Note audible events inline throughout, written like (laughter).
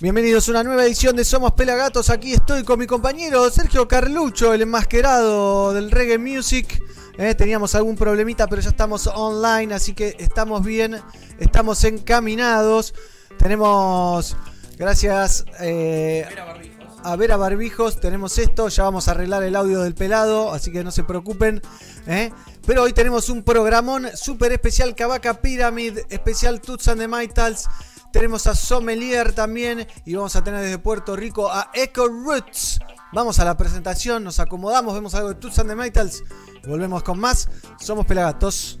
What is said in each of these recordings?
Bienvenidos a una nueva edición de Somos Pelagatos. Aquí estoy con mi compañero Sergio Carlucho, el enmascarado del reggae music. Eh, teníamos algún problemita, pero ya estamos online, así que estamos bien, estamos encaminados. Tenemos, gracias eh, a Barbijos, tenemos esto. Ya vamos a arreglar el audio del pelado, así que no se preocupen. eh. Pero hoy tenemos un programón súper especial, Cavaca Pyramid, especial Tuts and the. Tenemos a Sommelier también y vamos a tener desde Puerto Rico a Echo Roots. Vamos a la presentación, nos acomodamos, vemos algo de Tuts and the Mitals y volvemos con más. Somos Pelagatos.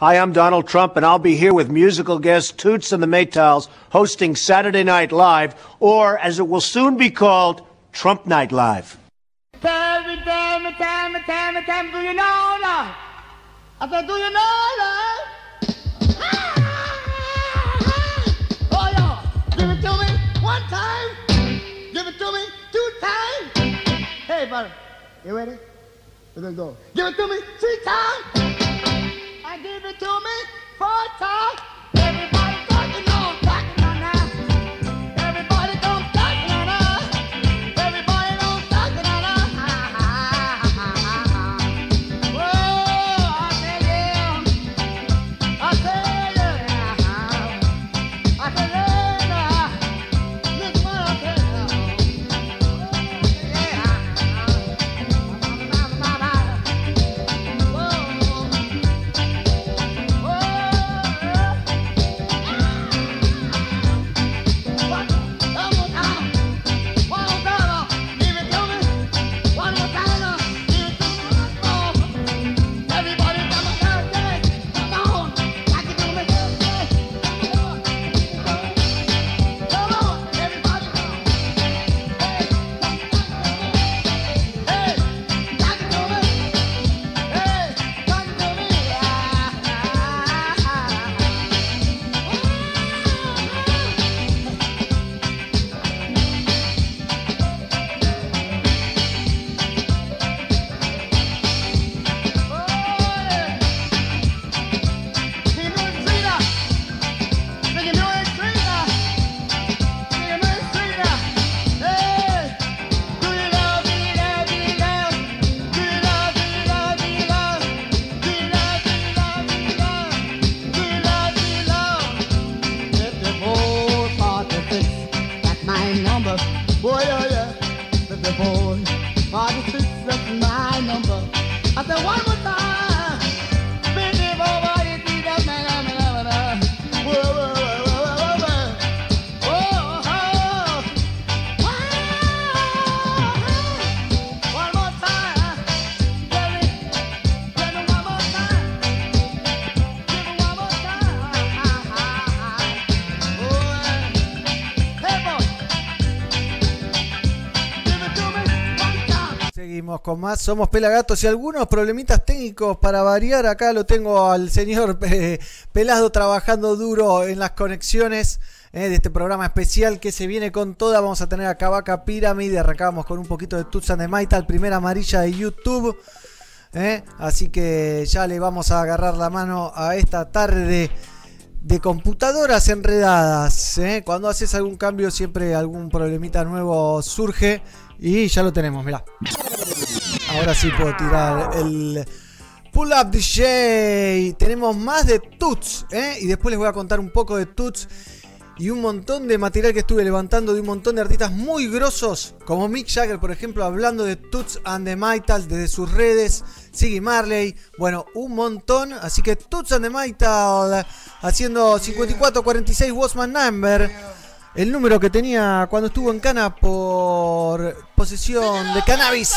Hi, I'm Donald Trump, and I'll be here with musical guest Toots and the Maytals hosting Saturday Night Live, or as it will soon be called, Trump Night Live. Tell me, tell me, tell me, tell me, tell me, do you know love? I said, do you know love? Ah! Oh, yeah. Give it to me one time. Give it to me two times. Hey, brother, you ready? We're gonna go. Give it to me three times. I give it to me four times. Everybody más, somos Pelagatos y algunos problemitas técnicos para variar. Acá lo tengo al señor (laughs) Pelado trabajando duro en las conexiones eh, de este programa especial que se viene con toda. Vamos a tener a Cavaca Pyramid. Arrancamos con un poquito de Tutsan de Maital, primera amarilla de YouTube. eh. Así que ya le vamos a agarrar la mano a esta tarde de computadoras enredadas. ¿eh? Cuando haces algún cambio, siempre algún problemita nuevo surge. Y ya lo tenemos, mirá. Ahora sí puedo tirar el Pull Up DJ. Tenemos más de Tuts. ¿eh? Y después les voy a contar un poco de Tuts. y un montón de material que estuve levantando de un montón de artistas muy grosos, como Mick Jagger, por ejemplo, hablando de Toots and the Maytals desde sus redes, Siggy Marley, bueno, un montón. Así que Toots and the Maytals haciendo 5446 was my number. El número que tenía cuando estuvo en Cana por posesión de cannabis.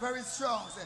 Very strong. Say,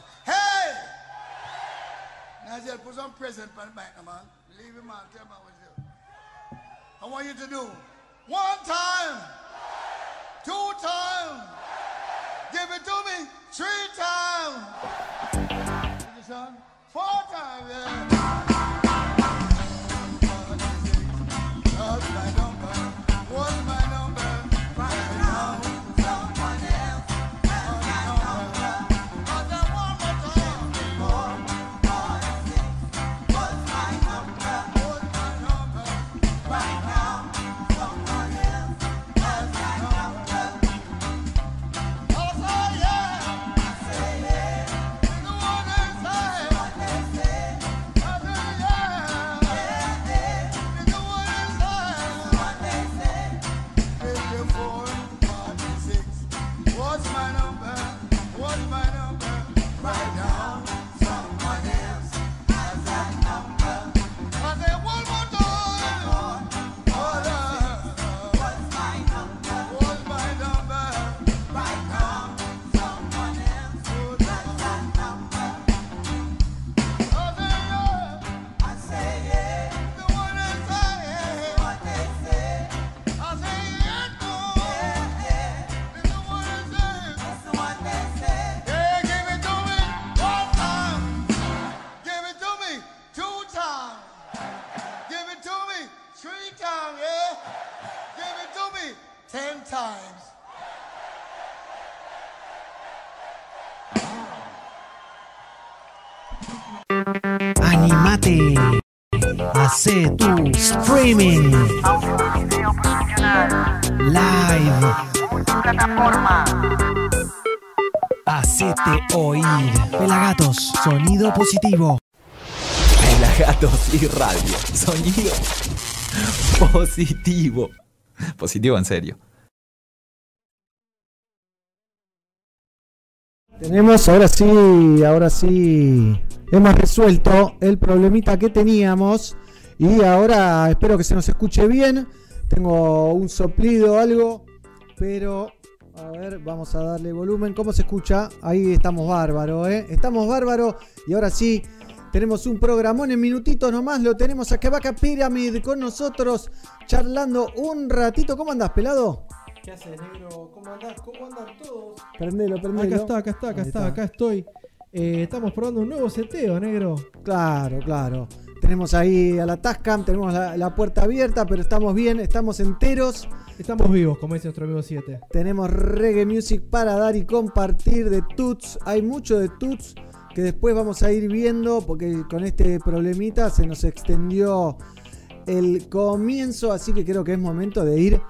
Sonido positivo. Pelagatos y radio. Sonido positivo. Positivo en serio. Tenemos, ahora sí, ahora sí, hemos resuelto el problemita que teníamos y ahora espero que se nos escuche bien. Tengo un soplido, algo, pero a ver, vamos a darle volumen. ¿Cómo se escucha? Ahí estamos bárbaro, ¿eh? Estamos bárbaro y ahora sí. Tenemos un programón en minutitos nomás, lo tenemos a Vaca Pyramid con nosotros, charlando un ratito. ¿Cómo andás, pelado? ¿Qué haces, negro? ¿Cómo andás? ¿Cómo andan todos? Prendelo, prendelo. Acá está, acá está, acá Ahí está, acá estoy. Eh, estamos probando un nuevo seteo, negro. Claro, claro. Tenemos ahí a la Tascam, tenemos la, la puerta abierta, pero estamos bien, estamos enteros. Estamos vivos, como dice nuestro amigo 7. Tenemos reggae music para dar y compartir de Tuts. Hay mucho de Tuts que después vamos a ir viendo porque con este problemita se nos extendió el comienzo, así que creo que es momento de ir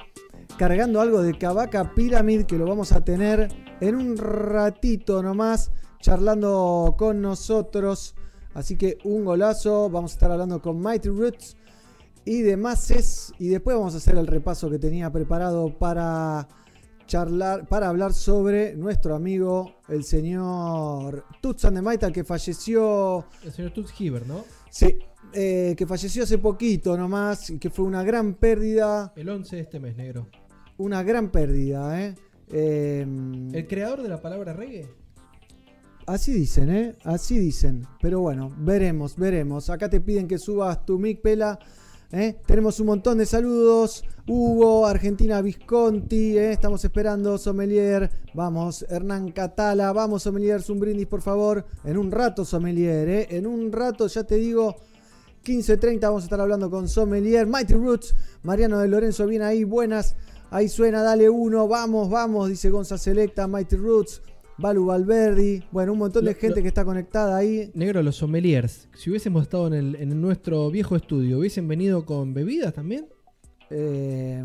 cargando algo de Cavaca Pyramid que lo vamos a tener en un ratito nomás charlando con nosotros. Así que un golazo, vamos a estar hablando con Mighty Roots y demás es y después vamos a hacer el repaso que tenía preparado para charlar, para hablar sobre nuestro amigo el señor Tutsan de Maita que falleció El señor Tuts Hiver, ¿no? Sí, eh, que falleció hace poquito nomás, y que fue una gran pérdida. El 11 de este mes, negro. Una gran pérdida, ¿eh? Eh, El creador de la palabra reggae. Así dicen, ¿eh? Así dicen. Pero bueno, veremos, veremos. Acá te piden que subas tu mic, Pela. ¿Eh? Tenemos un montón de saludos. Hugo, Argentina Visconti, ¿eh? estamos esperando. Sommelier, vamos. Hernán Catala, vamos, Sommelier. Un brindis, por favor. En un rato, Sommelier, ¿eh? En un rato, ya te digo. 15.30 vamos a estar hablando con Sommelier. Mighty Roots, Mariano de Lorenzo, viene ahí, buenas. Ahí suena, dale uno, vamos, vamos, dice Gonza Selecta, Mighty Roots. Balu Valverdi, bueno, un montón de Lo- gente lo- que está conectada ahí. Negro, los sommeliers. Si hubiésemos estado en, el, en nuestro viejo estudio, ¿hubiesen venido con bebidas también? Eh,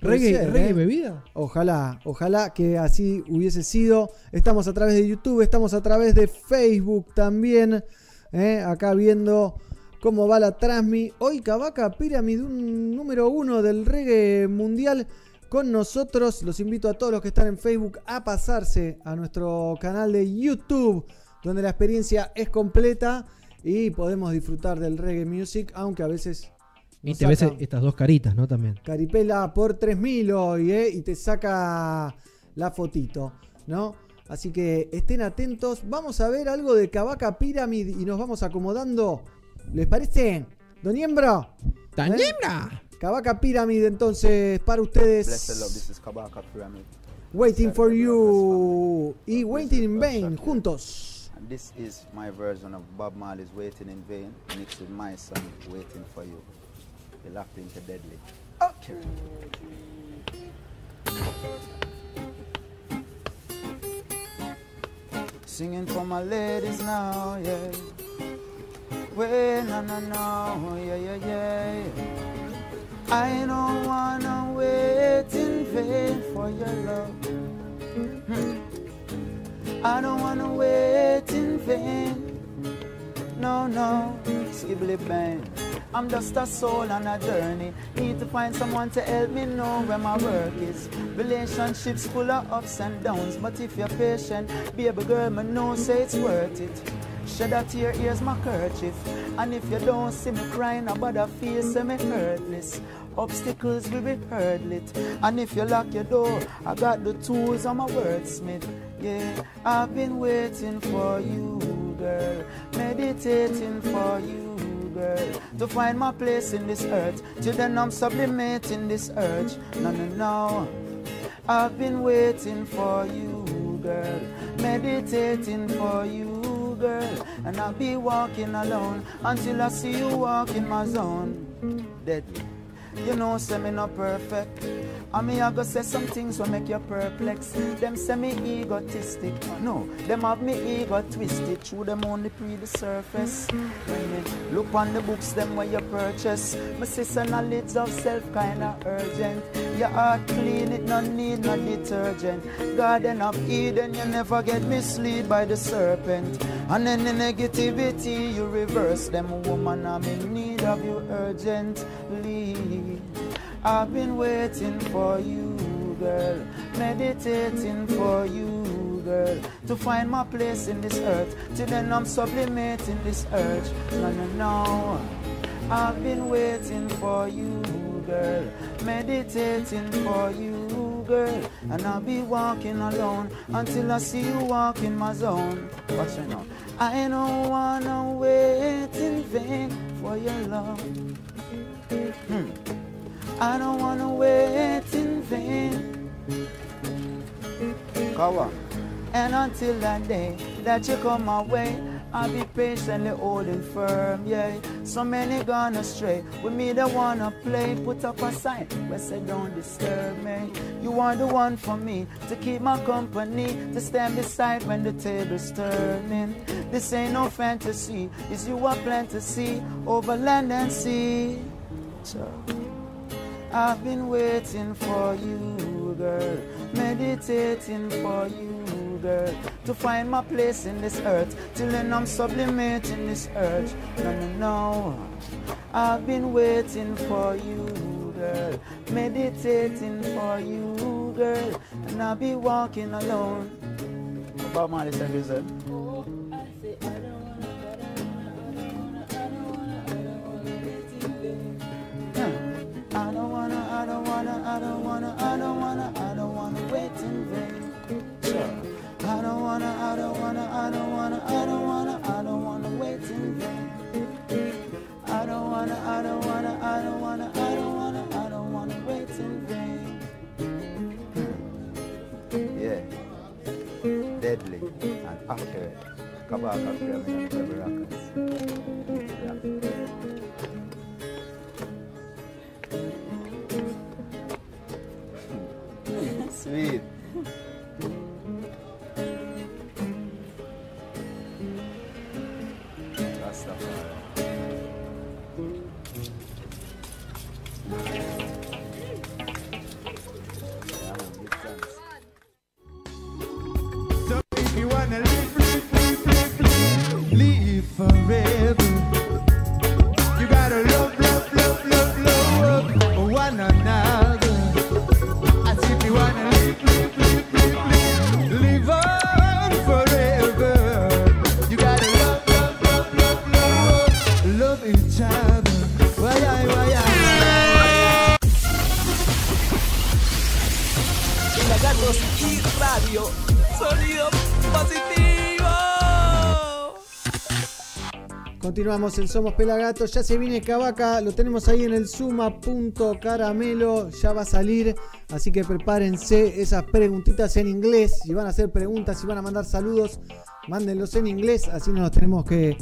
puede ¿Reggae, ser, reggae ¿eh? bebida? Ojalá, ojalá que así hubiese sido. Estamos a través de YouTube, estamos a través de Facebook también. ¿eh? Acá viendo cómo va la transmi. Hoy Cavaca Pyramid, un número uno del reggae mundial con nosotros. Los invito a todos los que están en Facebook a pasarse a nuestro canal de YouTube, donde la experiencia es completa y podemos disfrutar del reggae music, aunque a veces... Y te ves estas dos caritas, ¿no? También. Caripela por 3000 hoy, ¿eh? Y te saca la fotito, ¿no? Así que estén atentos. Vamos a ver algo de Cavaca Pyramid y nos vamos acomodando. ¿Les parece? Doniembro. ¡Taniembra! Cavaca Pyramid, entonces, para ustedes. Love, this is Kabaka Pyramid. Waiting for you y Waiting in Vain, juntos. And this is my version of Bob Marley's Waiting in Vain, mixed with my song Waiting for You. You're locked into Deadly. Okay. Singing for my ladies now, yeah. Wait, no, no, no, yeah, yeah, yeah. I don't wanna wait in vain for your love. Hmm. I don't wanna wait in vain. No, no, skibbly bang. I'm just a soul on a journey. Need to find someone to help me know where my work is. Relationships full of ups and downs, but if you're patient, baby girl, me know say it's worth it. Shed a tear, here's my kerchief. And if you don't see me crying about a face, say me hurtless. Obstacles will be hurdled. And if you lock your door, I got the tools, I'm a wordsmith. Yeah, I've been waiting for you, girl. Meditating for you, girl. To find my place in this earth. Till then I'm sublimating this urge. No, no, no. I've been waiting for you, girl. Meditating for you, girl. And I'll be walking alone until I see you walk in my zone. Deadly. You know, say me not perfect. I mean, I go say some things will make you perplex. Them say me egotistic. No, them have me ego twisted. Through them only pre the surface. When me look on the books, them where you purchase. My sister knowledge of self kinda urgent. Your heart clean, it no need no detergent. Garden of Eden, you never get misled by the serpent. And any negativity, you reverse them. Woman, I'm in need of you urgently. I've been waiting for you, girl. Meditating for you, girl. To find my place in this earth. Till then, I'm sublimating this urge. No, no, no. I've been waiting for you, girl. Meditating for you, girl. And I'll be walking alone until I see you walk in my zone. Watch me now. I don't wanna wait in vain for your love. Hmm. I don't wanna wait in vain. Come on. And until that day that you come my way, I'll be patiently holding firm, yeah. So many gone astray. With me, they wanna play. Put up a sign where say don't disturb me. You are the one for me to keep my company, to stand beside when the table's turning. This ain't no fantasy, it's you I plan to see over land and sea. So, I've been waiting for you, girl. Meditating for you, girl. To find my place in this earth. Till then I'm sublimating this urge. No, no, no. I've been waiting for you, girl. Meditating for you, girl. And I'll be walking alone. Bob Marley said, I don't wanna, I don't wanna, I don't wanna, I don't wanna, I don't wanna wait in vain. I don't wanna, I don't wanna, I don't wanna, I don't wanna, I don't wanna wait in vain. Yeah. Deadly and accurate. Kabaka Pyramid and Trevor Records. Yeah. Sweet. Sonido positivo. Continuamos en Somos Pelagatos. Ya se viene Cavaca. Lo tenemos ahí en el suma.caramelo. Ya va a salir. Así que prepárense esas preguntitas en inglés. Si van a hacer preguntas, si van a mandar saludos. Mándenlos en inglés, así no los tenemos que,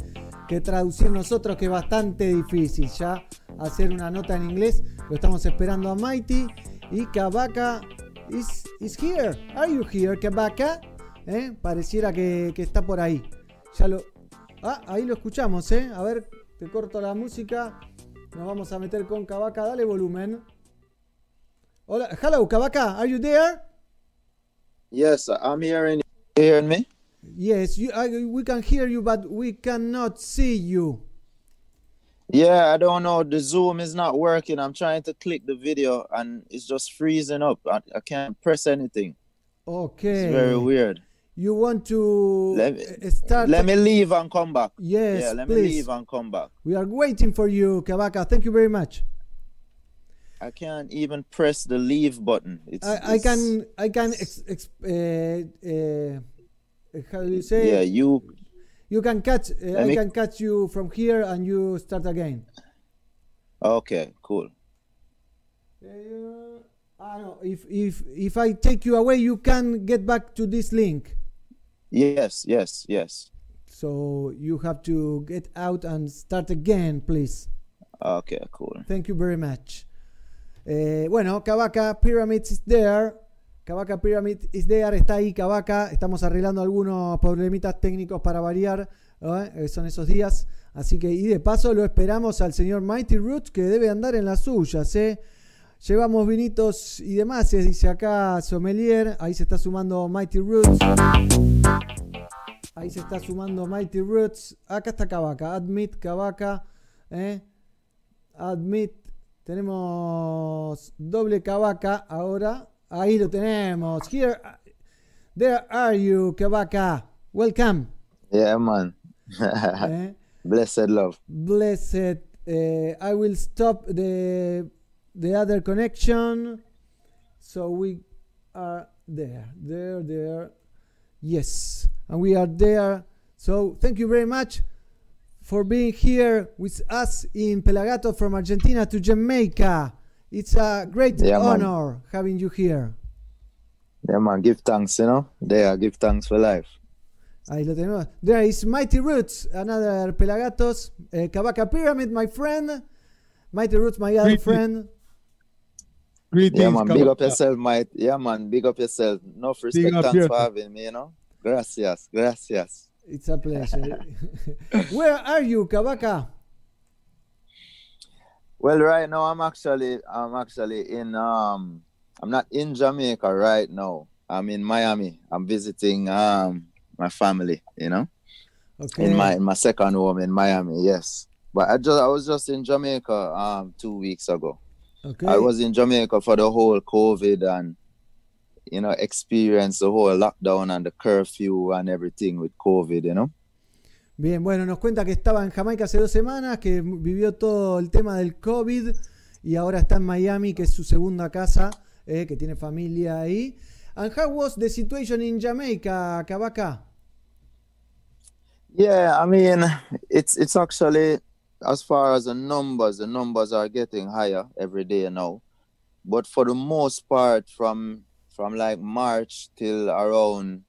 traducir nosotros, que es bastante difícil ya hacer una nota en inglés. Lo estamos esperando a Mighty. Y Kabaka is, is here. Are you here, Kabaka? ¿Eh? Pareciera que, que está por ahí. Ya lo. Ah, ahí lo escuchamos, ¿eh? A ver, te corto la música. Nos vamos a meter con Kabaka. Dale volumen. Hola, hello, Kabaka. Are you there? Yes, I'm hearing. You hearing me? Yes, you, I, we can hear you, but we cannot see you. Yeah, I don't know. The Zoom is not working. I'm trying to click the video and it's just freezing up. I, I can't press anything. Okay. It's very weird. You want to Let me, uh, start? let me leave and come back. Yes, yeah, let me leave and come back. We are waiting for you, Kabaka. Thank you very much. I can't even press the leave button. It's, I, I can, I can, ex, ex, uh, uh, how do you say? Yeah, you. You can catch. Uh, I me- can catch you from here, and you start again. Okay, cool. Uh, I know. If if if I take you away, you can get back to this link. Yes, yes, yes. So you have to get out and start again, please. Okay, cool. Thank you very much. Eh, bueno, Kabaka Pyramids is there. Kabaka Pyramid is there. Está ahí Kabaka. Estamos arreglando algunos problemitas técnicos para variar. ¿eh? Son esos días. Así que, y de paso, lo esperamos al señor Mighty Roots que debe andar en las suyas. ¿eh? Llevamos vinitos y demás, eh, dice acá Sommelier. Ahí se está sumando Mighty Roots. Ahí se está sumando Mighty Roots. Acá está Kabaka. Admit Kabaka. ¿eh? Admit. Tenemos doble Kabaka ahora. Ahí lo tenemos. Here. There are you, Kabaka. Welcome. Yeah, man. (laughs) ¿eh? Blessed love. Blessed. eh, I will stop the the other connection. So we are there. There, there. Yes. And we are there. So thank you very much for being here with us in Pelagato from Argentina to Jamaica. It's a great Yeah, man. honor having you here. Yeah, man. Give thanks, you know. There, give thanks for life. Ahí lo tenemos. There is Mighty Roots, another Pelagatos. Uh, Kabaka Pyramid, my friend. Mighty Roots, my other Greetings. friend. Greetings, Yeah, man. Big up yourself, mate. Yeah, man. Big up yourself. No respect. up Thanks yourself. for having me, you know. Gracias. Gracias. It's a pleasure. (laughs) Where are you, Kabaka? Well, right now I'm actually I'm actually in um I'm not in Jamaica right now. I'm in Miami. I'm visiting um my family, you know, Okay. in my in my second home in Miami. Yes, but I just I was just in Jamaica um two weeks ago. okay. I was in Jamaica for the whole COVID and you know experience the whole lockdown and the curfew and everything with COVID. You know. Bien, bueno, nos cuenta que estaba en Jamaica hace dos semanas, que vivió todo el tema del COVID y ahora está en Miami, que es su segunda casa, eh, que tiene familia ahí. And how was the situation in Jamaica, Kabaka? Yeah, I mean, it's it's actually as far as the numbers, the numbers are getting higher every day now. But for the most part, from from like March till around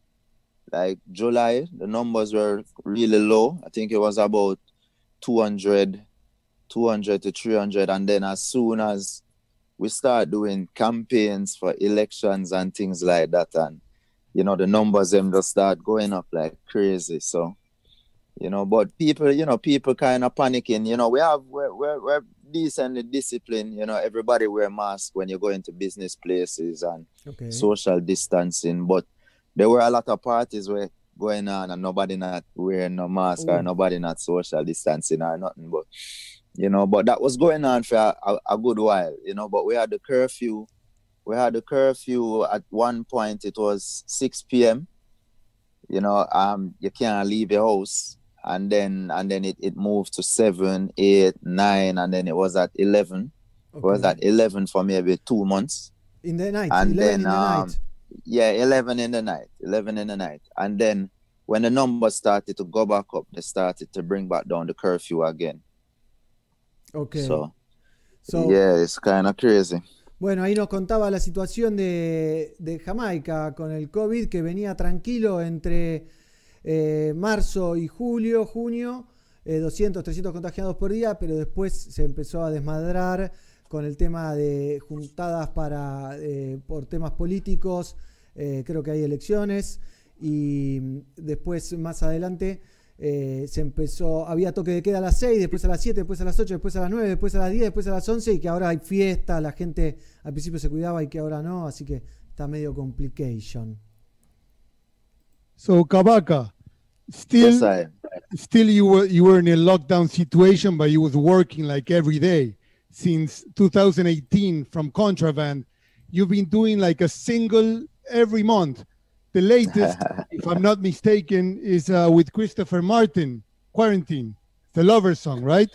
like July, the numbers were really low. I think it was about 200, 200 to 300. And then as soon as we start doing campaigns for elections and things like that, and you know, the numbers them just start going up like crazy. So, you know, but people, you know, people kind of panicking. You know, we have we're, we're, we're decently disciplined. You know, everybody wear mask when you go into business places and Okay. social distancing. But there were a lot of parties were going on and nobody not wearing no mask or nobody not social distancing or nothing. But you know, but that was going on for a, a, a good while. You know, but we had the curfew. We had the curfew at one point. It was six p.m. You know, um, you can't leave your house. And then and then it, it moved to seven, eight, nine, and then it was at eleven. It was at eleven for maybe two months In the night, and 11 then, in the um, night. Yeah 11 in the night 11 in the night. And then when the numbers started to go back up they started to bring back down the curfew again. Okay. so, So, yeah it's kind of crazy. Bueno, ahí nos contaba la situación de, de Jamaica con el COVID, que venía tranquilo entre eh, marzo y julio, junio, eh, 200, 300 contagiados por día, pero después se empezó a desmadrar con el tema de juntadas para, eh, por temas políticos, eh, creo que hay elecciones, y mm, después más adelante eh, se empezó, había toque de queda a las 6, después a las 7, después a las 8, después a las 9, después a las 10, después a las 11 y que ahora hay fiesta, la gente al principio se cuidaba y que ahora no, así que está medio complication. So Kabaka, still, Yes, still you were you were in a lockdown situation, but you was working like every day since 2018 from Contraband. You've been doing like a single every month. The latest, (laughs) if I'm not mistaken, is uh, with Christopher Martin, Quarantine, the lover song, right?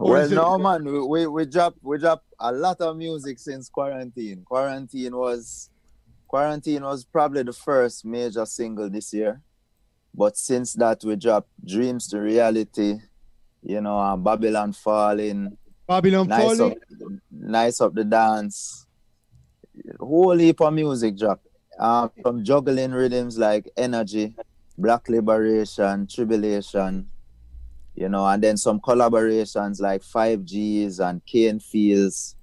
Well, no, man, we, we we dropped we dropped a lot of music since quarantine. Quarantine was quarantine was probably the first major single this year, but since that we dropped Dreams to Reality, you know, uh, Babylon Falling, Babylon nice Falling. up, nice up the dance, whole heap of music drop. Um, from juggling rhythms like Energy, Black Liberation, Tribulation, you know, and then some collaborations like 5Gs and Kane Fields.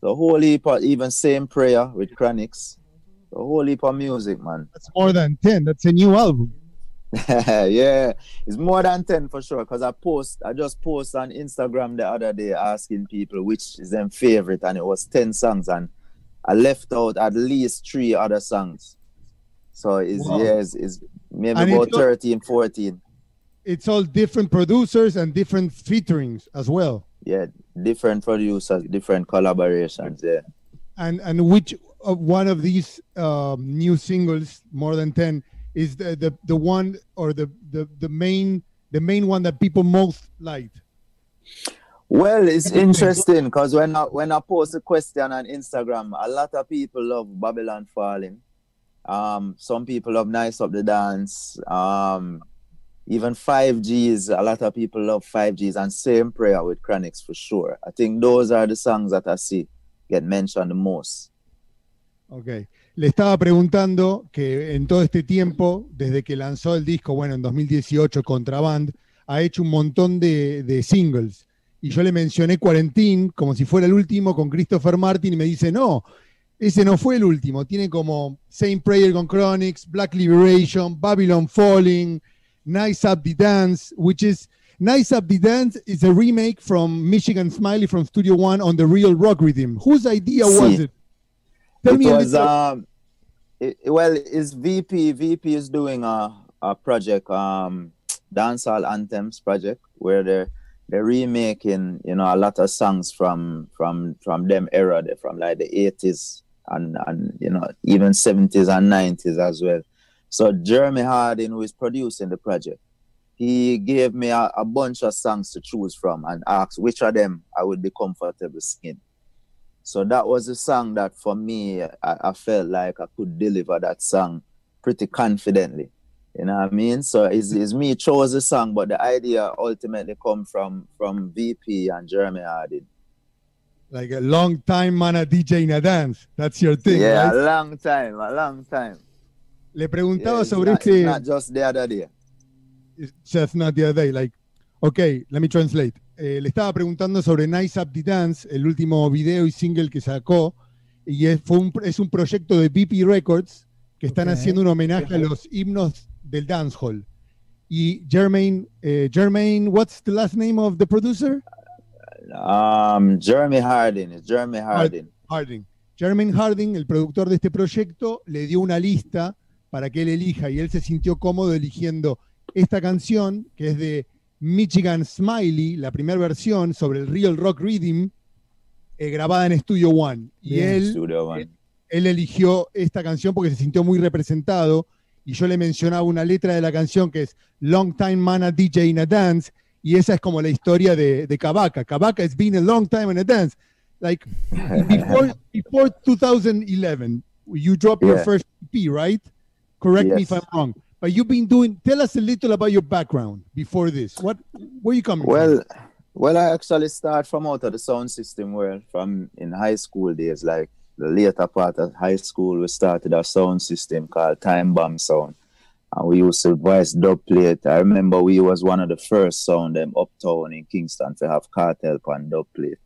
The whole heap of, even Same Prayer with Chronics. The whole heap of music, man. That's more than 10. That's a new album. (laughs) yeah, it's more than 10 for sure. Because I post, I just post on Instagram the other day asking people which is their favorite, and it was 10 songs, and I left out at least three other songs. So it's Wow. yeah, it's, it's maybe And about it's not- 13, 14. It's all different producers and different featurings as well. Yeah, different producers, different collaborations. Yeah. And and which uh, one of these um, new singles, more than ten, is the, the the one or the, the the main the main one that people most liked? Well, it's interesting because when I when I post a question on Instagram, a lot of people love Babylon Falling. Um, some people love Nice Up the Dance. Um, even 5Gs, a lot of people love 5Gs and Same Prayer with Chronics for sure. I think those are the songs that I see get mentioned the most. Ok. Le estaba preguntando que en todo este tiempo, desde que lanzó el disco, bueno, en 2018, Contraband, ha hecho un montón de, de singles. Y yo le mencioné Quarantine como si fuera el último con Christopher Martin y me dice, no, ese no fue el último. Tiene como Same Prayer con Chronics, Black Liberation, Babylon Falling, Nice Up the Dance, which is Nice Up the Dance is a remake from Michigan Smiley from Studio One on the real rock rhythm. Whose idea was it? Tell it me a was little- um it, well it's vp vp is doing a, a project um dancehall anthems project where they're they're remaking you know a lot of songs from from from them era. From like the 80s and and you know even 70s and 90s as well. So jeremy harding who is producing the project he gave me a, a bunch of songs to choose from and asked which of them i would be comfortable singing. So that was a song that for me, I, I felt like I could deliver that song pretty confidently. You know what I mean? So it's, it's me chose the song, but the idea ultimately come from from VP and Jeremy Harding. like a long time man a DJ in a dance. That's your thing, yeah, right? a long time, a long time. Le preguntaba Yeah, sobre not, este not just the other day. it's just not the other day. Like, okay, let me translate. Eh, le estaba preguntando sobre Nice Up the Dance, el último video y single que sacó, y es, fue un, es un proyecto de BP Records que están haciendo un homenaje a los himnos del dancehall. Y Jermaine, eh, Jermaine, what's the last name of the producer? Um, Jeremy Harding, it's Jeremy Harding. Harding. Jermaine Harding, el productor de este proyecto, le dio una lista para que él elija y él se sintió cómodo eligiendo esta canción, que es de Michigan Smiley, la primera versión sobre el Real Rock Rhythm, eh, grabada en Studio One. Y Bien. él, One. él eligió esta canción porque se sintió muy representado y yo le mencionaba una letra de la canción que es Long Time Man a DJ in a Dance y esa es como la historia de, de Kabaka. Kabaka has been a long time in a dance. Like (laughs) before, before 2011, you dropped your first EP, right? Correct me if I'm wrong. But you've been doing, tell us a little about your background before this. What, where you coming from? Well, well, I actually start from out of the sound system world from in high school days, like the later part of high school, we started a sound system called Time Bomb Sound. and we used to voice dub plate. I remember we was one of the first sound them uptown in Kingston to have cartel on dub plate.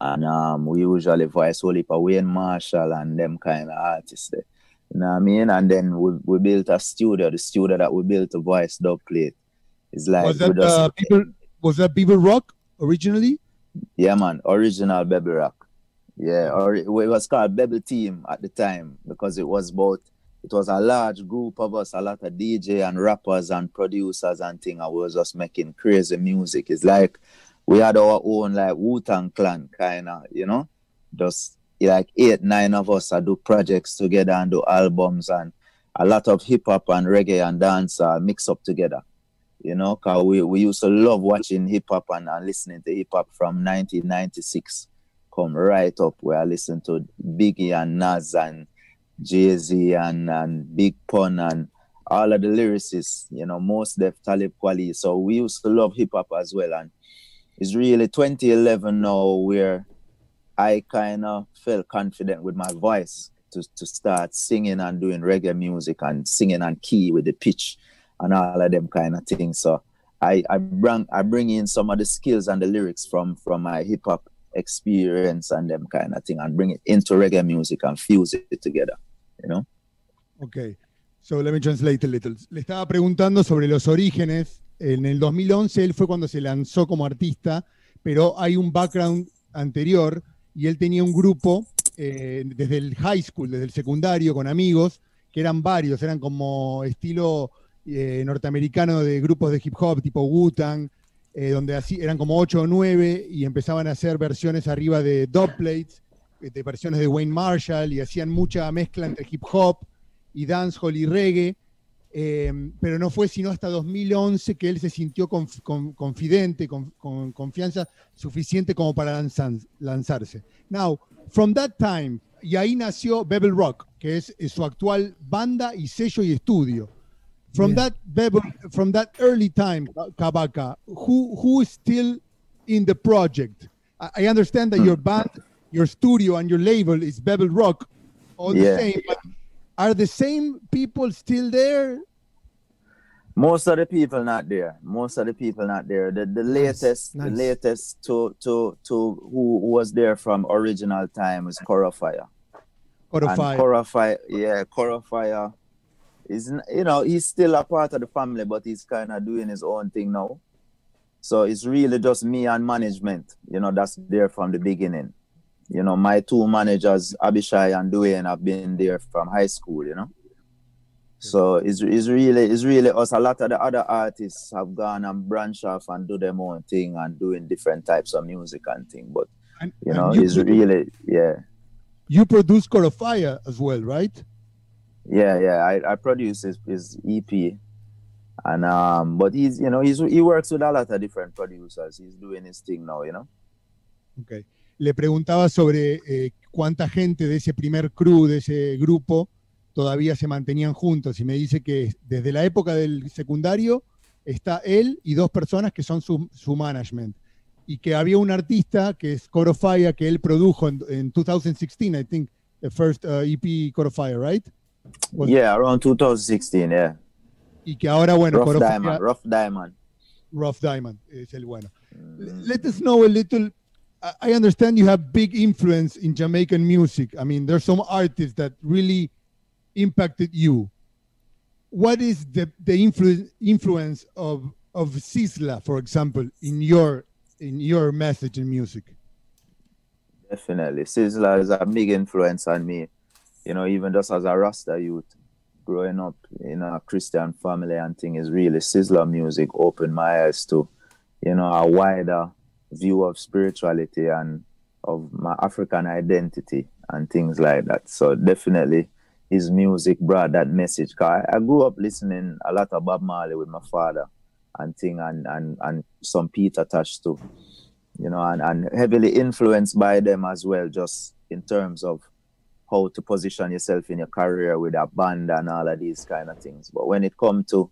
And um, we usually voice heap of Wayne Marshall and them kind of artists there. You know what I mean? And then we, we built a studio, the studio that we built to voice dub plate. It's like was that just- uh, people? Was that People Rock originally? Yeah, man, original Bebel Rock. Yeah, or it was called Bebel Team at the time because it was both. it was a large group of us, a lot of DJ and rappers and producers and thing, and we was just making crazy music. It's like we had our own like Wu Tang Clan kind of, you know, just like eight, nine of us that do projects together and do albums and a lot of hip hop and reggae and dance uh, mix up together you know, cause we, we used to love watching hip hop and, and listening to hip hop from 1996, come right up where I listen to Biggie and Nas and Jay Z and, and Big Pun and all of the lyricists, you know, most Def Talib Kweli. So we used to love hip hop as well. And it's really 2011 now where I kind of felt confident with my voice to, to start singing and doing reggae music and singing and key with the pitch and all of them kind of things. So I, I bring I bring in some of the skills and the lyrics from from my hip hop experience and them kind of thing and bring it into reggae music and fuse it together. You know? Ok. So let me translate a little. Le estaba preguntando sobre los orígenes. En el 2011 él fue cuando se lanzó como artista, pero hay un background anterior y él tenía un grupo eh, desde el high school, desde el secundario, con amigos, que eran varios, eran como estilo eh, norteamericano de grupos de hip hop tipo Wu-Tang, eh, donde así eran como 8 o 9 y empezaban a hacer versiones arriba de dubplates, eh, de versiones de Wayne Marshall y hacían mucha mezcla entre hip hop y dancehall y reggae. eh, pero no fue sino hasta 2011 que él se sintió conf- con- confidente, con, con confianza suficiente como para lanzarse. Now, from that time, y ahí nació Bebel Rock, que es, es su actual banda y sello y estudio. From that Bebel, from that early time, Kabaka, who who is still in the project? I, I understand that hmm. your band, your studio, and your label is Bebel Rock, all the Yeah. same. But are the same people still there? Most of the people not there. Most of the people not there. The the latest the latest to to to who was there from original time is Corafire. And Corofire. Corafire, yeah, Corafire is n- you know he's still a part of the family, but he's kind of doing his own thing now. So it's really just me and management, you know, that's there from the beginning. You know, my two managers, Abishai and Dwayne, have been there from high school, you know. So it's, it's really it's really us. A lot of the other artists have gone and branch off and do their own thing and doing different types of music and thing. But And- you know, you it's really yeah. You produce Corofire as well, right? Yeah, yeah. I, I produce his, EP, and um, but he's you know he's he works with a lot of different producers. He's doing his thing now, you know. Ok. Le preguntaba sobre eh, cuánta gente de ese primer crew, de ese grupo, todavía se mantenían juntos. Y me dice que desde la época del secundario está él y dos personas que son su, management. Y que había un artista que es Corofire que él produjo en, en 2016, I think, the first uh, EP Corofire, right? Was- Yeah, around 2016. Yeah, Y que ahora, bueno, Rough Diamond, Rough Diamond. Rough Diamond es el bueno. Mm. Let us know a little. I- understand you have big influence in Jamaican music. I mean, there's some artists that really impacted you. What is the the influ- influence of of Sisla, for example, in your in your message in music? Definitely. Sizzler is a big influence on me. You know, even just as a Rasta youth, growing up in a Christian family and thing is really Sizzler music opened my eyes to, you know, a wider view of spirituality and of my African identity and things like that. So definitely his music brought that message. 'Cause I, I grew up listening a lot of Bob Marley with my father and thing and, and, and some Peter Touch too you know, and, and heavily influenced by them as well, just in terms of how to position yourself in your career with a band and all of these kind of things. But when it come to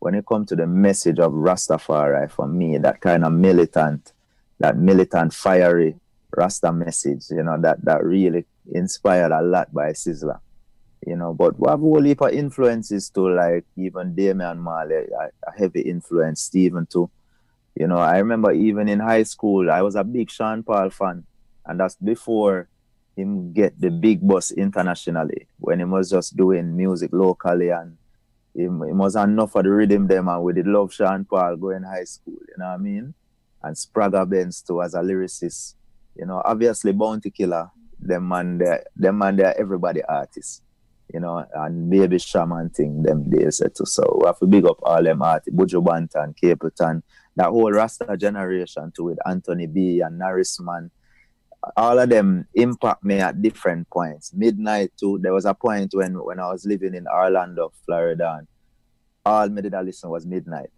when it come to the message of Rastafari, for me, that kind of militant, that militant, fiery Rasta message, you know, that that really inspired a lot by Sizzler. you know. But we have a whole heap of influences too, like even Damian Marley, a, a heavy influence, Stephen too. You know, I remember even in high school, I was a big Sean Paul fan, and that's before him get the big bus internationally when he was just doing music locally and him, him was enough of the rhythm them and we did love Sean Paul going high school, you know what I mean? And Sprague Benz too as a lyricist. You know, obviously Bounty Killer, them they them man they're everybody artists. You know, and Baby Shaman thing them days too. So we have to big up all them artists, Buju Banton, Capleton, that whole Rasta generation too with Anthony B and Narisman Man all of them impact me at different points. Midnight too. There was a point when when I was living in Orlando, Florida, and all me did I listen was midnight.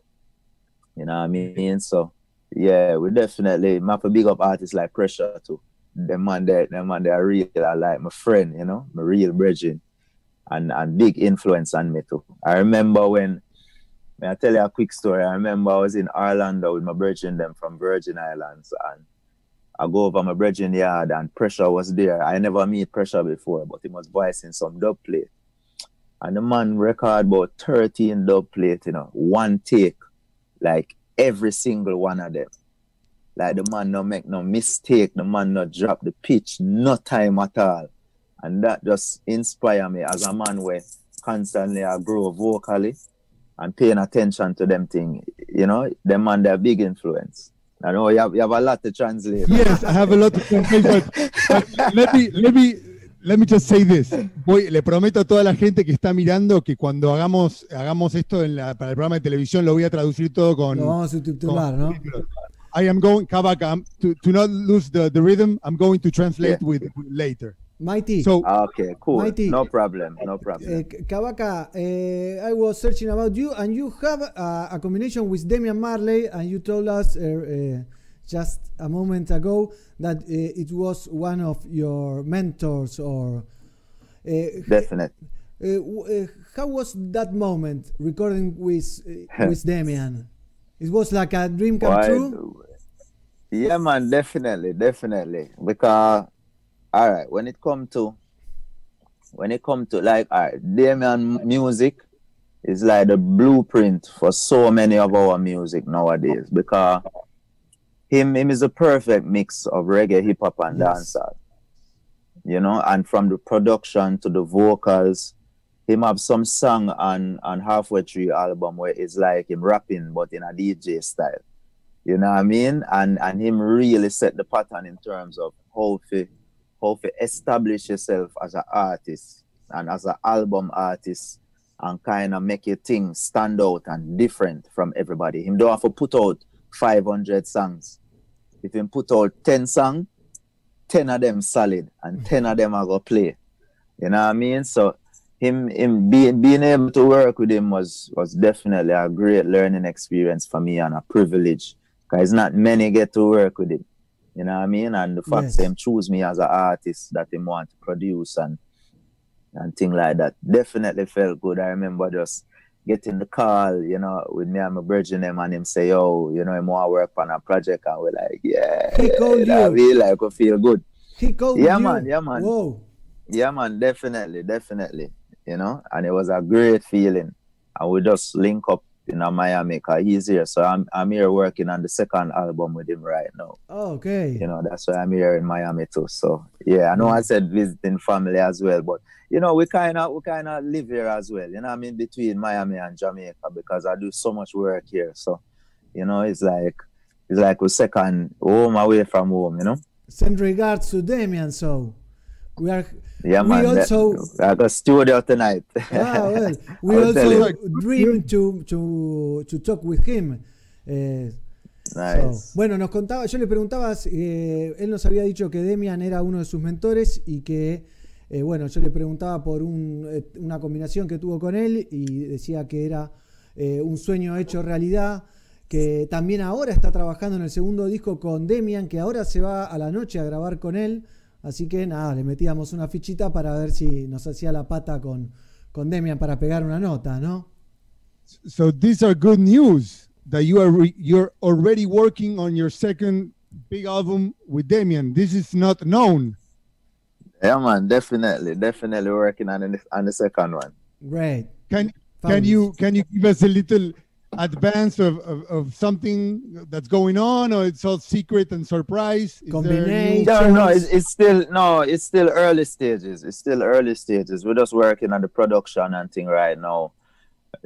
You know what I mean? So yeah, we definitely map a big up artists like Pressure too. Them man there, them man they are real I like my friend, you know, my real brethren. And and big influence on me too. I remember when may I tell you a quick story. I remember I was in Orlando with my brethren them from Virgin Islands and I go over my brethren yard and pressure was there. I never meet pressure before, but he was voicing some dub plate. And the man record about 13 dub plate, you know, one take, like every single one of them. Like the man no make no mistake, the man no drop the pitch, no time at all. And that just inspire me as a man where constantly I grow vocally and paying attention to them thing. You know, them man they're big influence. I know you have, you have a lot to translate. Yes, I have a lot to translate, but, but let me let me let me just say this. Voy, le prometo a toda la gente que está mirando que cuando hagamos hagamos esto en la- para el programa de televisión lo voy a traducir todo con. Lo vamos a subtitular, con ¿no? I am going, Kabaka, to, to not lose the, the rhythm, I'm going to translate with, with later. Mighty. So, Okay, cool. Mighty. No problem. No problem. Uh, Kavaka, uh, I was searching about you, and you have uh, a combination with Damian Marley, and you told us uh, uh, just a moment ago that uh, it was one of your mentors, or uh, Definite. uh, uh, how was that moment recording with uh, with (laughs) Damian? It was like a dream come Why- true. Yeah, man, definitely, definitely. Because, all right, when it come to, when it come to like, all right, Damian music is like the blueprint for so many of our music nowadays. Because him, him is a perfect mix of reggae, hip hop, and Yes. dancehall. You know, and from the production to the vocals, him have some song on on halfway through album where it's like him rapping but in a DJ style. You know what I mean? And and him really set the pattern in terms of how to how to establish yourself as an artist and as an album artist and kind of make your thing stand out and different from everybody. Him don't have to put out 500 songs. If him put out 10 songs, 10 of them solid and 10 of them are going to play. You know what I mean? So him him being being able to work with him was was definitely a great learning experience for me and a privilege because not many get to work with him you know what i mean and the fact Yes. that him choose me as an artist that him want to produce and and thing like that definitely felt good i remember just getting the call you know with me and my brethren him and him say yo you know him want to work on a project and we're like yeah He called you. we like we feel good He called Yeah, you. man, yeah, man. Whoa. yeah, man, definitely, definitely. You know, and it was a great feeling. And we just link up in uh, Miami because he's here. So I'm I'm here working on the second album with him right now. Oh, okay. You know, that's why I'm here in Miami too. So yeah, I know I said visiting family as well, but you know, we kinda we kinda live here as well. You know, I mean between Miami and Jamaica because I do so much work here. So, you know, it's like it's like we second home away from home, you know? Send regards to Damian. So we are. Yeah, we man. that- also got studio tonight. Ah, well, (laughs) we also dream to, to, to talk with him. Eh, Nice. so, bueno, nos contaba, yo le preguntaba, eh, él nos había dicho que Demian era uno de sus mentores y que, eh, bueno, yo le preguntaba por un, una combinación que tuvo con él y decía que era un sueño hecho realidad, que también ahora está trabajando en el segundo disco con Demian, que ahora se va a la noche a grabar con él, así que nada, le metíamos una fichita para ver si nos hacía la pata con, con Demian para pegar una nota, ¿no? so these are good news that you are re- you're already working on your second big album with Damien. This is not known. Yeah, man, definitely, definitely working on the, on the second one. Great. Can can you can you give us a little advance of, of, of something that's going on, or it's all secret and surprise? Is there No, no, it's, it's still no, it's still early stages. It's still early stages. We're just working on the production and thing right now.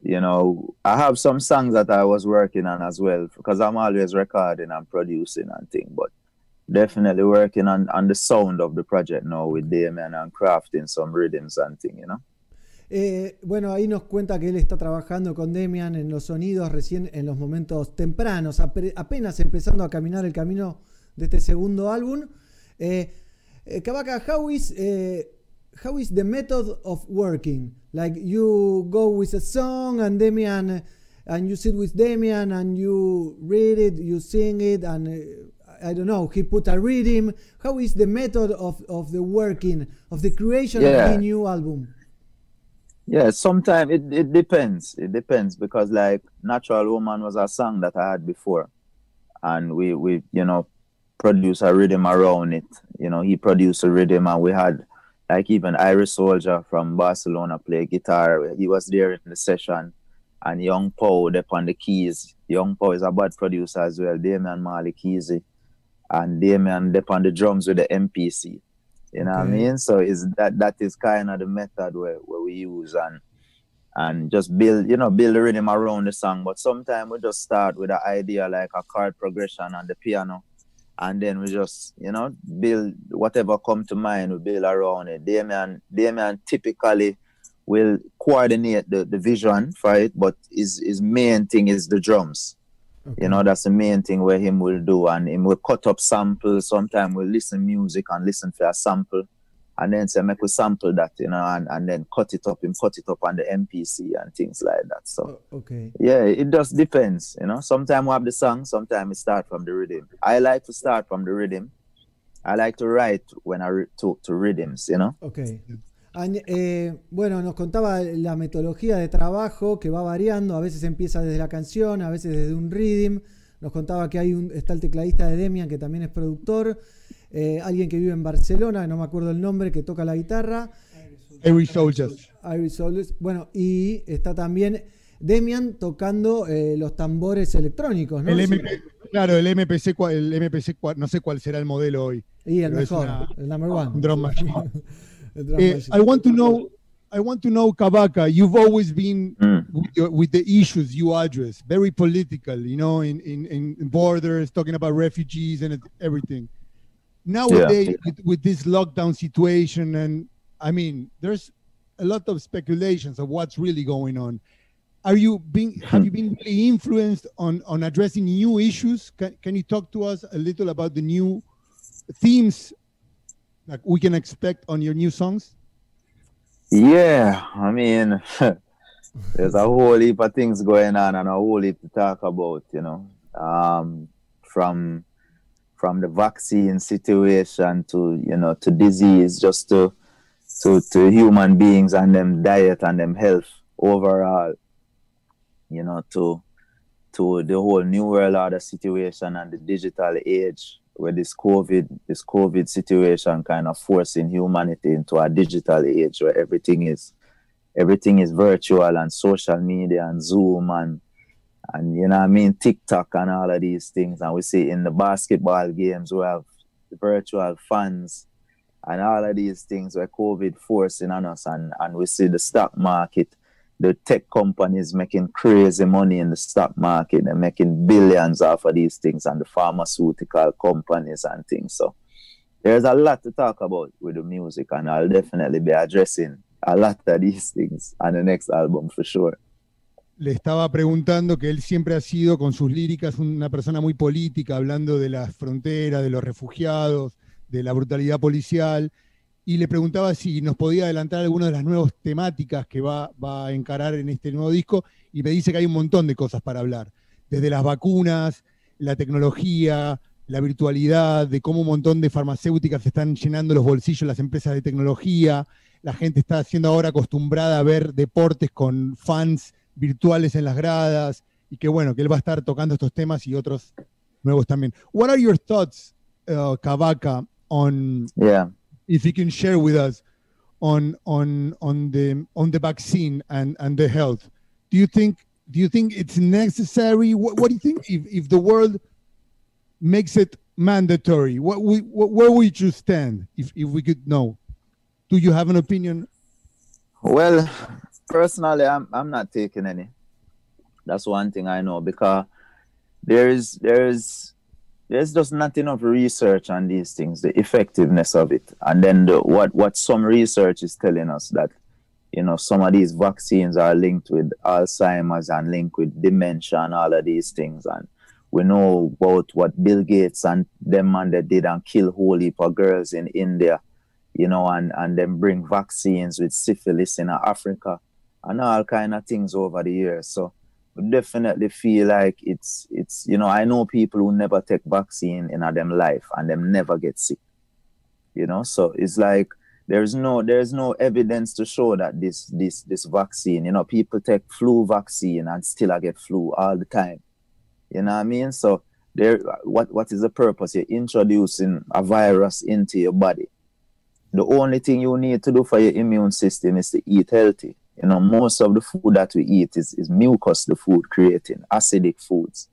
You know, I have some songs that I was working on as well because I'm always recording and producing and thing, but definitely working on, on the sound of the project now with Damien and crafting some rhythms and thing, you know. Eh, bueno, ahí nos cuenta que él está trabajando con Demian en los sonidos recién en los momentos tempranos, apenas empezando a caminar el camino de este segundo álbum. Eh, eh, Kabaka, how is, eh, how is the method of working? Like you go with a song and Demian, and you sit with Demian and you read it, you sing it, and I don't know, he put a rhythm. How is the method of, of the working, of the creation Yeah. of the new album? Yeah, sometimes it, it depends. It depends because like Natural Woman was a song that I had before. And we, we you know, produced a rhythm around it. You know, he produced a rhythm and we had like even Irish Soldier from Barcelona play guitar. He was there in the session. And Young Poe up on the keys. Young Poe is a bad producer as well. Damian Marley Keezy. And Damian on the drums with the MPC. You know what I mean? So is that that is kind of the method where, where we use and and just build, you know, build the rhythm around the song. But sometimes we just start with an idea like a chord progression on the piano. And then we just, you know, build whatever come to mind, we build around it. Damian, Damian typically will coordinate the, the vision for it, but his, his main thing is the drums. You know, that's the main thing where him will do. And him will cut up samples. Sometimes we'll listen music and listen for a sample. And then say, make we sample that, you know, and, and then cut it up, him cut it up on the MPC and things like that. So oh, Okay. yeah, it just depends, you know. Sometimes we have the song, sometimes it start from the rhythm. I like to start from the rhythm. I like to write when I re- talk to rhythms, you know. Ok. Eh, bueno, nos contaba la metodología de trabajo que va variando. A veces empieza desde la canción, a veces desde un rhythm. Nos contaba que hay un, está el tecladista de Demian, que también es productor. eh, alguien que vive en Barcelona, no me acuerdo el nombre, que toca la guitarra. Iris Soldiers. Soldiers. Bueno, y está también Demian tocando eh, los tambores electrónicos, ¿no? El Sí. MP, claro, el MPC, el MPC, no sé cuál será el modelo hoy. Y el mejor, una- el number one. un drum machine. (laughs) El Eh. I want to know, I want to know, Kabaka. You've always been with, your, with the issues you address, very political, you know, in, in, in borders, talking about refugees and everything. Nowadays, with, with this lockdown situation, and I mean, there's a lot of speculations of what's really going on. Are you being have you been really influenced on on addressing new issues? Can, can you talk to us a little about the new themes like we can expect on your new songs? Yeah, I mean, (laughs) there's a whole heap of things going on and a whole heap to talk about, you know. Um, from from the vaccine situation to you know to disease, just to to to human beings and them diet and them health overall, you know, to to the whole new world order situation and the digital age where this COVID this COVID situation kind of forcing humanity into a digital age where everything is everything is virtual and social media and Zoom and and you know I mean TikTok and all of these things. And we see in the basketball games we have virtual fans and all of these things where COVID forcing on us and, and we see the stock market the tech companies making crazy money in the stock market and making billions off of these things and the pharmaceutical companies and things. So there's a lot to talk about with the music and I'll definitely be addressing a lot of these things on the next album for sure. le estaba preguntando que él siempre ha sido con sus líricas una persona muy política, hablando de las fronteras, de los refugiados, de la brutalidad policial, y le preguntaba si nos podía adelantar algunas de las nuevas temáticas que va, va a encarar en este nuevo disco, y me dice que hay un montón de cosas para hablar, desde las vacunas, la tecnología, la virtualidad, de cómo un montón de farmacéuticas están llenando los bolsillos las empresas de tecnología, la gente está siendo ahora acostumbrada a ver deportes con fans virtuales en las gradas y que bueno, que él va a estar tocando estos temas y otros nuevos también. What are your thoughts, uh, Kabaka, on Yeah. If you can share with us on on on the on the vaccine and and the health. Do you think do you think it's necessary? What, what do you think if if the world makes it mandatory? What we what, where would you stand if if we could know? Do you have an opinion? Well, personally, I'm I'm not taking any. That's one thing I know because there's there's there's just not enough research on these things, the effectiveness of it, and then the, what what some research is telling us that you know some of these vaccines are linked with Alzheimer's and linked with dementia and all of these things, and we know about what Bill Gates and them man that did and kill whole heap of girls in India, you know, and and then bring vaccines with syphilis in Africa and all kind of things over the years. So definitely feel like it's it's you know I know people who never take vaccine in them life and them never get sick. You know, so it's like there's no there's no evidence to show that this this this vaccine, you know, people take flu vaccine and still I get flu all the time. You know what I mean? So there what what is the purpose? You're introducing a virus into your body. The only thing you need to do for your immune system is to eat healthy you know, most of the food that we eat is, is mucus, the food creating, acidic foods.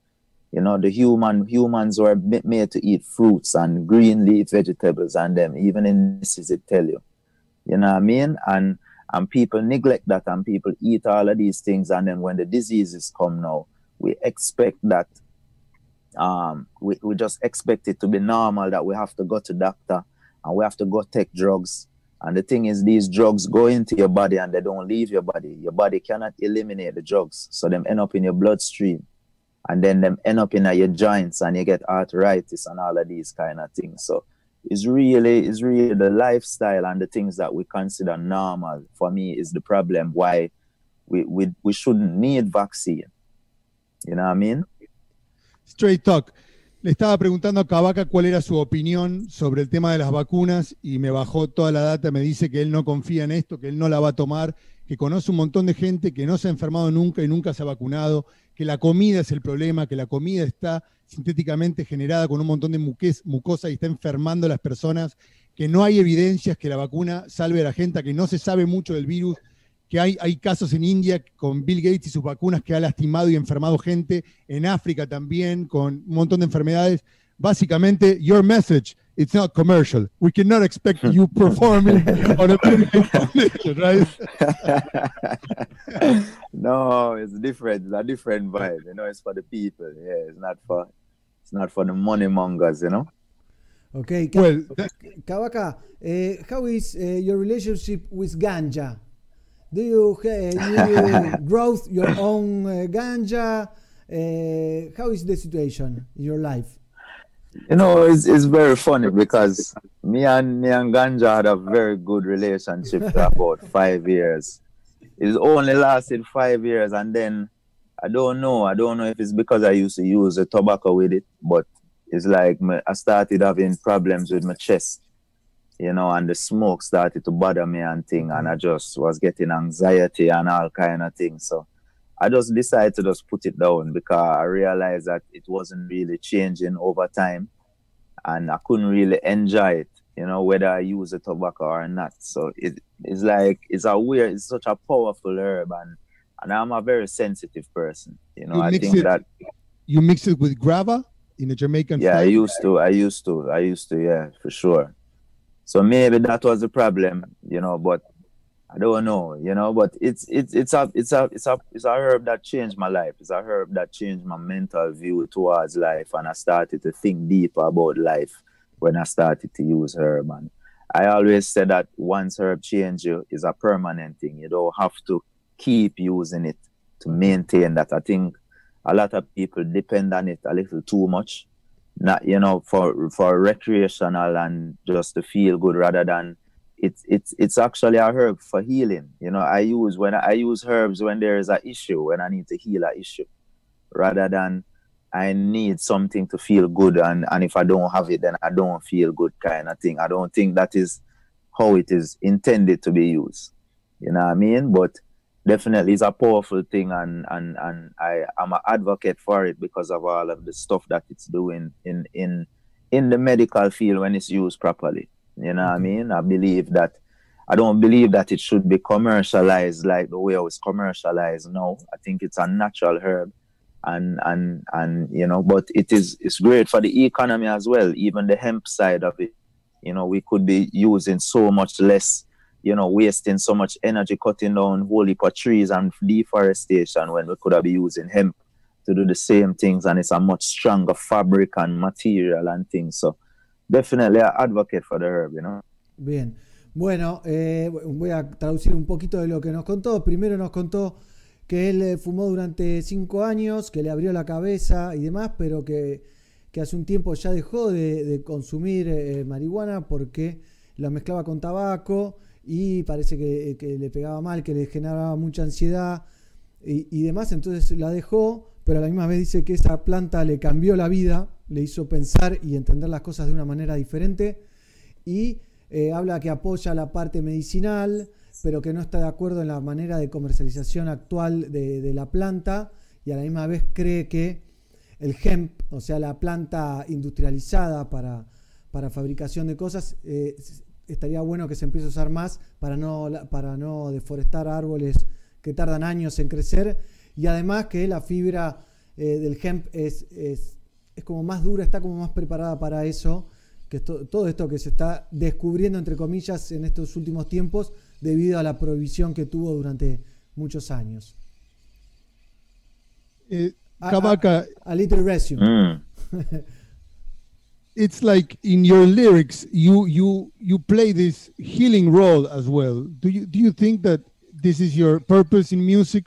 You know, the human humans were made to eat fruits and green leaf vegetables and them, even in this is it tell you. You know what I mean? And and people neglect that and people eat all of these things and then when the diseases come now, we expect that um we, we just expect it to be normal that we have to go to doctor and we have to go take drugs and the thing is, these drugs go into your body and they don't leave your body. Your body cannot eliminate the drugs. So them end up in your bloodstream. And then them end up in your joints and you get arthritis and all of these kind of things. So it's really, it's really the lifestyle and the things that we consider normal for me is the problem why we, we, we shouldn't need vaccine. You know what I mean? Straight talk. Le estaba preguntando a Cavaca cuál era su opinión sobre el tema de las vacunas y me bajó toda la data, me dice que él no confía en esto, que él no la va a tomar, que conoce un montón de gente que no se ha enfermado nunca y nunca se ha vacunado, que la comida es el problema, que la comida está sintéticamente generada con un montón de mucosa y está enfermando a las personas, que no hay evidencias que la vacuna salve a la gente, que no se sabe mucho del virus que hay, hay casos en India con Bill Gates y sus vacunas que ha lastimado y enfermado gente, en África también, con un montón de enfermedades. Básicamente, your message, it's not commercial. We cannot expect you (laughs) performing on a foundation, right? (laughs) no, it's different. It's a different vibe. You know, it's for the people. Yeah, it's not for it's not for the money mongers, you know. Okay. Well, Kawaka, uh, how is uh, your relationship with ganja? Do you, you (laughs) grow your own uh, ganja? Uh, how is the situation in your life? You know, it's, it's very funny because me and me and Ganja had a very good relationship for about (laughs) five years. It's only lasted five years, and then I don't know. I don't know if it's because I used to use the tobacco with it, but it's like my, I started having problems with my chest you know, and the smoke started to bother me and thing, and I mm-hmm. just was getting anxiety and all kind of things. So I just decided to just put it down because I realized that it wasn't really changing over time, and I couldn't really enjoy it, you know, whether I use the tobacco or not. So it, it's like it's a weird, it's such a powerful herb, and and I'm a very sensitive person, you know. You I think it, that you mix it with grava in a Jamaican. Yeah, I used to. I used to. I used to. Yeah, for sure. So maybe that was the problem, you know, but I don't know, you know, but it's it's it's a it's a it's a it's a herb that changed my life. It's a herb that changed my mental view towards life and I started to think deeper about life when I started to use herb and I always said that once herb change you is a permanent thing. You don't have to keep using it to maintain that. I think a lot of people depend on it a little too much not you know for for recreational and just to feel good rather than it's it's it's actually a herb for healing. You know i use when i use herbs when there is an issue when i need to heal an issue rather than i need something to feel good and and if i don't have it then i don't feel good kind of thing. I don't think that is how it is intended to be used. You know what i mean? But definitely it's a powerful thing and and and I am an advocate for it because of all of the stuff that it's doing in in in the medical field when it's used properly You know what I mm-hmm. mean? I believe that I don't believe that it should be commercialized like the way it was commercialized now. I think it's a natural herb and and and you know, but it is it's great for the economy as well, even the hemp side of it. You know, we could be using so much less, you know, wasting so much energy cutting down whole heap of trees and deforestation when we could have been using hemp to do the same things and it's a much stronger fabric and material and things. So definitely I advocate for the herb, you know. Bien. Bueno, eh, voy a traducir un poquito de lo que nos contó. Primero nos contó que él eh, fumó durante cinco años, que le abrió la cabeza y demás, pero que, que hace un tiempo ya dejó de, de consumir eh, marihuana porque la mezclaba con tabaco y parece que, que le pegaba mal, que le generaba mucha ansiedad y, demás. Entonces la dejó, pero a la misma vez dice que esa planta le cambió la vida, le hizo pensar y entender las cosas de una manera diferente. Y eh, habla que apoya la parte medicinal, pero que no está de acuerdo en la manera de comercialización actual de, la planta y a la misma vez cree que el hemp, o sea, la planta industrializada para, para fabricación de cosas, eh, estaría bueno que se empiece a usar más para no, para no deforestar árboles que tardan años en crecer y además que la fibra eh, del hemp es, es, es como más dura, está como más preparada para eso que to- todo esto que se está descubriendo, entre comillas, en estos últimos tiempos, debido a la prohibición que tuvo durante muchos años. Eh, A- A, a little resume. Mm. (laughs) it's like in your lyrics you you you play this healing role as well do you do you think that this is your purpose in music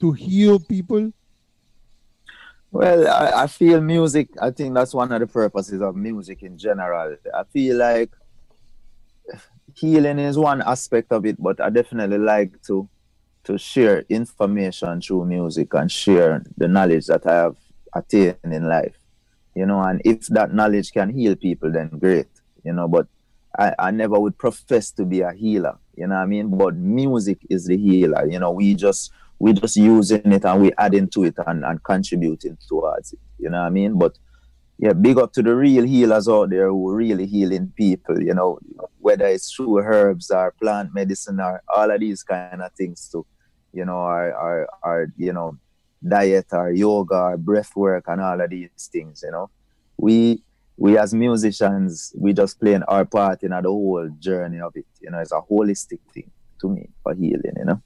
to heal people Well, I, I feel music, I think that's one of the purposes of music in general. I feel like healing is one aspect of it, but I definitely like to to share information through music and share the knowledge that I have attained in life. You know, and if that knowledge can heal people, then great. You know, but I, I never would profess to be a healer, you know what I mean? But music is the healer. You know, we just we just using it and we adding to it and, and contributing towards it. You know what I mean? But yeah, big up to the real healers out there who really healing people, you know, whether it's through herbs or plant medicine or all of these kind of things too, you know, or, or, or you know, diet or yoga or breath work and all of these things, you know. We we as musicians, we just playing our part in the whole journey of it. You know, it's a holistic thing to me for healing, you know.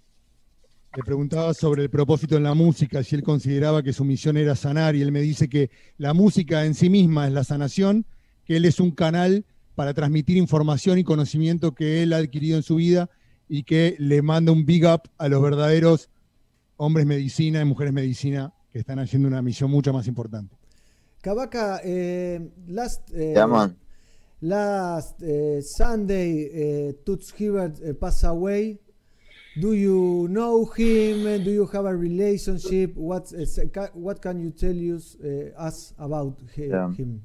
Le preguntaba sobre el propósito en la música, si él consideraba que su misión era sanar, y él me dice que la música en sí misma es la sanación, que él es un canal para transmitir información y conocimiento que él ha adquirido en su vida y que le manda un big up a los verdaderos hombres medicina y mujeres medicina que están haciendo una misión mucho más importante. Kabaka, eh, last, eh, last eh, Sunday, eh, Toots Hibbert eh, passed away. Do you know him? Do you have a relationship? What uh, what can you tell us, uh, us about he- Yeah. him?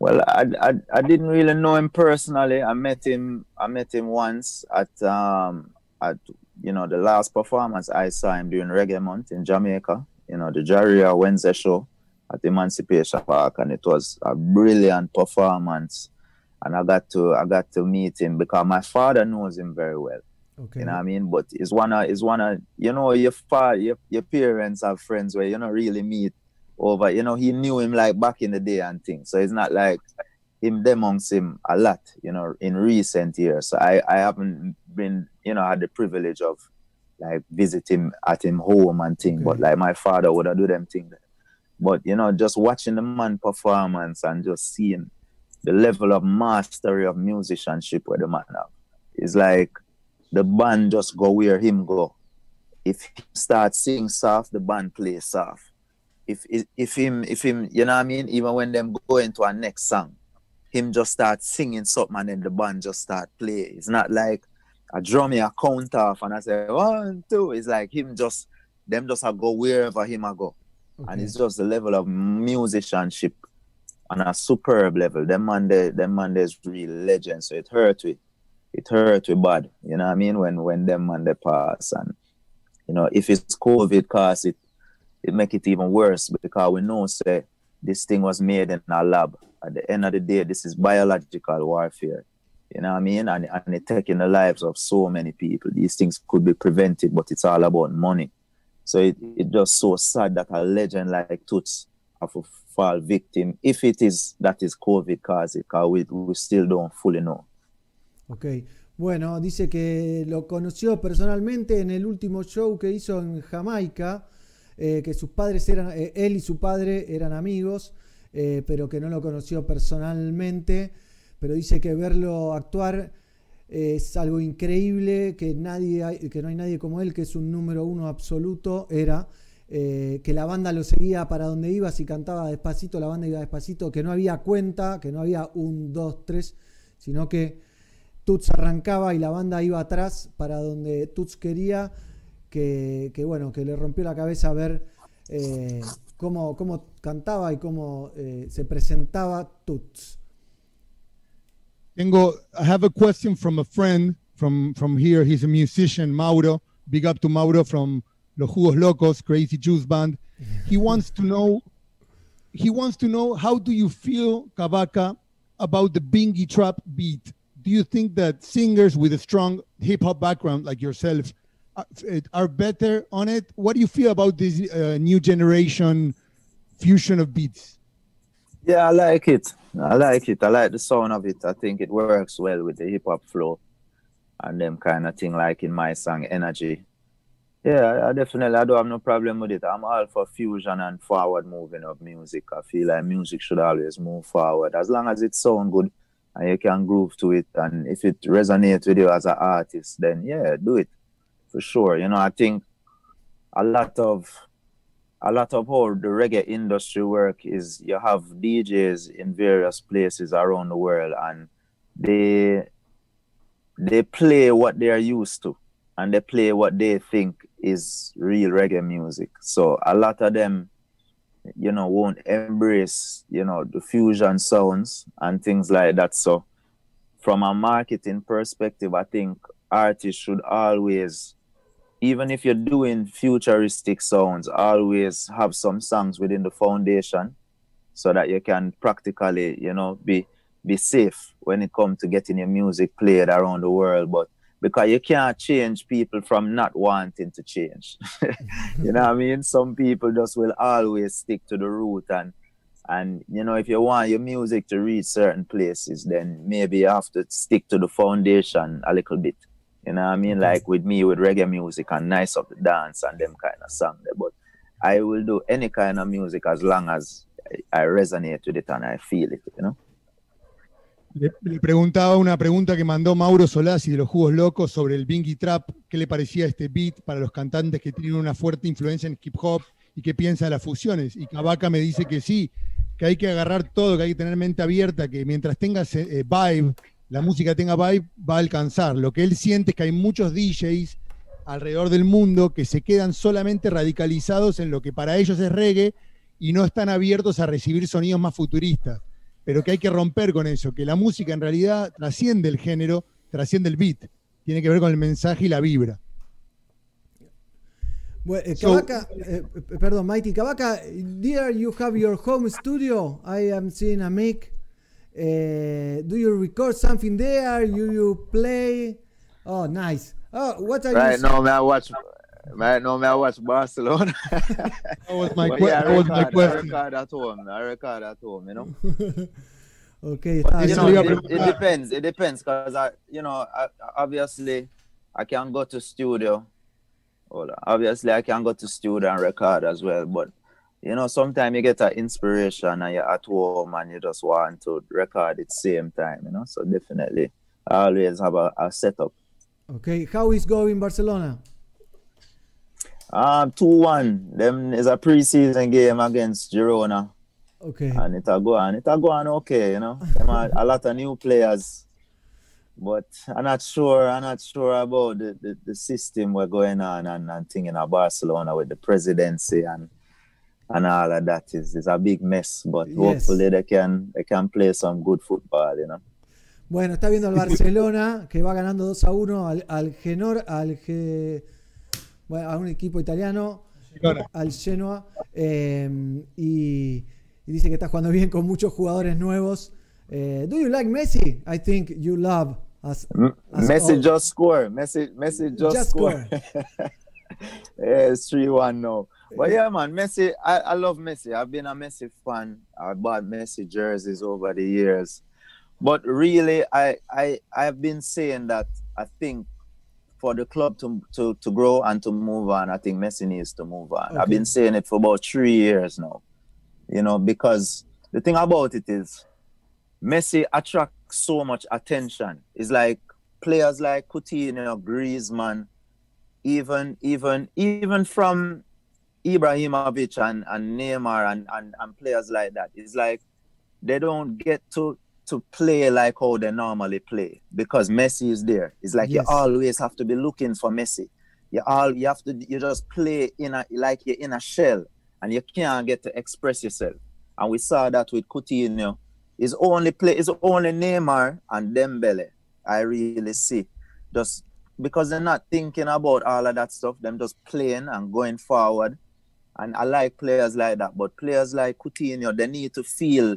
Well, I, I I didn't really know him personally. I met him I met him once at um at you know the last performance I saw him during Reggae Month in Jamaica. You know the Jaria Wednesday show at Emancipation Park, and it was a brilliant performance. And I got to I got to meet him because my father knows him very well. Okay. You know what I mean? But it's one of it's one of you know your father your, your parents have friends where you don't really meet over. You know he knew him like back in the day and things. So it's not like him amongst him a lot. You know in recent years. So I I haven't been you know had the privilege of like visit him at him home and thing. But like my father would have do them thing. But you know just watching the man performance and just seeing the level of mastery of musicianship where the man have. It's like the band just go where him go. If he start singing soft, the band play soft. If if if him if him you know what I mean, even when them go into our next song, him just start singing something and then the band just start play. It's not like a drum me a count off and I say one, two. It's like him just them just a go wherever him a go. And it's just the level of musicianship on a superb level. Them man they them man there's real legends. So it hurt with it hurt with bad. You know what I mean? When when them man they pass and you know if it's COVID cause it it make it even worse because we know say this thing was made in a lab. At the end of the day, this is biological warfare. You know what I mean? And, and it's taking the lives of so many people. These things could be prevented, but it's all about money. So it, it just so sad that a legend like Toots have to fall victim, if it is that is COVID cause it, cause we, we still don't fully know. Ok. Bueno, dice que lo conoció personalmente en el último show que hizo en Jamaica, eh, que sus padres eran, eh, él y su padre eran amigos, eh, pero que no lo conoció personalmente. Pero dice que verlo actuar es algo increíble, que, nadie que no hay nadie como él, que es un número uno absoluto, era. que la banda lo seguía para donde iba, si cantaba despacito, la banda iba despacito, que no había cuenta, que no había un, dos, tres, sino que Tuts arrancaba y la banda iba atrás para donde Tuts quería, que, que, bueno, que le rompió la cabeza ver eh, cómo, cómo cantaba y cómo eh, se presentaba Tuts. Tengo, I have a question from a friend from, from here. He's a musician, Mauro. Big up to Mauro from Los Jugos Locos, Crazy Juice Band. He wants to know, he wants to know how do you feel, Kabaka, about the bingy trap beat? Do you think that singers with a strong hip hop background like yourself are, are better on it? What do you feel about this uh, new generation fusion of beats? Yeah, I like it. I like it. I like the sound of it. I think it works well with the hip hop flow and them kind of thing, like in my song Energy. Yeah, I definitely I don't have no problem with it. I'm all for fusion and forward moving of music. I feel like music should always move forward. As long as it sound good and you can groove to it and if it resonates with you as an artist, then yeah, do it. For sure. You know, I think a lot of a lot of how the reggae industry work is you have DJs in various places around the world and they they play what they are used to and they play what they think is real reggae music. So a lot of them, you know, won't embrace, you know, the fusion sounds and things like that. So from a marketing perspective, I think artists should always even if you're doing futuristic sounds, always have some songs within the foundation so that you can practically, you know, be be safe when it comes to getting your music played around the world. But because you can't change people from not wanting to change. (laughs) you know what I mean? Some people just will always stick to the root and and you know if you want your music to reach certain places then maybe you have to stick to the foundation a little bit. You know what I mean? Like with me with reggae music and nice of the dance and them kind of song there. But I will do any kind of music as long as I, resonate with it and I feel it, you know? Le, le preguntaba una pregunta que mandó Mauro Solasi de los Jugos Locos sobre el Bingy Trap, qué le parecía este beat para los cantantes que tienen una fuerte influencia en hip hop y qué piensa de las fusiones. Y Kabaka me dice que sí, que hay que agarrar todo, que hay que tener mente abierta, que mientras tengas eh, vibe, la música tenga vibe, va a alcanzar. Lo que él siente es que hay muchos DJs alrededor del mundo que se quedan solamente radicalizados en lo que para ellos es reggae y no están abiertos a recibir sonidos más futuristas pero que hay que romper con eso, que la música en realidad trasciende el género, trasciende el beat, tiene que ver con el mensaje y la vibra. Eh, So- eh, perdón, Mighty Cavaca, there you have your home studio. I am seeing a mic. Eh, do you record something there? You you play? Oh, nice. Oh, what are Right you? now, may I watch. Right now, may I watch Barcelona. (laughs) That was my, (laughs) But que- yeah, I that was my record, I question. record at home. I record at home, you know. (laughs) ok, But you know, le iba a it, it depends. It depends because I, you know, I, obviously, I can go to studio. Hold on. Obviously, I can go to studio and record as well. But you know, sometimes you get an inspiration and you're at home and you just want to record at the same time. You know, so definitely, I always have a, a setup. Okay, how is going Barcelona? Um, two one. Them is a preseason game against Girona. Okay. and it'll go on. It'll go on okay, you know. Them are a lot of new players, but I'm not sure. I'm not sure about the, the, the system we're going on and, and thing in Barcelona with the presidency and and all of that is is a big mess. But Yes. hopefully they can they can play some good football, you know. Bueno, está viendo el Barcelona que va ganando 2 a 1 al, al Genor, al Ge- bueno, a un equipo italiano, al Genoa. eh, y, y dice que está jugando bien con muchos jugadores nuevos. Eh, do you like Messi? I think you love as, as Messi all. just score. Messi, Messi just, Just score. yeah, (laughs) it's three one now. But yeah, man, Messi. I, I love Messi. I've been a Messi fan. I bought Messi jerseys over the years. But really, I I I've been saying that I think for the club to to to grow and to move on, I think Messi needs to move on. I've been saying it for about three years now. You know, because the thing about it is Messi attracts so much attention. It's like players like Coutinho, Griezmann, even even even from Ibrahimovic and, and Neymar and, and, and players like that. It's like they don't get to to play like how they normally play because Messi is there. It's like Yes. you always have to be looking for Messi. You all you have to you just play in a like you're in a shell and you can't get to express yourself. And we saw that with Coutinho. His only play is only Neymar and Dembele. I really see. Just because they're not thinking about all of that stuff, them just playing and going forward. And I like players like that. But players like Coutinho, they need to feel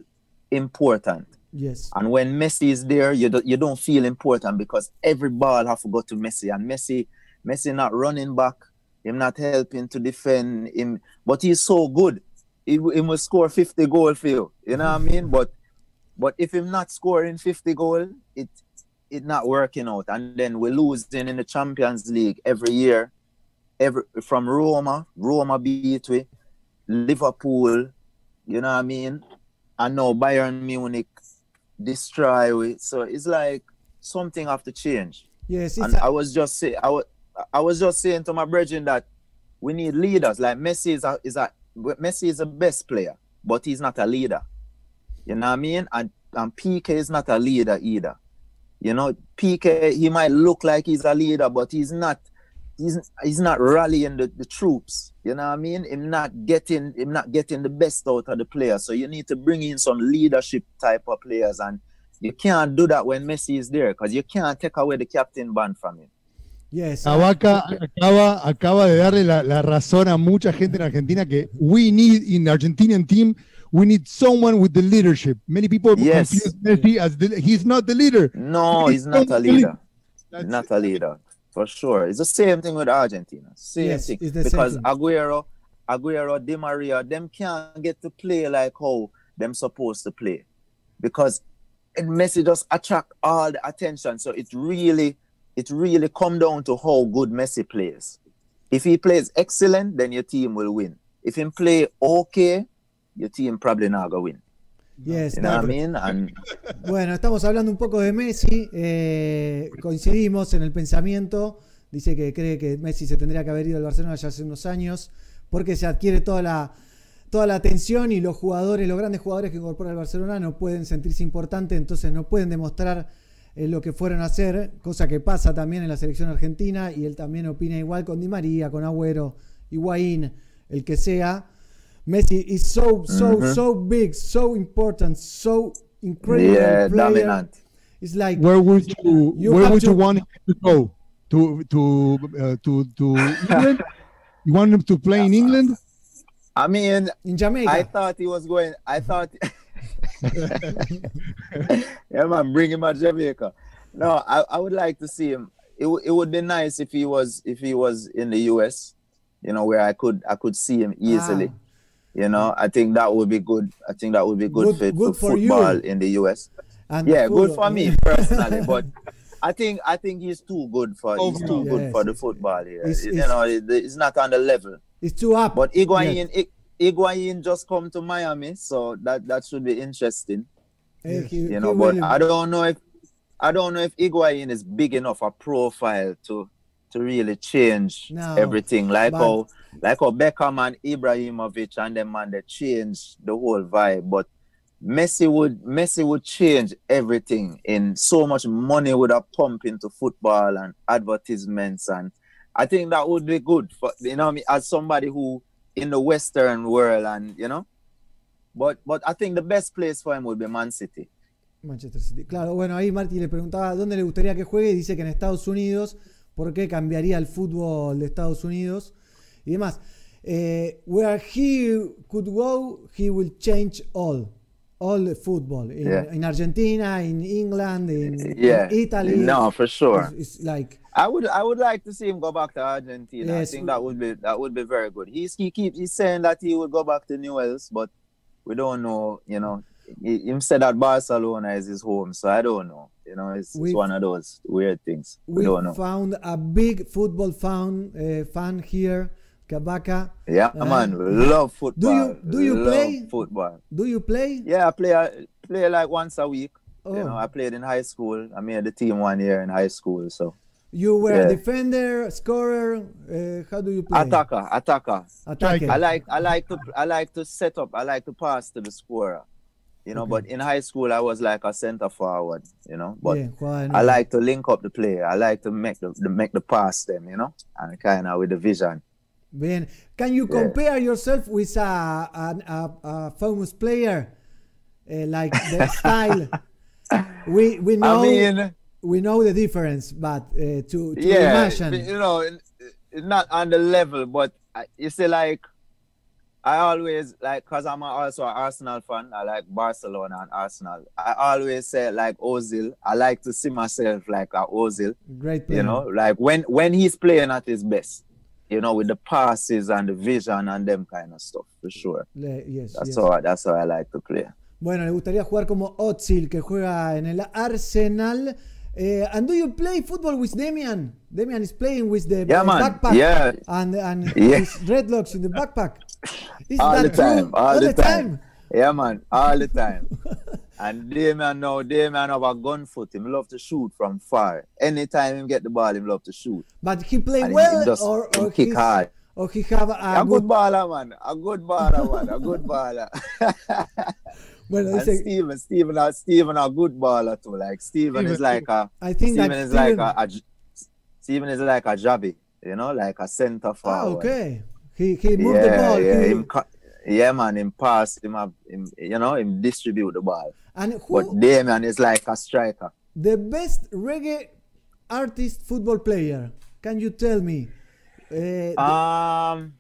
important. Yes. And when Messi is there, you don't you don't feel important because every ball have to go to Messi. And Messi, Messi not running back, him not helping to defend him, but he's so good. He, he must score 50 goal for you. You know what I mean? But but if him not scoring 50 goal, it it not working out. And then we're losing in the Champions League every year. Every from Roma, Roma beat we, Liverpool, you know what I mean? And now Bayern Munich destroy we. So it's like something have to change. Yes, And it's a- I was just say I was I was just saying to my brethren that we need leaders. Like Messi is a is a Messi is the best player, but he's not a leader. You know what I mean? And and PK is not a leader either. You know, PK he might look like he's a leader, but he's not. He's he's not rallying the, the troops. You know what I mean? Him not getting him not getting the best out of the players. So you need to bring in some leadership type of players, and you can't do that when Messi is there because you can't take away the captain band from him. yes. Tabaca acaba, acaba de darle la, la razón a mucha gente en Argentina que we need in the Argentinian team, we need someone with the leadership. Many people Yes. confuse Messi as the, he's not the leader. No, He's he's not a not the leader. Not a leader for sure. It's the same thing with Argentina. Same Yes, thing the same because thing. Aguero, Aguero, Di Maria, them can't get to play like how them supposed to play because and Messi just attract all the attention. So it really, it really come down to how good Messi plays. If he plays excellent, then your team will win. If he play okay, your team probably not gonna win. Yes, no, Bueno, estamos hablando un poco de Messi. eh, coincidimos en el pensamiento. Dice que cree que Messi se tendría que haber ido al Barcelona ya hace unos años porque se adquiere toda la, toda la atención y los jugadores, los grandes jugadores que incorpora el Barcelona no pueden sentirse importantes, entonces no pueden demostrar eh, lo que fueron a hacer, cosa que pasa también en la selección argentina y él también opina igual con Di María, con Agüero, Higuaín, el que sea. Messi is so, so, Mhm. so big, so important, so incredible yeah, player. dominant. It's like Where would you, You where have would you want him to go? To to uh, to to (laughs) England? You want him to play in England? I mean, in Jamaica. I thought he was going. I thought. (laughs) yeah, man, bring him to Jamaica. No, I, I would like to see him. It, it would be nice if he was if he was in the U.S. You know, where I could I could see him easily. You know, I think that would be good. I think that would be good, Good- fit good for for you. football in the U.S. And yeah, good for me personally, but (laughs) I think I think he's too good for he's too good for the football here. It's- you it's- know, it- it's not on the level. It's too up. But Iguain, I- Iguain just come to Miami, so that that should be interesting. Eh, he- You know, but will- I don't know if I don't know if Iguain is big enough a profile to to really change No, everything. Like but- how like how Beckham and Ibrahimovic and them man they changed the whole vibe. But Messi would Messi would change everything in so much money would have pumped into football and advertisements and I think that would be good for you know mean as somebody who in the Western world and you know. But but I think the best place for him would be Man City. Manchester City. Claro, bueno, ahí Marty le preguntaba dónde le gustaría que juegue y dice que en Estados Unidos, ¿por qué cambiaría el fútbol de Estados Unidos y demás? uh, where he could go, he will change all, all the football in, Yeah. in Argentina, in England, in, Yeah. in Italy. No, for sure. It's, it's like I would I would like to see him go back to Argentina. Yes. I think that would be that would be very good. He's he keeps he's saying that he would go back to Newell's, but we don't know. You know, he, him said that Barcelona is his home, so I don't know. You know, it's, it's one of those weird things. We, we don't know. found a big football fan uh, fan here, Kabaka. yeah, Uh, man, love football. Do you- do you Love play? football? Do you play? Yeah, I play I play like once a week. Oh. You know, I played in high school. I made the team one year in high school. So You were a Yeah. defender, scorer. Uh, how do you play? attacker, attacker. Attacker. I like I like to I like to set up. I like to pass to the scorer. You know, but in high school I was like a center forward. You know, but en I like to link up the player. I like to make the, the make the pass them. You know, and kind of with the vision. Bien. Can you Yeah. compare yourself with a, an- a, a famous player? Uh, like the (laughs) style. We we know I mean, we know the difference, but uh, to, to yeah, imagine. you know, it's not on the level, but you see, like I always like because I'm also an Arsenal fan. I like Barcelona and Arsenal. I always say like Ozil. I like to see myself like a Ozil. Great player. You know, like when when he's playing at his best. You know, with the passes and the vision and them kind of stuff for sure. Le- yes, That's yes. how that's how I like to play. Bueno, le gustaría jugar como Ozil, que juega en el Arsenal. Eh, and do you play football with Damian? Damian is playing with the Yeah, man. backpack Yeah. and, and (laughs) Yeah. his dreadlocks in the backpack. Is all that the time, true? all, the, time. Yeah, man, all the time. (laughs) and Damian now, Damian have a gun foot. Him love to shoot from far. Anytime him get the ball, him love to shoot. But he play And well he just- or, he or, kick hard. or he have a, a good... good baller, man. A good baller, man. A good baller. (laughs) And dice, Steven, Steven, a, Steven a good baller too. Like Steven is like a. I think Steven is like Steven- a, a. J- Steven is like a Javi, you know, like a center ah, forward. okay. He, he moved yeah, the ball. yeah, he- him, yeah, man. Him pass, him, have, him, you know, him distribute the ball. and who, But Damian is like a striker. the best reggae artist football player? Can you tell me? Uh, Um,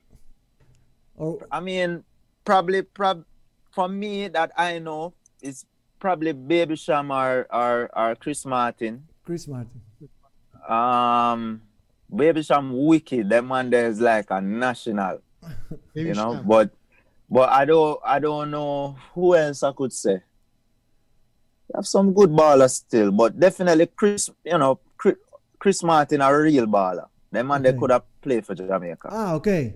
or, I mean, probably, prob, for me that I know is probably Baby Sham or, or, or Chris Martin. Chris Martin. Um, Baby Sham wicked. That man there is like a national, (laughs) you know. Sham. But but I don't I don't know who else I could say. We have some good ballers still, but definitely Chris, you know, Chris, Chris Martin a real baller. That man they Okay. could have played for Jamaica. Ah, ok.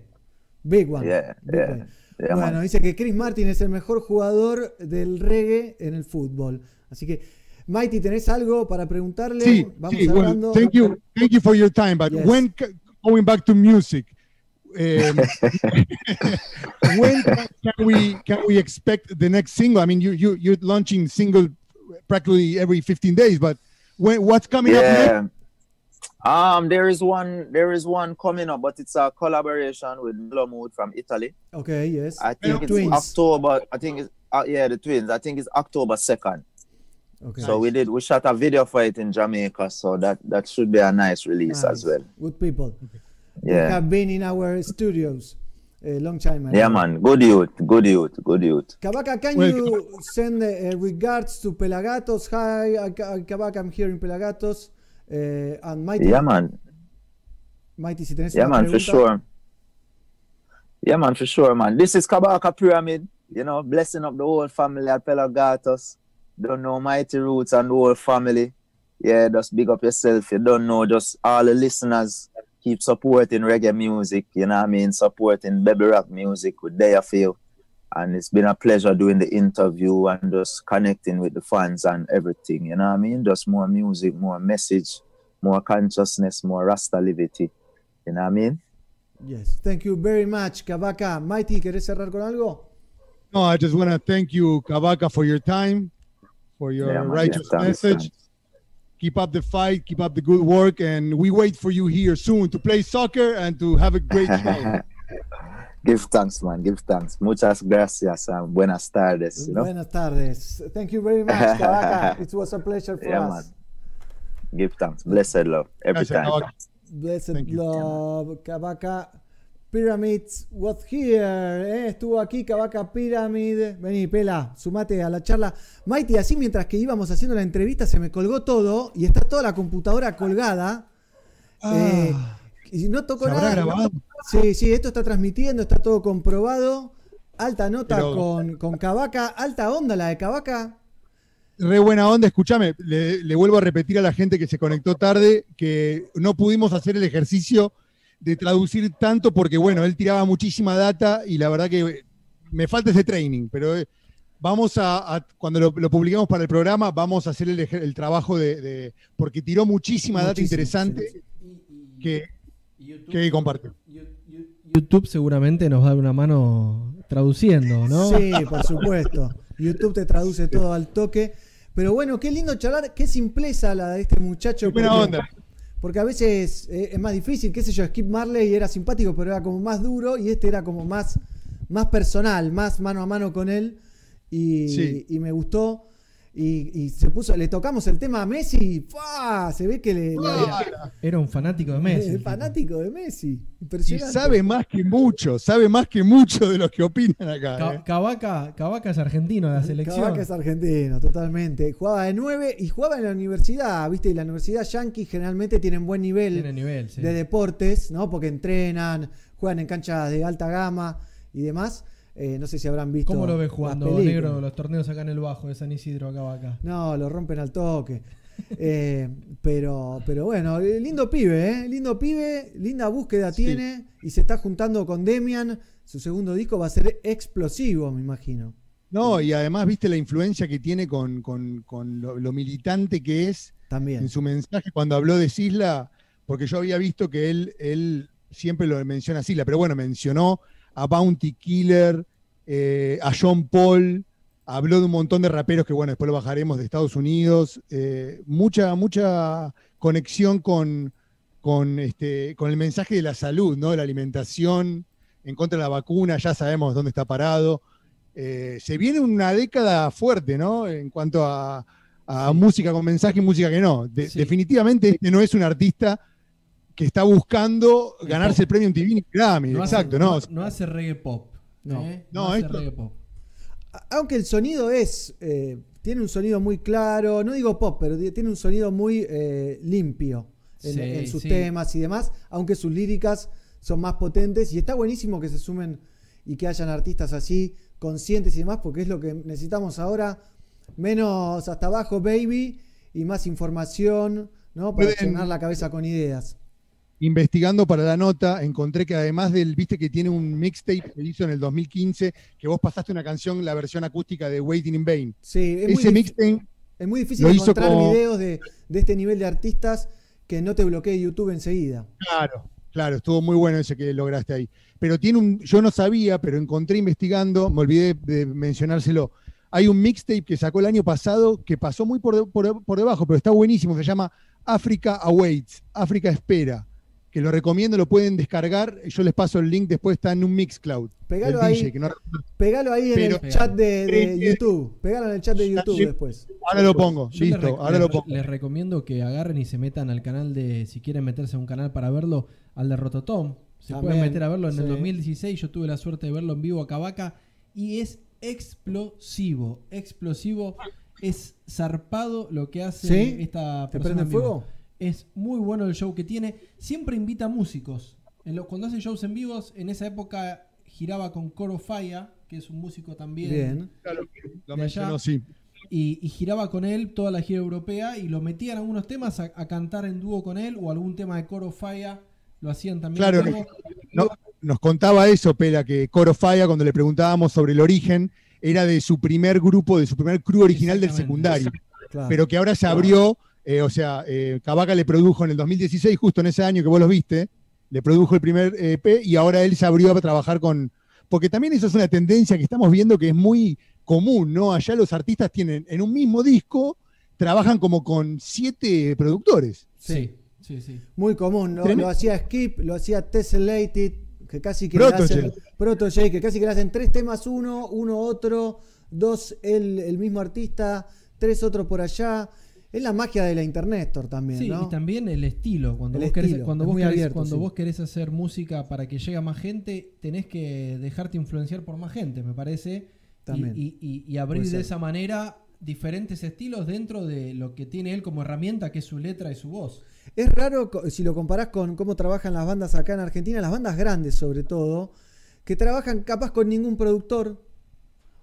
Big one. Yeah, Big yeah, one. yeah, bueno, man. dice que Chris Martin es el mejor jugador del reggae en el fútbol. Así que, Mighty, ¿tenés algo para preguntarle? Sí, Vamos sí, well, hablando. thank you, thank you for your time. But Yes. when c- going back to music, um, (laughs) when can, can we can we expect the next single? I mean, you you you're launching single practically every 15 days, but when what's coming up next? Yeah. Um, there is one. There is one coming up, but it's a collaboration with Bloomwood from Italy. Ok, yes. I think it's Twins. October. I think it's uh, yeah, the twins. I think it's October second. Okay. So we did. We shot a video for it in Jamaica. So that that should be a nice release Nice. as well. Good people. They Yeah. have been in our studios a long time ago. Yeah, man. Good youth. Good youth. Good youth. Kabaka, can Well, you send uh, regards to Pelagatos? Hi, I- I- Kabaka, I'm here in Pelagatos. Uh, and Mighty, Yeah, man. Mighty, si tenés Yeah, una man, for sure. Yeah, man, for sure, man. This is Kabaka Pyramid, you know, blessing up the whole family at Pelagatos. Don't know Mighty Roots and the whole family. Yeah, just big up yourself. You don't know, just all the listeners keep supporting reggae music, you know what I mean? Supporting baby rock music with there for you. And it's been a pleasure doing the interview and just connecting with the fans and everything, you know what I mean? Just more music, more message, more consciousness, more rastalivity. You know what I mean? Yes, thank you very much, Kabaka. Mighty, ¿querés cerrar con algo? No, I just want to thank you, Kabaka, for your time, for your Yeah, righteous yeah, thanks, message. Thanks. Keep up the fight, keep up the good work, and we wait for you here soon to play soccer and to have a great (laughs) show. Give thanks, man. Give thanks. Muchas gracias and buenas tardes. You know? Buenas tardes. Thank you very much, (laughs) Kabaka. It was a pleasure for Yeah, us. man. Give thanks. Blessed love every Gracias, time. Kabaka. Blessed Thank love, Kabaka. Pyramids was here. ¿eh? Estuvo aquí Cavaca Pyramid. Vení, Pela, sumate a la charla. Maite, así mientras que íbamos haciendo la entrevista se me colgó todo y está toda la computadora colgada. Eh, y no tocó ¿Se habrá nada. grabado? Sí, sí, esto está transmitiendo, está todo comprobado. Alta nota Pero- con, con Cavaca. Alta onda la de Cavaca. Re buena onda, escúchame, le, le vuelvo a repetir a la gente que se conectó tarde que no pudimos hacer el ejercicio de traducir tanto porque, bueno, él tiraba muchísima data y la verdad que me falta ese training, pero eh, vamos a, a- cuando lo, lo publiquemos para el programa, vamos a hacer el, el trabajo de, de- porque tiró muchísima data interesante que, que compartir. YouTube seguramente nos va a dar una mano traduciendo, ¿no? Sí, por supuesto. YouTube te traduce todo al toque. Pero bueno, qué lindo charlar, qué simpleza la de este muchacho. Qué buena onda. Porque a veces eh, es más difícil, qué sé yo, Skip Marley era simpático, pero era como más duro y este era como más, más personal, más mano a mano con él. Y, Sí. y me gustó. Y, y se puso, le tocamos el tema a Messi y ¡fua! se ve que le, le- Era un fanático de Messi. es fanático de Messi. Y sabe más que mucho, sabe más que mucho de los que opinan acá. Ca- eh. Cavaca, Cavaca es argentino de la selección. Cavaca es argentino, totalmente. Jugaba de 9 y jugaba en la universidad, ¿viste? Y la universidad yankee generalmente tienen buen nivel, Tiene nivel, sí. de deportes, ¿no? Porque entrenan, juegan en canchas de alta gama y demás. Eh, no sé si habrán visto. ¿Cómo lo ves jugando negro los torneos acá en el Bajo de San Isidro, a Cavaca? No, lo rompen al toque. (laughs) Eh, pero, pero bueno, eh, lindo pibe, ¿eh? Lindo pibe, linda búsqueda Sí. tiene y se está juntando con Demian. Su segundo disco va a ser explosivo, me imagino. No, y además, viste la influencia que tiene con, con- con lo, lo militante que es También. en su mensaje cuando habló de Sisla, porque yo había visto que él, él siempre lo menciona Sisla, pero bueno, mencionó a Bounty Killer, eh, a John Paul, habló de un montón de raperos que, bueno, después lo bajaremos de Estados Unidos, eh, mucha, mucha conexión con, con, este, con el mensaje de la salud, ¿no? De la alimentación, en contra de la vacuna, ya sabemos dónde está parado. Eh, se viene una década fuerte, ¿no? En cuanto a, a música con mensaje y música que no. De- Sí. Definitivamente este no es un artista que está buscando ganarse el premio MTV ni Grammy. No Exacto, hace, ¿no? no hace reggae pop. No. ¿eh? No, hace esto- reggae pop. Aunque el sonido es. eh, tiene un sonido muy claro. No digo pop, pero ti- tiene un sonido muy eh, limpio en, Sí, en sus sí. temas y demás. Aunque sus líricas son más potentes. Y está buenísimo que se sumen y que hayan artistas así, conscientes y demás, porque es lo que necesitamos ahora. Menos hasta abajo, baby, y más información, ¿no? Para llenar la cabeza con ideas. Investigando para la nota, encontré que además del, viste que tiene un mixtape que hizo en el 2015, que vos pasaste una canción, la versión acústica de Waiting in Vain. Sí, es muy Ese mixtape, Es muy difícil encontrar como- videos de, de este nivel de artistas que no te bloquee YouTube enseguida. claro, claro, estuvo muy bueno ese que lograste ahí. Pero tiene un, yo no sabía, pero encontré investigando, me olvidé de mencionárselo. Hay un mixtape que sacó el año pasado que pasó muy por, de- por- por debajo, pero está buenísimo, se llama Africa Awaits, África Espera, que lo recomiendo, lo pueden descargar, yo les paso el link, después está en un Mixcloud. Pegalo ahí. DJ, que no- Pegalo ahí en el chat de, YouTube. Pegalo en el chat de YouTube Sí. después. ahora lo pongo, Yo les, listo, rec- ahora les- lo pongo. les recomiendo que agarren y se metan al canal de, si quieren meterse a un canal para verlo, al de Rototom. Se También, pueden meter a verlo en el sí. 2016. Yo tuve la suerte de verlo en vivo a Cavaca y es explosivo. Explosivo. Es zarpado lo que hace ¿Sí? esta ¿Te persona prende en vivo. Es muy bueno el show que tiene. Siempre invita músicos. En lo- cuando hace shows en vivos, en esa época giraba con Coro Faya, que es un músico también Bien. Claro, lo mencionó, sí. y, y giraba con él toda la gira europea y lo metían algunos temas a, a cantar en dúo con él o algún tema de coro falla lo hacían también Claro. No, nos contaba eso, Pela, que Coro Falla, cuando le preguntábamos sobre el origen, era de su primer grupo, de su primer crew original del secundario, Claro. pero que ahora se abrió, eh, o sea, eh, Cavaca le produjo en el 2016, justo en ese año que vos los viste, le produjo el primer EP y ahora él se abrió a trabajar con... Porque también eso es una tendencia que estamos viendo que es muy común, ¿no? Allá los artistas tienen en un mismo disco, trabajan como con siete productores. sí sí sí Muy común. ¿no? Lo hacía Skip, lo hacía Tessellated, que casi que Proto le hacen. Proto J, que casi que le hacen tres temas uno, uno otro, dos el, el mismo artista, tres otro por allá. Es la magia de la internet, Thor, también, Sí, ¿no? y también el estilo. Cuando, El vos, querés, estilo, cuando, es vos, querés, abierto, cuando sí. vos querés hacer música para que llegue a más gente, tenés que dejarte influenciar por más gente, me parece. También. Y, y- y abrir de esa manera diferentes estilos dentro de lo que tiene él como herramienta, que es su letra y su voz. Es raro si lo comparás con cómo trabajan las bandas acá en Argentina, las bandas grandes sobre todo, que trabajan capaz con ningún productor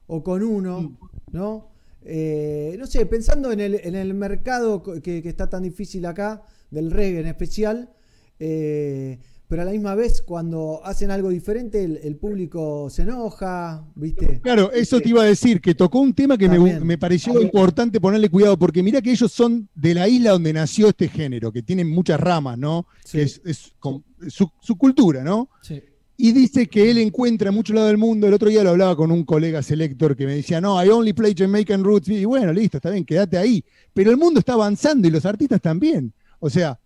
o con uno, ¿no? Eh, no sé, pensando en el, en el mercado que, que está tan difícil acá, del reggae en especial, eh, pero a la misma vez cuando hacen algo diferente el, el público se enoja, ¿viste? Claro, eso te iba a decir, que tocó un tema que me, También. me pareció importante ponerle cuidado, porque mira que ellos son de la isla donde nació este género, que tienen muchas ramas, ¿no? Sí. Que es, es con- su, su cultura, ¿no? Sí. Y dice que él encuentra en muchos lados del mundo. El otro día lo hablaba con un colega selector que me decía, no, I only play Jamaican roots. Y bueno, listo, está bien, quédate ahí. Pero el mundo está avanzando y los artistas también. O sea,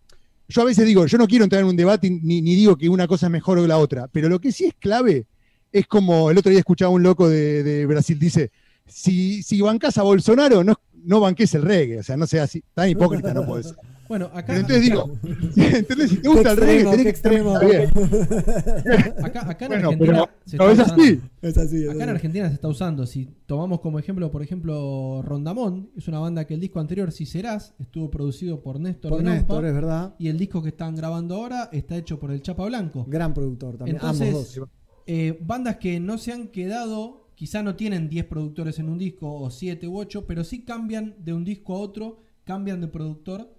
yo a veces digo, yo no quiero entrar en un debate ni, digo que una cosa es mejor que la otra, pero lo que sí es clave es como el otro día escuchaba un loco de, Brasil, dice, si, si bancás a Bolsonaro, no, no banques el reggae. O sea, no seas así, tan hipócrita no puedes. (laughs) Bueno, acá, Pero entonces digo, (laughs) (laughs) ¿entendés? Si te gusta el Qué reggae, extremo, que extremo. bien. acá, acá en Bueno, Argentina pero se no está es usando- así. Es así. es Acá en. Argentina se está usando. Si tomamos como ejemplo, por ejemplo, Rondamón, es una banda que el disco anterior, Si Serás, estuvo producido por Néstor Por de Lampa, Néstor, es verdad. y el disco que están grabando ahora está hecho por el Chapa Blanco. Gran productor también, Entonces, ambos dos. eh, bandas que no se han quedado, quizá no tienen 10 productores en un disco o 7 u 8, pero sí cambian de un disco a otro, cambian de productor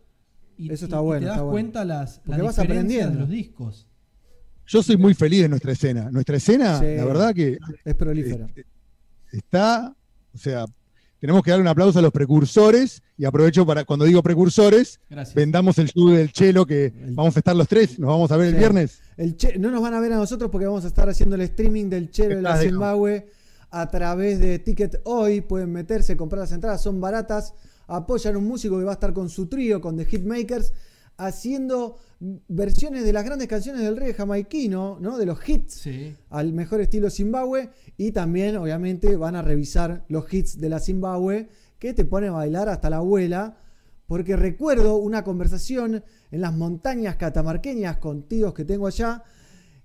y, Eso está y bueno, te das está bueno. cuenta las, Porque las vas aprendiendo. de los discos. Yo soy muy feliz de nuestra escena. Nuestra escena, Sí. la verdad que Es prolífera. eh, está, o sea, tenemos que dar un aplauso a los precursores y aprovecho para, cuando digo precursores, Gracias. vendamos el show del Chelo que El- vamos a estar los tres, nos vamos a ver el viernes. El Che- no nos van a ver a nosotros porque vamos a estar haciendo el streaming del Chero de la Zimbabue a través de Ticket Hoy. Pueden meterse, comprar las entradas, son baratas. Apoyan a un músico que va a estar con su trío, con The Hitmakers, haciendo versiones de las grandes canciones del reggae jamaiquino, ¿no? de los hits Sí. al mejor estilo Zimbabue. Y también, obviamente, van a revisar los hits de la Zimbabue que te pone a bailar hasta la abuela. Porque recuerdo una conversación en las montañas catamarqueñas con tíos que tengo allá,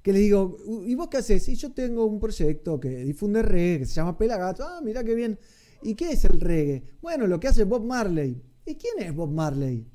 que les digo, ¿y vos qué haces? Y yo tengo un proyecto que difunde reggae, que se llama Pelagato. Ah, mirá qué bien. ¿Y qué es el reggae? Bueno, lo que hace Bob Marley. ¿Y quién es Bob Marley?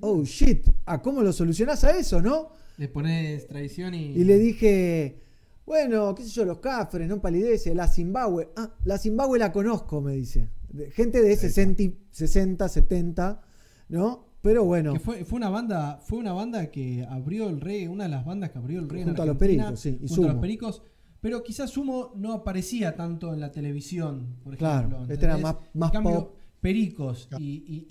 Oh, shit. ¿A cómo lo solucionás a eso, no? Le pones tradición y. Y le dije, bueno, qué sé yo, los cafres, no palidece, la Zimbabue. Ah, la Zimbabue la conozco, me dice. Gente de 60, y- 60, 70, ¿no? Pero bueno, Que fue, fue una banda, fue una banda que abrió el reggae, una de las bandas que abrió el reggae en Junto a los Pericos, sí, y junto a los. Pericos, pero quizás Sumo no aparecía tanto en la televisión, por Claro, ejemplo. este era más- más en cambio, pop. Pericos y, y-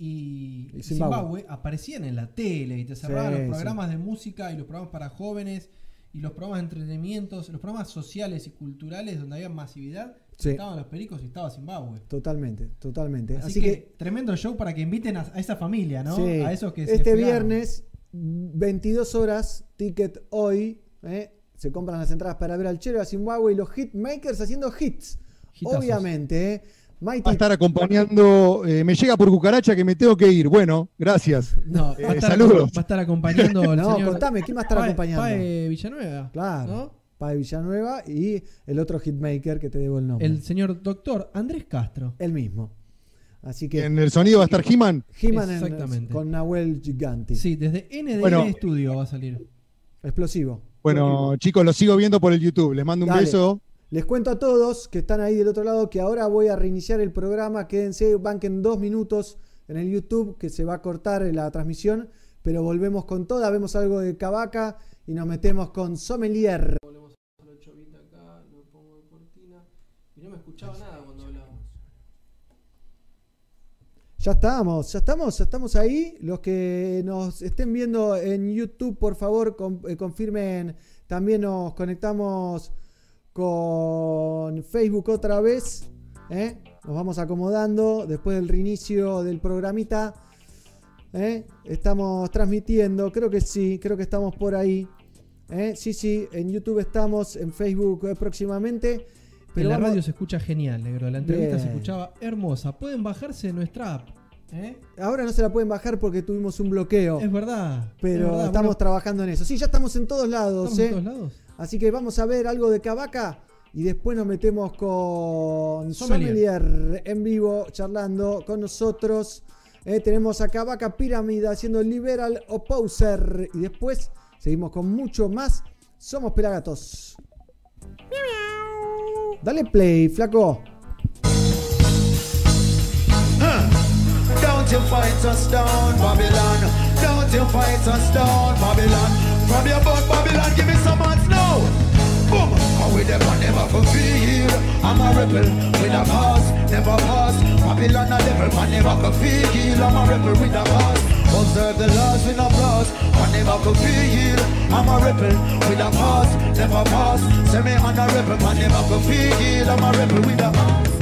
y Y Zimbabue. Aparecían en la tele y te cerraban Sí, los programas de música y los programas para jóvenes y los programas de entretenimientos, los programas sociales y culturales donde había masividad. Sí. Estaban los Pericos y estaba Zimbabue. totalmente, totalmente. Así, Así, que, que, tremendo show para que inviten a, a esa familia, ¿no? sí, A esos que se este viernes, 22 horas, ticket hoy, ¿eh? Se compran las entradas para ver al Chero a Zimbabue y los hitmakers haciendo hits. Hitazos. Obviamente, ¿eh? Mighty Va a estar acompañando, eh, me llega por cucaracha que me tengo que ir. Bueno, gracias. No, Eh, va, a estar, saludos. va a estar acompañando (laughs) No, señor. contame, ¿quién va a estar Pae- acompañando? Pae Villanueva. Claro. ¿no? Padre Villanueva y el otro hitmaker que te debo el nombre. El señor doctor Andrés Castro. El mismo. Así que En el sonido va a estar He-Man. He-Man en- Exactamente. con Nahuel Giganti. Sí, desde NDN Bueno. Studio va a salir. Explosivo. Bueno, chicos, los sigo viendo por el YouTube. Les mando un Dale. beso. Les cuento a todos que están ahí del otro lado que ahora voy a reiniciar el programa. Quédense, banquen dos minutos en el YouTube que se va a cortar la transmisión. Pero volvemos con toda. Vemos algo de Cavaca y nos metemos con Sommelier. Y no me escuchaba nada cuando hablábamos. Ya estamos, ya estamos, ya estamos ahí. Los que nos estén viendo en YouTube, por favor, eh, confirmen. También nos conectamos con Facebook otra vez. ¿eh? Nos vamos acomodando después del reinicio del programita. ¿eh? Estamos transmitiendo, creo que sí, creo que estamos por ahí. Sí, sí, en YouTube estamos, en Facebook próximamente. Pero en la vamos- radio se escucha genial, negro. La entrevista se escuchaba hermosa. Pueden bajarse nuestra app. ¿Eh? Ahora no se la pueden bajar porque tuvimos un bloqueo. Es verdad. Pero es verdad, estamos bueno, trabajando en eso. Sí, ya estamos en todos lados. ¿estamos en ¿eh? todos lados. Así que vamos a ver algo de Cavaca y después nos metemos con Sommelier. Sommelier en vivo charlando con nosotros. Eh, tenemos a Cavaca Pirámide haciendo Liberal Opposer y después seguimos con mucho más. Somos Pelagatos. Dale play, flaco. Don't you fight us down, Babylon. Don't you fight us down, Babylon. From your butt, Babylon, give me some hands now. Boom, how we them and never feel. I'm a rebel with a cause, never pass. Babylon a devil, man never feel. I'm a rebel with a cause. Observe the laws with applause, man never for feel. I'm a rebel with a cause, never pass. Say me I'm a rebel, man never for feel. I'm a rebel with a.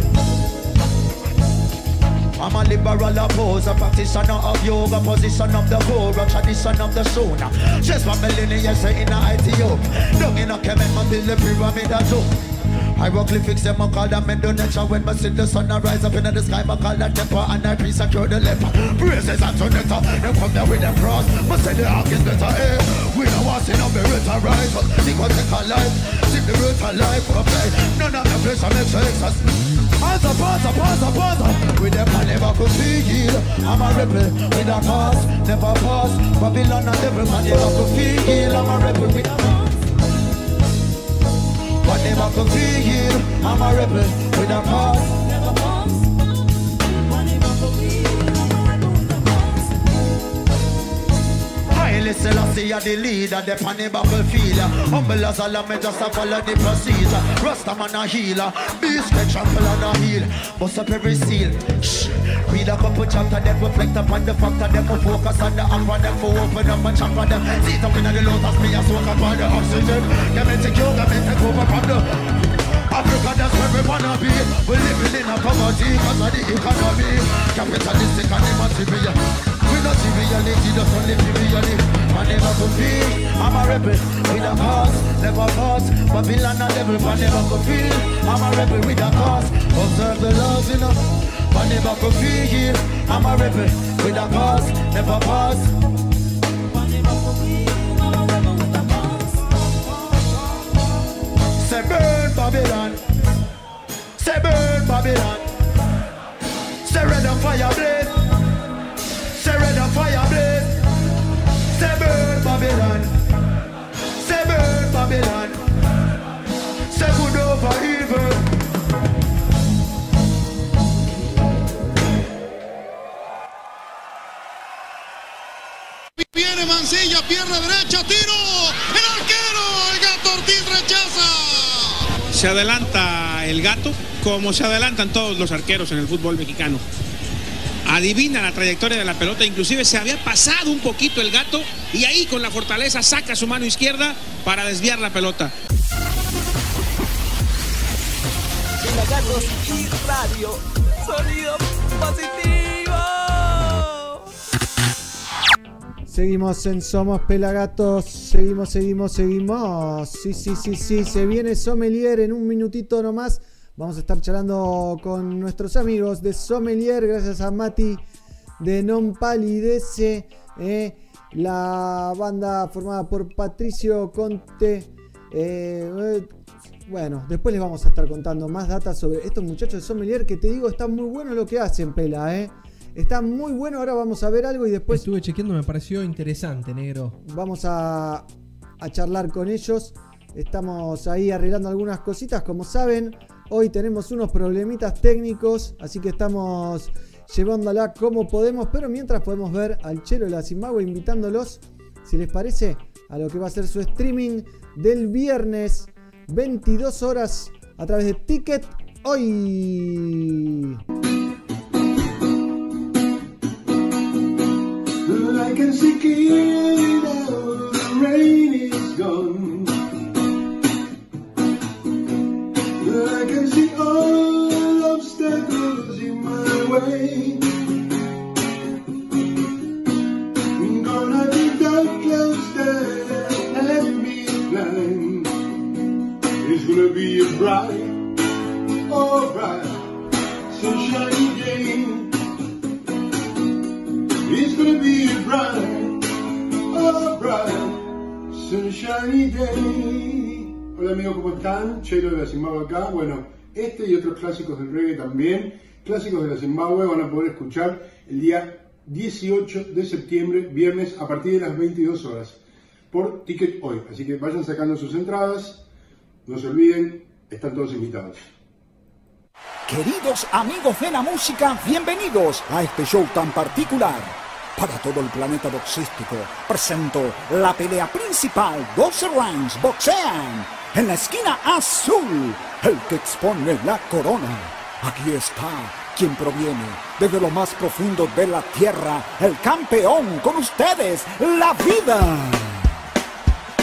I'm a liberal opposer, practitioner of yoga, position of the Torah, tradition of the Shona. Just one millennium, say in a ITO. Down in a Kemet, the pyramid of Joe. Hieroglyphics, them I call them Indonesia When I see the sun a rise up in the sky, I call that temper And I peace secure the leper Praises and sonata, them come there with them cross. But say the ark is better, eh? We don't want to see no beretta rise up Think what take a life, see the root of life play None of the place I make sense us Panta, panta, panta, panta With them I never could feel I'm a rebel with a cause Never pass Babylon and devil man never could feel I'm a rebel with a cause but never could feel I'm a rebel with a cause Haile Selassie are the leader, the pan the battlefield Humble as a lamb, just a follow the procedure. Rasta man a healer, beast get trample and a heal. Bust up every seal, shh. Read a couple chapter, then reflect upon the factor Then we focus on the upper, then we open up and chapter. Them Sit up in the lotus, me a soak up on the oxygen. Get me take yoga, me take over from the Africa, that's where we wanna be. We're living in a poverty because of the economy. Capitalistic and emancipation. See reality, just only reality. I never could feel. I'm a rebel with a cause, never pass. Babylon and devil, but never could feel. I'm a rebel with a cause. Observe the laws, you know. But never could feel. I'm a rebel with a cause, never pass. Say burn Babylon. Say burn Babylon. Say red on fire blaze. Viene Mancilla, pierna derecha, tiro. El arquero, el gato Ortiz rechaza. Se adelanta el gato como se adelantan todos los arqueros en el fútbol mexicano. Adivina la trayectoria de la pelota, inclusive se había pasado un poquito el gato y ahí con la fortaleza saca su mano izquierda para desviar la pelota. Y radio. Sonido positivo. Seguimos en Somos Pelagatos. Seguimos, seguimos, seguimos. Sí, sí, sí, sí. Se viene Sommelier en un minutito nomás. Vamos a estar charlando con nuestros amigos de Sommelier. Gracias a Mati de Non Palidece. eh, la banda formada por Patricio Conte. eh, eh, bueno, después les vamos a estar contando más datas sobre estos muchachos de Sommelier que te digo, está muy bueno lo que hacen, Pela, ¿eh? Está muy bueno, ahora vamos a ver algo y después Estuve chequeando, me pareció interesante, negro. vamos a, a charlar con ellos. Estamos ahí arreglando algunas cositas, como saben. Hoy tenemos unos problemitas técnicos, así que estamos llevándola como podemos. Pero mientras podemos ver al Chelo de la Zimbabue invitándolos, si les parece, a lo que va a ser su streaming del viernes, 22 horas, a través de Ticket Hoy. I can see clearly now the rain is gone. I can see all obstacles in my way. Gonna be dark clouds that have me blind. It's gonna be a bright, alright, sunshiny day. It's gonna be a bright, bright, day. Hola amigos, ¿cómo están? Chelo de la Zimbabue acá. Bueno, este y otros clásicos del reggae también. Clásicos de la Zimbabue van a poder escuchar el día 18 de septiembre, viernes, a partir de las 22 horas, por Ticket Hoy. Así que vayan sacando sus entradas. No se olviden, están todos invitados. Queridos amigos de la música, bienvenidos a este show tan particular. Para todo el planeta boxístico, presento la pelea principal. 12 rounds boxean. En la esquina azul, el que expone la corona. Aquí está quien proviene desde lo más profundo de la tierra, el campeón con ustedes, la vida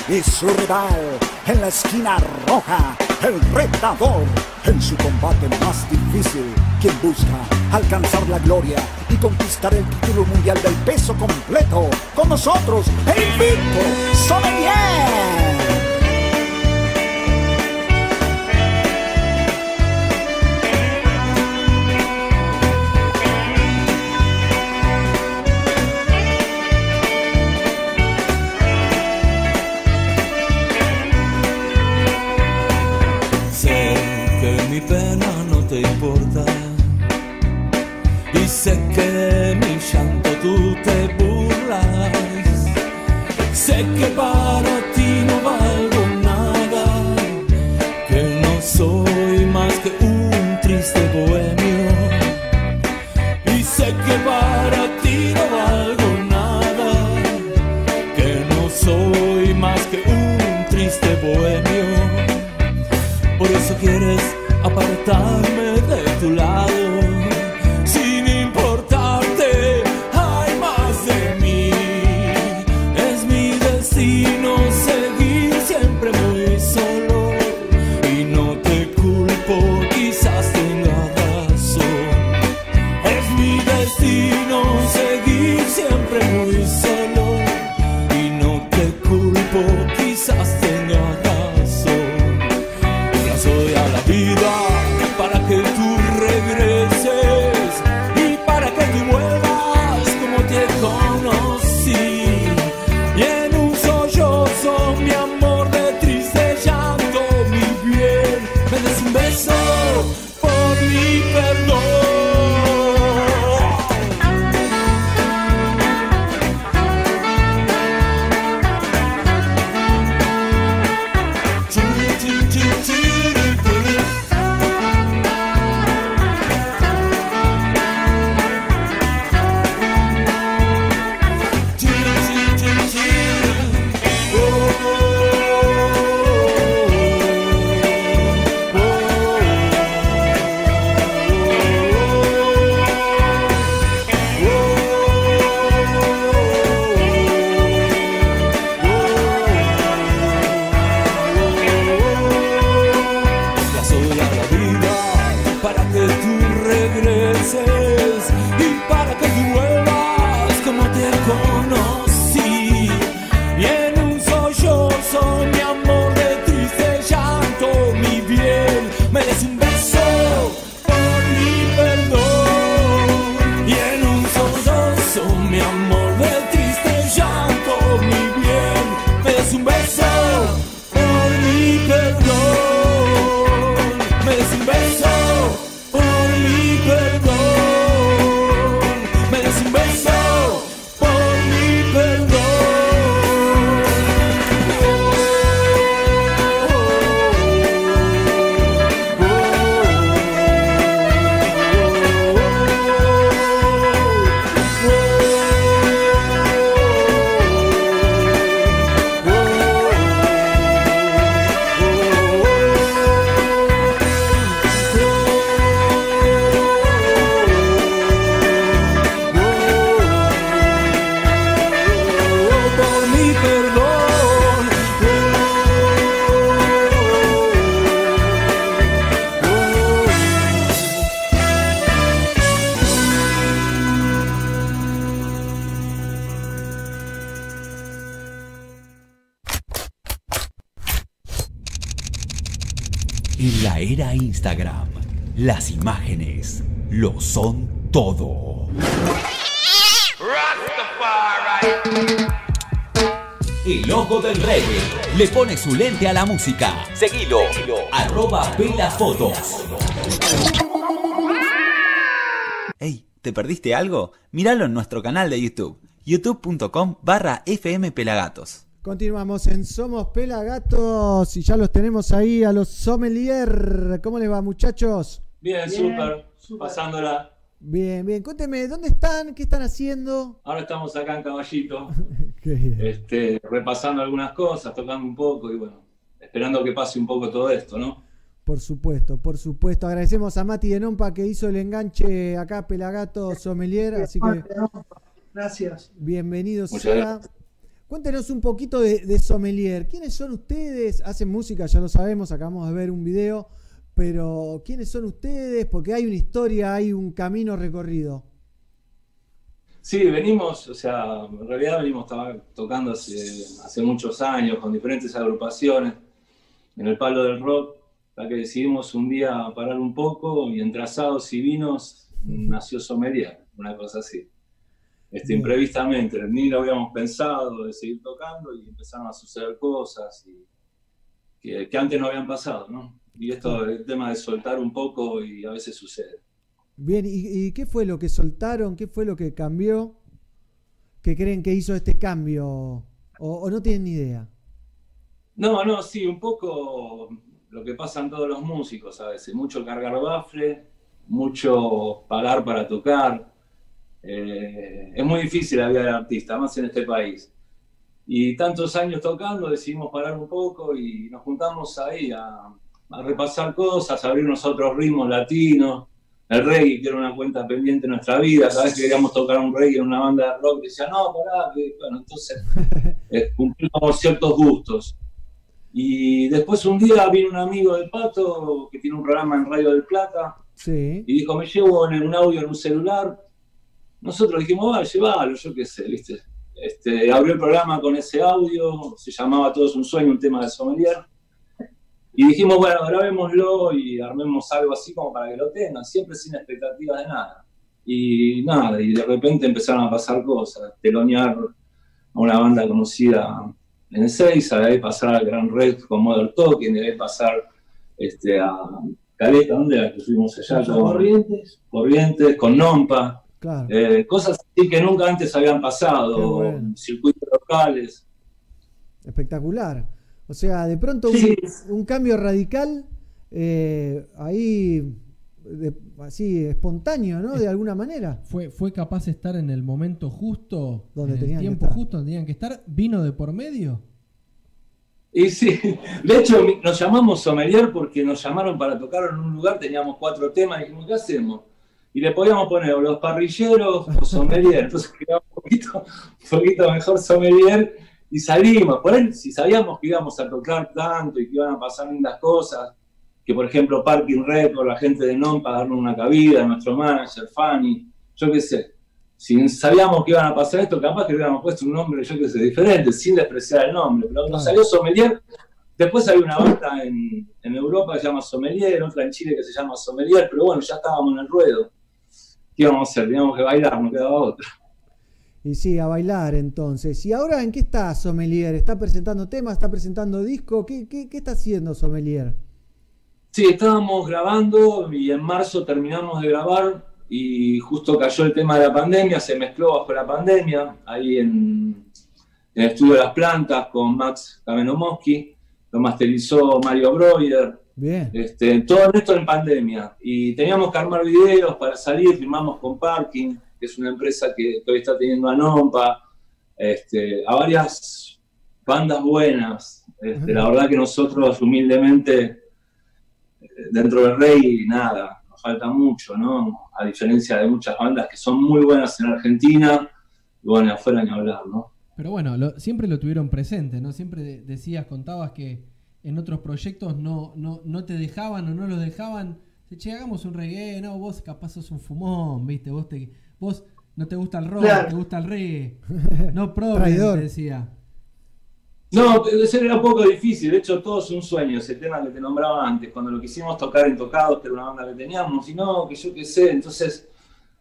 y su rival en la esquina roja, el retador en su combate más difícil, quien busca alcanzar la gloria y conquistar el título mundial del peso completo. Con nosotros, el invicto Sommelier. Sé que mi pena no te importa sé que de mi llanto tú te burlas. Sé que para ti no valgo nada, que no soy más que un triste bohemio. Y sé que para ti no valgo nada, que no soy más que un triste bohemio. Por eso quieres apartarme de tu lado. Le pone su lente a la música. Seguilo. Arroba Pelafotos. Hey, ¿te perdiste algo? Míralo en nuestro canal de YouTube, youtube.com barra fmpelagatos. Continuamos en Somos Pelagatos y ya los tenemos ahí a los sommelier. ¿Cómo les va, muchachos? Bien, súper, pasándola. Bien, bien. Cuénteme, ¿dónde están? ¿Qué están haciendo? Ahora estamos acá en Caballito. (laughs) este, repasando algunas cosas, tocando un poco y bueno, esperando que pase un poco todo esto, ¿no? Por supuesto, por supuesto. Agradecemos a Mati de Nompa que hizo el enganche acá, Pelagato Sommelier. Así que Gracias. bienvenido sea. Cuéntenos un poquito de, de Sommelier. ¿Quiénes son ustedes? Hacen música, ya lo sabemos, acabamos de ver un video. Pero, ¿quiénes son ustedes? Porque hay una historia, hay un camino recorrido. Sí, venimos, o sea, en realidad venimos to- tocando hace, hace muchos años con diferentes agrupaciones en el palo del rock, la que decidimos un día parar un poco y entre asados y vinos nació Sommelier, una cosa así. Este, imprevistamente, ni lo habíamos pensado de seguir tocando y empezaron a suceder cosas y- que, que antes no habían pasado, ¿no? Y esto, el tema de soltar un poco y a veces sucede. Bien, ¿y, qué fue lo que soltaron? ¿Qué fue lo que cambió? ¿Qué creen que hizo este cambio? ¿O, o no tienen ni idea? No, no, sí, un poco lo que pasan todos los músicos a veces. Mucho cargar bafle, mucho pagar para tocar. Eh, es muy difícil la vida del artista, más en este país. Y tantos años tocando, decidimos parar un poco y nos juntamos ahí a, a repasar cosas, a abrirnos a otros ritmos latinos. El reggae, que era una cuenta pendiente de nuestra vida, cada vez que queríamos tocar un reggae en una banda de rock, decía, no, pará, que-". bueno, entonces (laughs) eh, cumplimos ciertos gustos. Y después un día vino un amigo del Pato que tiene un programa en Radio del Plata Sí. y dijo, me llevo en un audio en un celular. Nosotros dijimos, va, llévalo, yo qué sé, ¿viste? Este, abrió el programa con ese audio, se llamaba Todo es un sueño, un tema de sommelier. Y dijimos, bueno, grabémoslo y armemos algo así como para que lo tengan, siempre sin expectativas de nada. Y nada, y de repente empezaron a pasar cosas, telonear a una banda conocida en Ezeiza, de ahí pasar al Gran Red con Modern Talking, de ahí pasar este, a Caleta, ¿dónde era que fuimos allá? Con Corrientes. Corrientes, con Nompa, Claro. eh, cosas así que nunca antes habían pasado, bueno. circuitos locales. Espectacular. O sea, de pronto Sí. un, un cambio radical eh, ahí, de- así espontáneo, ¿no? De alguna manera. Fue, fue capaz de estar en el momento justo, Donde en tenían el que tiempo estar. justo donde tenían que estar. Vino de por medio. Y sí, (laughs) de hecho nos llamamos sommelier porque nos llamaron para tocar en un lugar, teníamos cuatro temas, y dijimos, ¿qué hacemos? Y le podíamos poner o los parrilleros o sommelier, (laughs) entonces quedaba un poquito, un poquito mejor sommelier y salimos. Por ahí, si sabíamos que íbamos a tocar tanto y que iban a pasar lindas cosas, que por ejemplo Parking Record, la gente de NOM para darnos una cabida, nuestro manager, Fanny, yo qué sé. Si sabíamos que iban a pasar esto, capaz que le hubiéramos puesto un nombre, yo qué sé, diferente, sin despreciar el nombre. Pero nos salió Sommelier. Después hay una banda en, en Europa que se llama Sommelier, otra en Chile que se llama Sommelier, pero bueno, ya estábamos en el ruedo. ¿Qué íbamos a hacer? Teníamos que bailar, no quedaba otra. Y sí, a bailar entonces. ¿Y ahora en qué está Sommelier? ¿Está presentando temas? ¿Está presentando disco? ¿Qué, qué, qué está haciendo Sommelier? Sí, estábamos grabando y en marzo terminamos de grabar y justo cayó el tema de la pandemia, se mezcló bajo la pandemia, ahí en, en el estudio de las plantas con Max Kamenomoski, lo masterizó Mario Breuer, Bien. este, todo esto en pandemia. Y teníamos que armar videos para salir, firmamos con Parking, que es una empresa que, que hoy está teniendo a Nompa, este, a varias bandas buenas. Este, la verdad que nosotros humildemente, dentro del Rey, nada, nos falta mucho, ¿no? A diferencia de muchas bandas que son muy buenas en Argentina, y bueno, afuera ni hablar, ¿no? Pero bueno, lo- siempre lo tuvieron presente, ¿no? Siempre de- decías, contabas que en otros proyectos no, no, no te dejaban o no los dejaban. Che, hagamos un reggae, no, vos capaz sos un fumón, ¿viste? Vos, te, vos no te gusta el rock, Claro. te gusta el reggae. (laughs) No, pro, Traidor. te decía. No, ese era un poco difícil, de hecho todo es un sueño, ese tema que te nombraba antes, cuando lo quisimos tocar en Tocados, que era una banda que teníamos, y no, que yo qué sé, entonces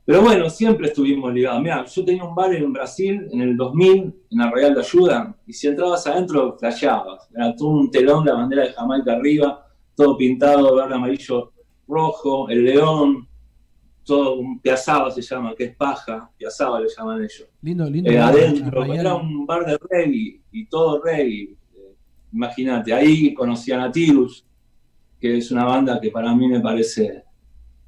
Pero bueno, siempre estuvimos ligados. Mira, yo tenía un bar en Brasil en el 2000, en la Real de Ayuda, y si entrabas adentro, flasheabas. Era todo un telón, la bandera de Jamaica arriba, todo pintado, verde, amarillo, rojo, el león, todo un piazaba se llama, que es paja, piazaba le llaman ellos. Lindo, lindo. Eh, adentro, era un bar de reggae y todo reggae. Eh, Imagínate, ahí conocí a Natirus, que es una banda que para mí me parece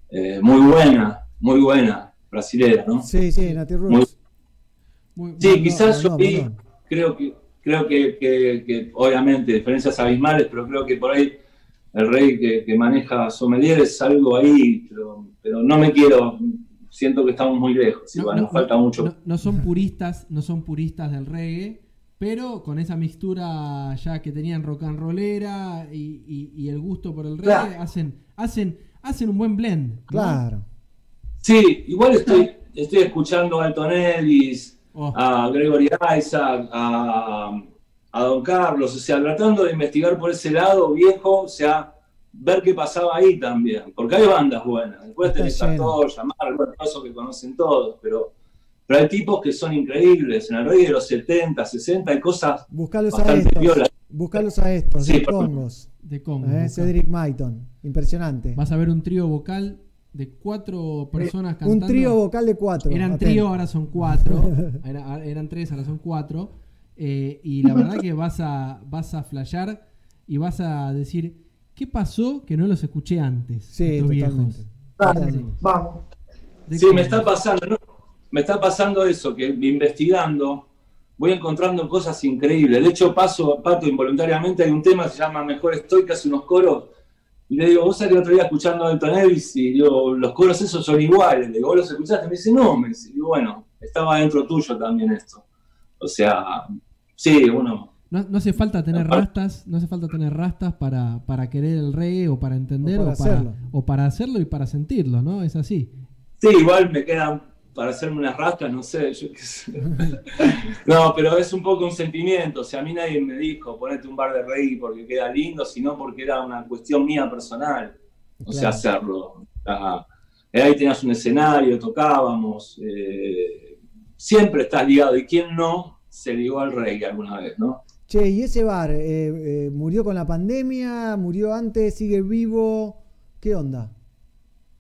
eh, muy buena, muy buena, brasilera, ¿no? Sí, sí, Nati Muy-. Sí, quizás no, creo que creo que, que- que, obviamente diferencias abismales, pero creo que por ahí el rey que, que maneja Sommelier es algo ahí, pero, pero no me quiero, siento que estamos muy lejos, igual, nos falta mucho. no- no son puristas, no son puristas del reggae, pero con esa mixtura ya que tenían rock and rollera y, y- y el gusto por el reggae, Claro. hacen, hacen, hacen un buen blend. ¿no? Claro. Sí, igual estoy, estoy escuchando a Alton Ellis, Oh. a Gregory Isaac, a, a Don Carlos, o sea, tratando de investigar por ese lado viejo, o sea, ver qué pasaba ahí también, porque hay bandas buenas, después Está tenés lleno. a todos, llamar, bueno, eso que conocen todos, pero, pero hay tipos que son increíbles, en el rey de los 70, 60, hay cosas Buscalos a bastante estos. piolas. Buscalos a estos, Sí, de Congos. De Congo. Eh. Cedric Maiton. Impresionante. Vas a ver un trío vocal de cuatro personas cantando. Un trío vocal de cuatro. Eran trío, ahora son cuatro. (laughs) Era- eran tres, ahora son cuatro. Eh, y la verdad que vas a, vas a flashear y vas a decir, ¿qué pasó que no los escuché antes? Sí, estos totalmente. viejos? Vamos. Sí, me está pasando, ¿no? me está pasando eso, que investigando voy encontrando cosas increíbles. De hecho, paso, pato involuntariamente, hay un tema que se llama Mejor Estoy, que hace unos coros, y le digo, vos sabés que el otro día escuchando a Elton Elvis, y digo, los coros esos son iguales, le digo, ¿vos los escuchaste? Me dice, no, me dice, y bueno, estaba dentro tuyo también esto. O sea, sí, uno... No, no hace falta tener rastas, no hace falta tener rastas para, para querer el reggae o para entender O o para o para hacerlo y para sentirlo, ¿no? Es así. Sí, igual me quedan para hacerme unas rastas, no sé, yo qué sé. (laughs) No, pero es un poco un sentimiento. O sea, a mí nadie me dijo ponete un bar de reggae porque queda lindo, sino porque era una cuestión mía personal. O sea, hacerlo. Ajá. Eh, Ahí tenías un escenario, tocábamos. eh, siempre estás ligado. ¿Y quién no se ligó al reggae alguna vez, no? Che, ¿y ese bar eh, eh, murió con la pandemia? ¿Murió antes? ¿Sigue vivo? ¿Qué onda?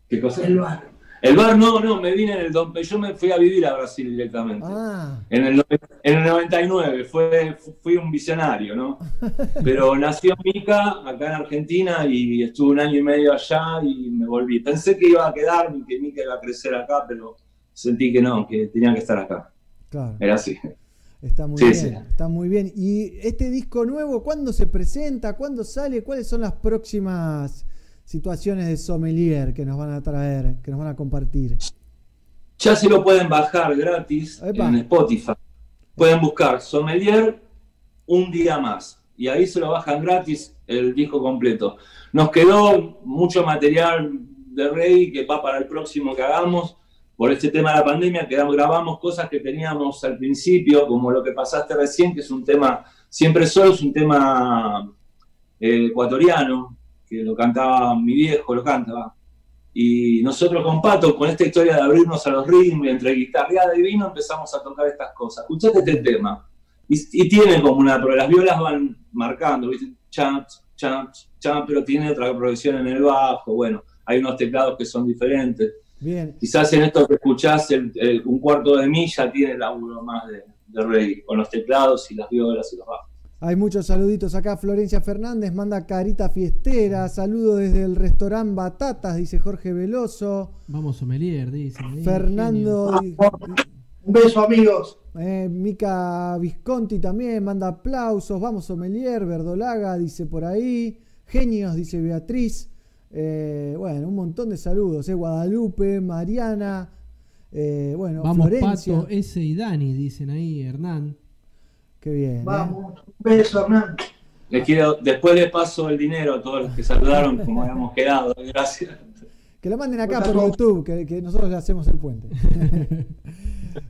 ¿Qué cosa? El bar. El bar no, no, me vine en el... Yo me fui a vivir a Brasil directamente. Ah, En el, en el 99, fue, fui un visionario, ¿no? (laughs) Pero nació Mica acá en Argentina y estuve un año y medio allá y me volví. Pensé que iba a quedarme, que Mica iba a crecer acá, pero sentí que no, que tenía que estar acá. claro. Era así. Está muy Sí, bien. sí. Está muy bien. ¿Y este disco nuevo cuándo se presenta? ¿Cuándo sale? ¿Cuáles son las próximas situaciones de sommelier que nos van a traer, que nos van a compartir? Ya se lo pueden bajar gratis Epa. en Spotify. Pueden buscar Sommelier un día más. Y ahí se lo bajan gratis el disco completo. Nos quedó mucho material de Rey que va para el próximo que hagamos. Por este tema de la pandemia, quedamos, grabamos cosas que teníamos al principio, como lo que pasaste recién, que es un tema, siempre solo es un tema eh, ecuatoriano, que lo cantaba mi viejo, lo cantaba. Y nosotros con Pato, con esta historia de abrirnos a los ritmos, entre guitarreada y vino, empezamos a tocar estas cosas. Escuchate este tema. Y, y tiene como una, pero las violas van marcando, ¿viste? Chan, chan, chan, pero tiene otra progresión en el bajo. Bueno, hay unos teclados que son diferentes. Bien. Quizás en esto que escuchás, el- el- un cuarto de milla tiene el laburo más de, de reggae, con los teclados y las violas y los bajos. Hay muchos saluditos acá. Florencia Fernández manda carita fiestera. Saludo desde el restaurante Batatas, dice Jorge Veloso. Vamos, sommelier, dice. Fernando. Un beso, amigos. Eh, Mica Visconti también manda aplausos. Vamos, Sommelier. Verdolaga dice por ahí. Genios, dice Beatriz. Eh, bueno, un montón de saludos. eh. Guadalupe, Mariana. eh, bueno, Vamos, Florencia. Pato, S y Dani, dicen ahí, Hernán. Qué bien. Vamos. Un beso, Hernán. Les quiero, después les paso el dinero a todos los que saludaron, como habíamos quedado. Gracias. Que lo manden acá por. YouTube, que, que nosotros le hacemos el puente. (laughs)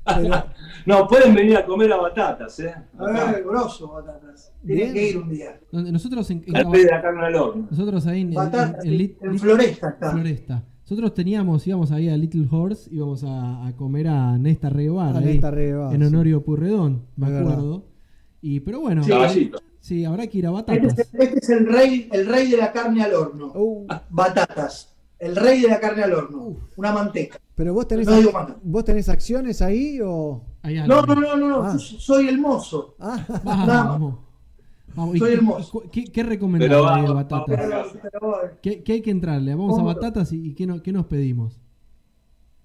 Pero, (laughs) No, pueden venir a comer a batatas, ¿eh? A ver, grosso, batatas. Tienen que ir un día. Donde Nosotros en, en Al pie de la carne al horno. nosotros ahí en, Batatas, en Floresta está. Floresta. Nosotros teníamos, íbamos ahí a Little Horse, íbamos a, a comer a Nesta Rebar, A ahí, Nesta Rebar, en sí. Honorio Purredón, me Es verdad. acuerdo. Y, pero bueno, Sí. Caballito. sí, habrá que ir a Este Batatas. es, este es el rey, el rey de la carne al horno. Uh. Batatas. El rey de la carne al horno. Una manteca. Pero vos tenés, No digo vos tenés acciones ahí o. No, no, no, no, no. Ah. soy el mozo. Vamos, Nada más. vamos. Vamos, ¿y Soy qué- hermoso. ¿Qué, qué ahí de Batatas? ¿Qué, qué hay que entrarle? Vamos a. Batatas y, y ¿qué, no- qué nos pedimos?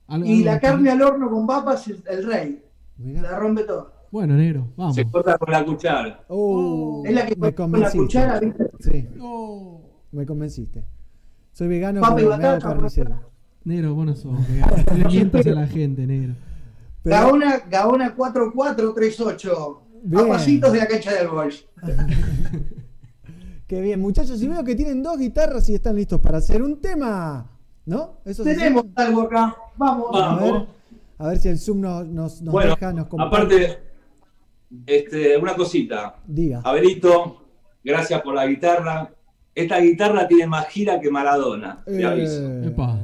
Algo- y algo la carne al horno con papas es el rey. Mirá. La rompe todo. Bueno, negro, vamos. Se corta con la cuchara. Oh, Es la que me con la cuchara, ¿viste? Sí. Me convenciste. Soy vegano, Papa y pero me hago carnicero. Negro, vos no sos vegano. No le mientas a la gente, negro. Pero- Gaona, Gaona 4438. Bien. A pasitos de la cancha del golf. (laughs) Qué bien, muchachos. Y veo que tienen dos guitarras y están listos para hacer un tema. ¿No? Eso Tenemos algo acá. Vamos. A ver, Vamos. a ver si el Zoom nos, nos, nos Bueno, deja, nos comparte. aparte, este, una cosita. Diga. Abelito, gracias por la guitarra. Esta guitarra tiene más gira que Maradona, te Eh, aviso. Epa.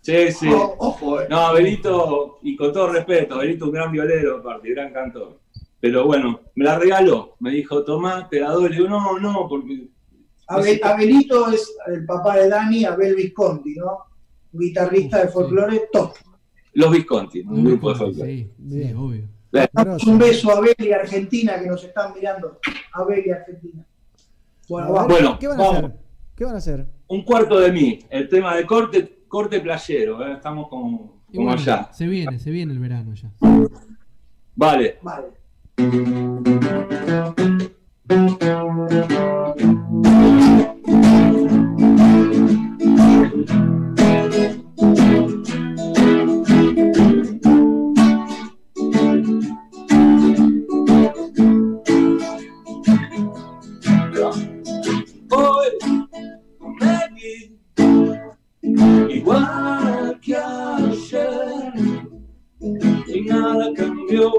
Sí, sí. Oh, ojo, eh. No, Abelito, y con todo respeto, Abelito un gran violero, aparte, gran cantor. Pero bueno, me la regaló. Me dijo, tomá, te la doy. Le digo, no, no, porque. Abel- Abelito es el papá de Dani, Abel Visconti, ¿no? Guitarrista de folclore top. Los Visconti, un grupo de folclore. Sí, sí, obvio. Un beso a Abel y Argentina que nos están mirando. Abel y Argentina. Bueno, A ver, vamos. Bueno, ¿qué van a vamos. hacer? ¿Qué van a hacer? Un cuarto de mí, el tema de corte, corte playero, ¿eh? estamos como, como bueno, allá. se viene, se viene el verano ya. Vale. Vale. Cambió,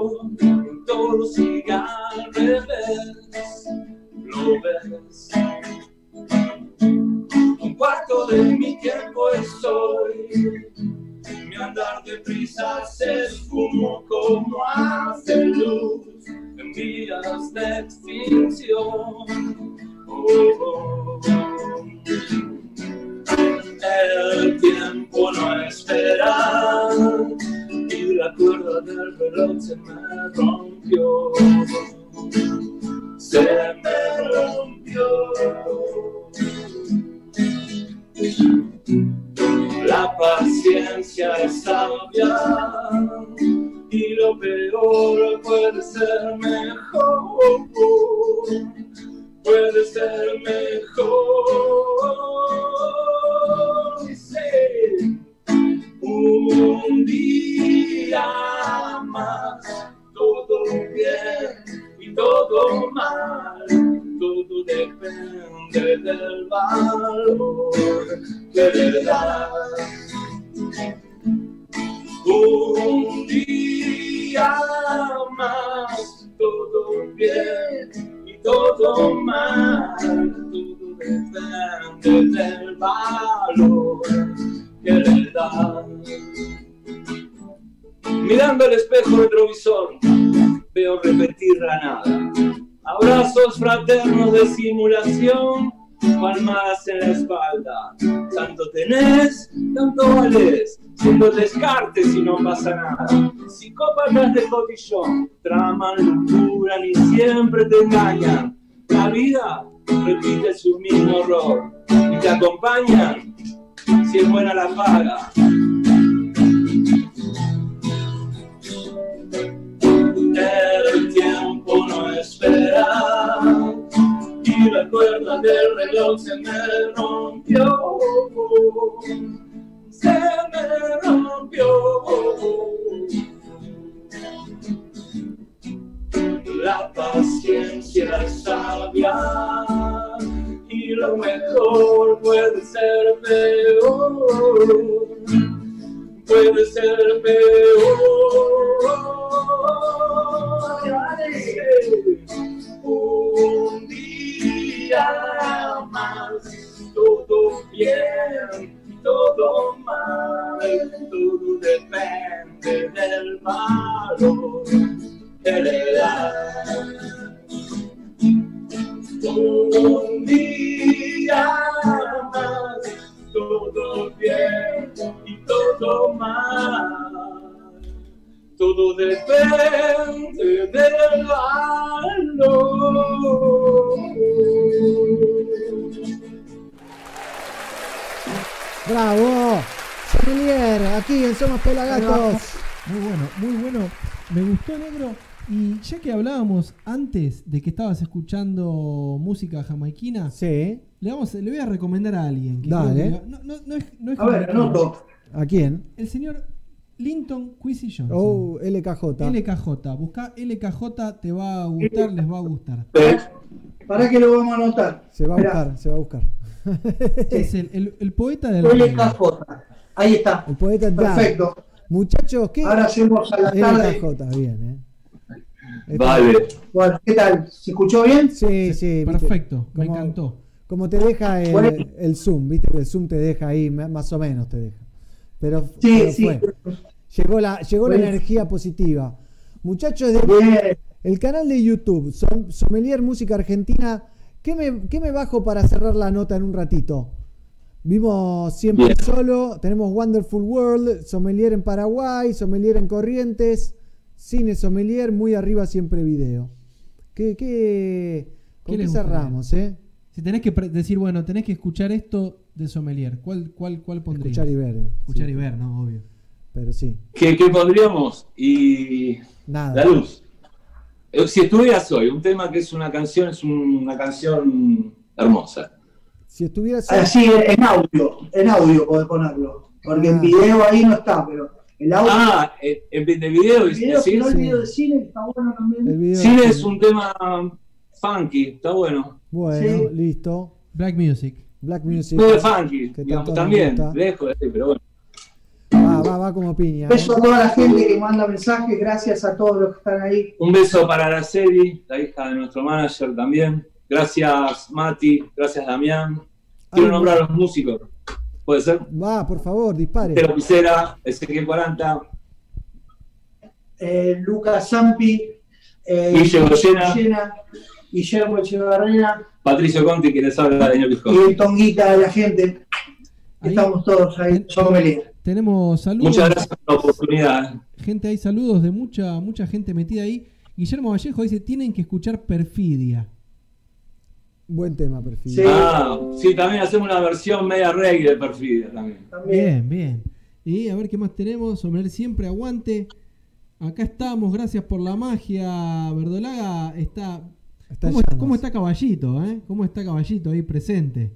todo sigue al revés, lo ves. Un cuarto de mi tiempo estoy, mi andar deprisa se esfumó como hace luz en días de extinción. Oh, El tiempo no espera la cuerda del reloj se me rompió. Se me rompió. La paciencia es sabia y lo peor puede ser mejor puede ser mejor. Sí. Un día más, todo bien y todo mal, todo depende del valor que le das. Un día más, todo bien y todo mal, todo depende del valor le. Mirando el espejo retrovisor, veo repetir la nada. Abrazos fraternos de simulación, palmadas en la espalda. Tanto tenés, tanto valés. Siendo descartes y no pasa nada. Psicópatas de cotillón, traman, lucuran y siempre te engañan. La vida repite su mismo horror y te acompañan si es buena la paga. El tiempo no espera y la cuerda del reloj se me rompió. Se me rompió. La paciencia sabia lo mejor puede ser peor, puede ser peor. Un día más, todo bien, todo mal, todo depende del valor, de la edad. Un día más, todo bien y todo mal. Todo depende del valor. ¡Bravo! Sommelier, aquí en Somos Pelagatos. Muy bueno, muy bueno. Me gustó, negro. Y ya que hablábamos antes de que estabas escuchando música jamaiquina, sí. le, vamos, le voy a recomendar a alguien. que Dale. que- no, no- no es, no es A ver, anoto. ¿A quién? El señor Linton Quincy Johnson. Oh, LKJ. LKJ. Busca LKJ, te va a gustar, les va a gustar. ¿Para que lo vamos a anotar? Se va a buscar, se va a buscar. (laughs) Es el, el- el poeta de la LKJ. Ahí está. El poeta. Perfecto. Muchachos, ¿qué? Ahora hacemos a la tarde. LKJ, bien, ¿eh? Vale. Bueno, ¿qué tal? ¿Se escuchó bien? Sí, sí. viste, Perfecto, me como- encantó. Como te deja el, Bueno. el Zoom, viste que el Zoom te deja ahí, más o menos te deja. Pero, Sí, pero sí. fue. Llegó la, llegó la energía positiva. Muchachos, de, Bien. el canal de YouTube, Som- Sommelier Música Argentina, ¿qué me, qué me bajo para cerrar la nota en un ratito? Vimos siempre Bien. solo, tenemos Wonderful World, Sommelier en Paraguay, Sommelier en Corrientes, Cine Sommelier, muy arriba siempre video. ¿Qué, qué, ¿Con cerramos, eh? Si tenés que decir, bueno, tenés que escuchar esto de Sommelier, ¿cuál, cuál, cuál pondrías? Escuchar y ver. eh, Escuchar sí. y ver, ¿no? Obvio. Pero sí, ¿Qué, qué podríamos? Y nada. la luz. Eh, Si estuvieras hoy, un tema que es una canción, es un- una canción hermosa. Si estuvieras Así, en audio. En audio podés ponerlo. Porque Ah. en video ahí no está, pero el audio. Ah, en, de video, el video, ¿sí? no el video de cine, que está bueno también. el video. Cine es un tema funky, está bueno. Bueno, Sí. listo. Black Music. Black Music. Muy funky, que digamos, también, lejos de ahí, pero bueno. Va, va, va como piña. ¿eh? Beso a toda la gente que manda mensajes, gracias a todos los que están ahí. Un beso para Araceli, la hija de nuestro manager también. Gracias Mati, gracias Damián. Quiero Ay, nombrar a los músicos. ¿Puede ser? Va, por favor, dispare. Tero Picera, Ezequiel 40, Eh, Lucas Zampi, eh, Guille Goyena. Guillermo Echevarría Patricio Conti, que les habla Daniel y Piscotti. el Tonguita de la gente. Ahí. Estamos todos ahí. Tenemos saludos. Muchas gracias por la oportunidad. Gente, hay saludos de mucha, mucha gente metida ahí. Guillermo Vallejo dice, tienen que escuchar Perfidia. Buen tema, perfil. Sí. Ah, sí, también hacemos una versión media reggae de Perfidia también. También. Bien, bien. Y a ver qué más tenemos. Sommelier siempre aguante. Acá estamos, gracias por la magia. Verdolaga está... Está ¿Cómo, está Caballito, eh? ¿Cómo está Caballito ahí presente?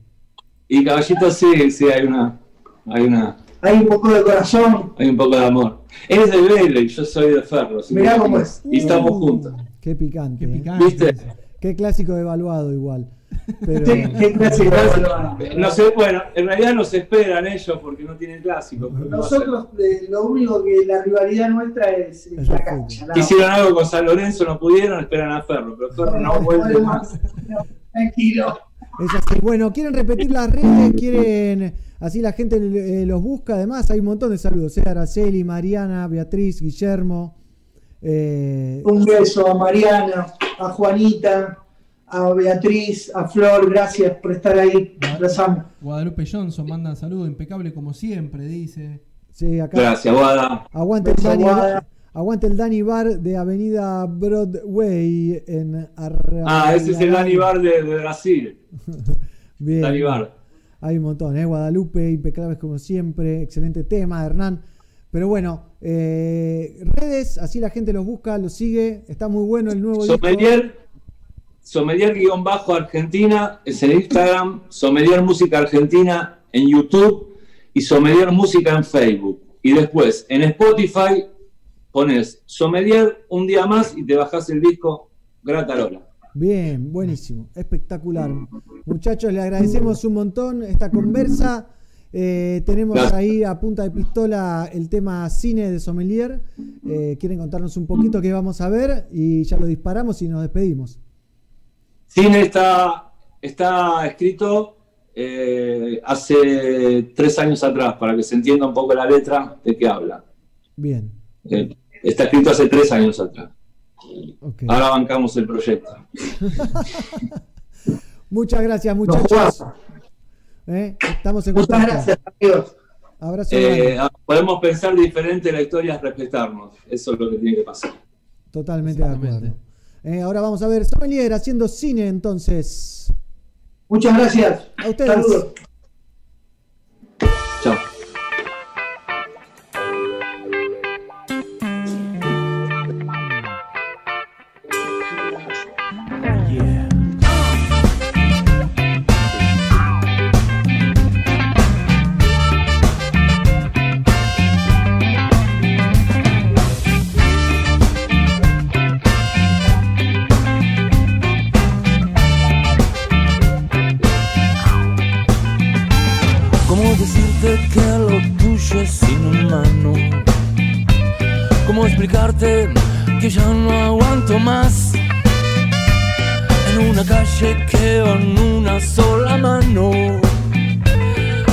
Y Caballito sí, sí, hay una, hay una, Hay un poco de corazón. hay un poco de amor. Es de Vélez y yo soy de Ferro. Mirá cómo es. Y estamos Uh, juntos. Qué picante. Qué ¿eh? picante. ¿Viste? Qué clásico devaluado igual. Pero Sí, qué clásico. No sé, bueno, en realidad nos esperan ellos porque no tienen clásico. Nosotros, eh, lo único que la rivalidad nuestra es, la cancha. Hicieron algo con San Lorenzo, no pudieron, esperan a Ferro, pero Ferro no vuelve más. Tranquilo. es así. Bueno, ¿quieren repetir las redes? ¿Quieren así la gente eh, los busca? Además, hay un montón de saludos. ¿eh? Araceli, Mariana, Beatriz, Guillermo. eh, Un beso a Mariana, a Juanita, a Beatriz, a Flor, gracias por estar ahí. Amo. Guadalupe Johnson manda saludos, impecable como siempre, dice. sí, acá. Gracias, Guada. Aguante el, Beso, Dani, Guada. aguante el Dani Bar de Avenida Broadway en Arra- Ah, ese es el Dani Bar de, de Brasil. (laughs) Bien. Dani Bar. Hay un montón, ¿eh? Guadalupe, impecables como siempre. Excelente tema, Hernán. Pero bueno, eh, redes, así la gente los busca, los sigue. Está muy bueno el nuevo disco. Sommelier, Sommelier-Argentina es en Instagram, Sommelier Música Argentina en YouTube y Sommelier Música en Facebook. Y después en Spotify pones Sommelier un día más y te bajas el disco Gratarola. Bien, buenísimo, espectacular. Muchachos, le agradecemos un montón esta conversa. Eh, tenemos Gracias. ahí a punta de pistola el tema cine de Sommelier. Eh, ¿Quieren contarnos un poquito qué vamos a ver? Y ya lo disparamos y nos despedimos. Cine está, está escrito eh, hace tres años atrás, para que se entienda un poco la letra de qué habla. Bien. Eh, Está escrito hace tres años atrás. Ahora bancamos el proyecto. (laughs) Muchas gracias, muchachos. ¿Eh? Estamos en Muchas gracias, amigos. Abrazo Eh, grande. podemos pensar diferente, la historia es respetarnos. Eso es lo que tiene que pasar. Totalmente de acuerdo. Eh, ahora vamos a ver Sommelier haciendo cine entonces. Muchas gracias. A ustedes. Saludos. Que va en una sola mano.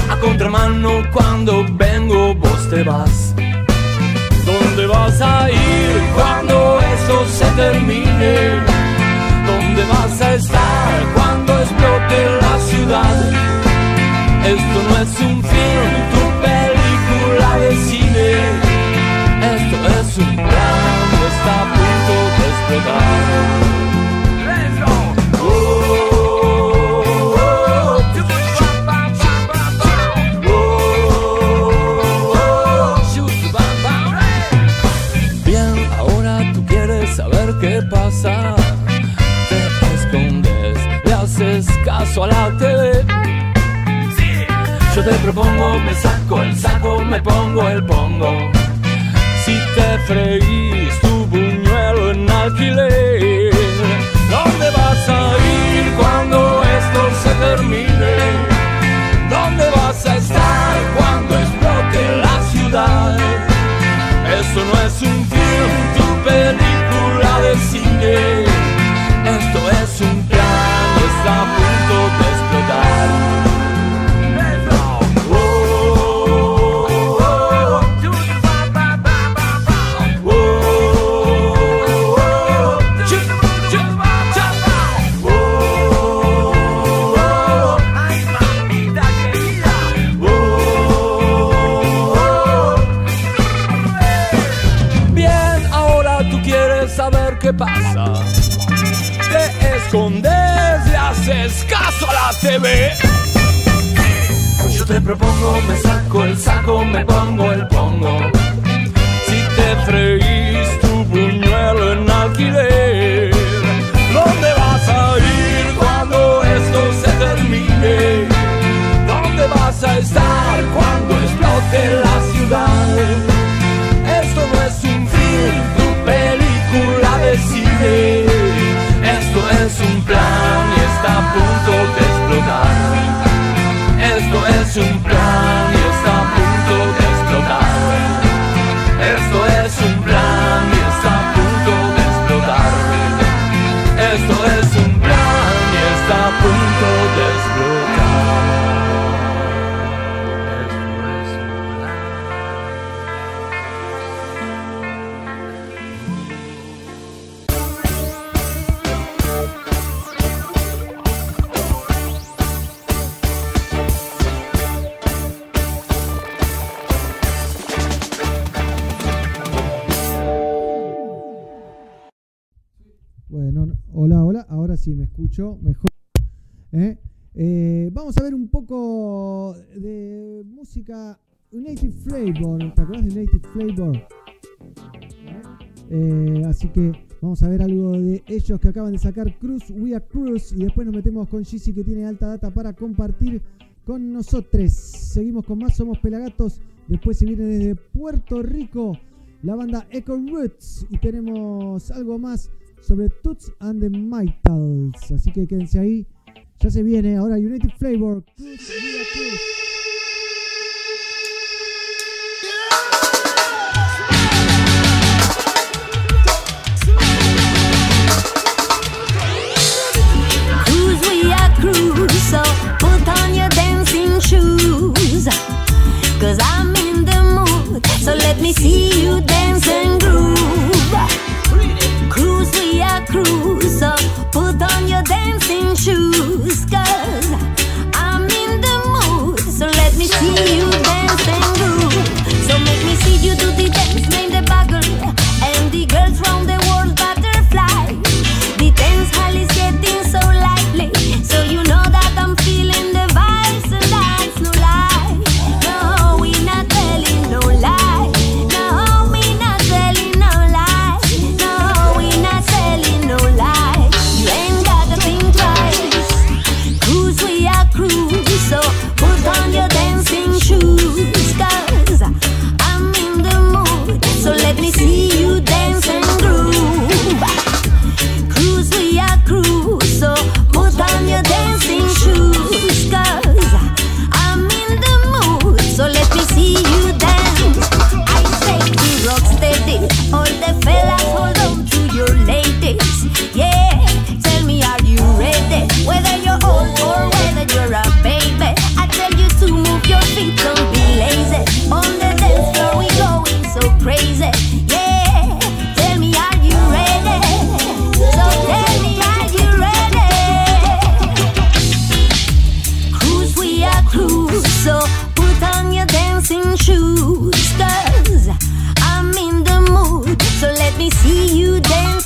A contramano cuando vengo vos te vas. ¿Dónde vas a ir cuando eso se termine? ¿Dónde vas a estar cuando explote la ciudad? Esto no es un film, tu película de cine. Esto es un plan y está a punto de explotar. Haces caso a la TV. Yo te propongo, me saco el saco, me pongo el pongo. Si te freís tu buñuelo en alquiler, ¿dónde vas a ir cuando esto se termine? Yo te propongo, me saco el saco, me pongo el pongo. Si te freís un plan Flavor. ¿Te acuerdas United Flavor? Eh, así que vamos a ver algo de ellos que acaban de sacar Cruz We Are Cruz. Y después nos metemos con Jizzy que tiene alta data para compartir con nosotros. Seguimos con más Somos Pelagatos. Después se viene desde Puerto Rico la banda Echo Roots. Y tenemos algo más sobre Toots and the Mitals. Así que quédense ahí. Ya se viene ahora United Flavor. Cruz We Cruz. So put on your dancing shoes. Cause I'm in the mood. So let me see you dance and groove. Cruise, we are cruise. So put on your dancing shoes. Cause I'm in the mood. So let me see you dance and groove. So make me see you do the dance, name the bagger and the girl. Me see you dance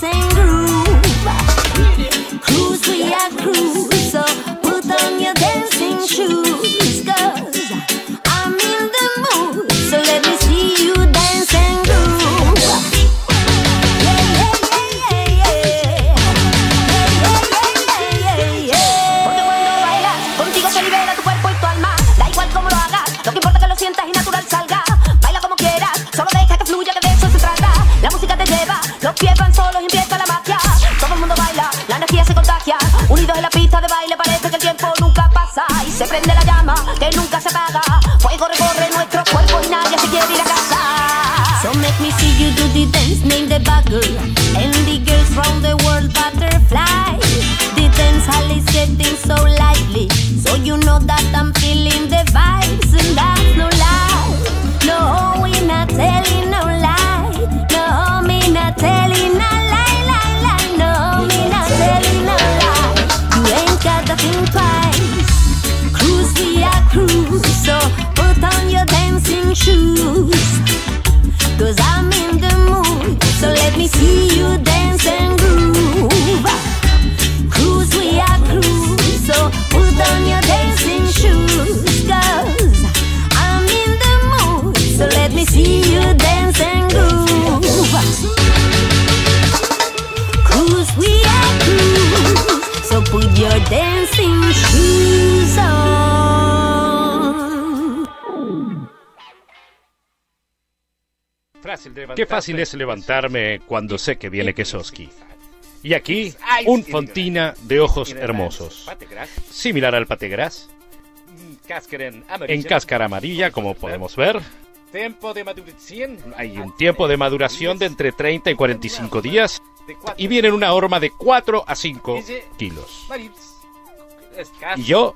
name me see you dance and groove. Cruise we are cruise, so put on your dancing shoes. Cause I'm in the mood, so let me see you dance and groove. Cruise we are cruise, so put your dancing shoes Qué fácil es levantarme cuando sé que viene Kesoski. Y aquí, un fontina de ojos hermosos. Similar al pategras, en cáscara amarilla, como podemos ver. Hay un tiempo de maduración de entre 30 y 45 días. Y viene en una horma de 4 a 5 kilos. Y yo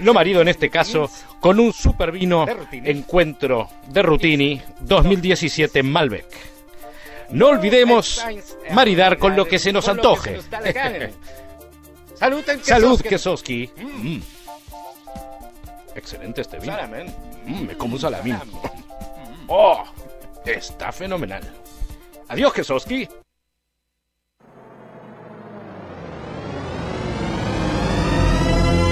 lo marido en este caso con un super vino encuentro de Rutini 2017 Malbec. No olvidemos maridar con lo que se nos antoje. (laughs) Salud, Salud, Kesoski. Mm. Excelente este vino. Mm, me como un salamín. (laughs) Oh, está fenomenal. Adiós, Kesoski.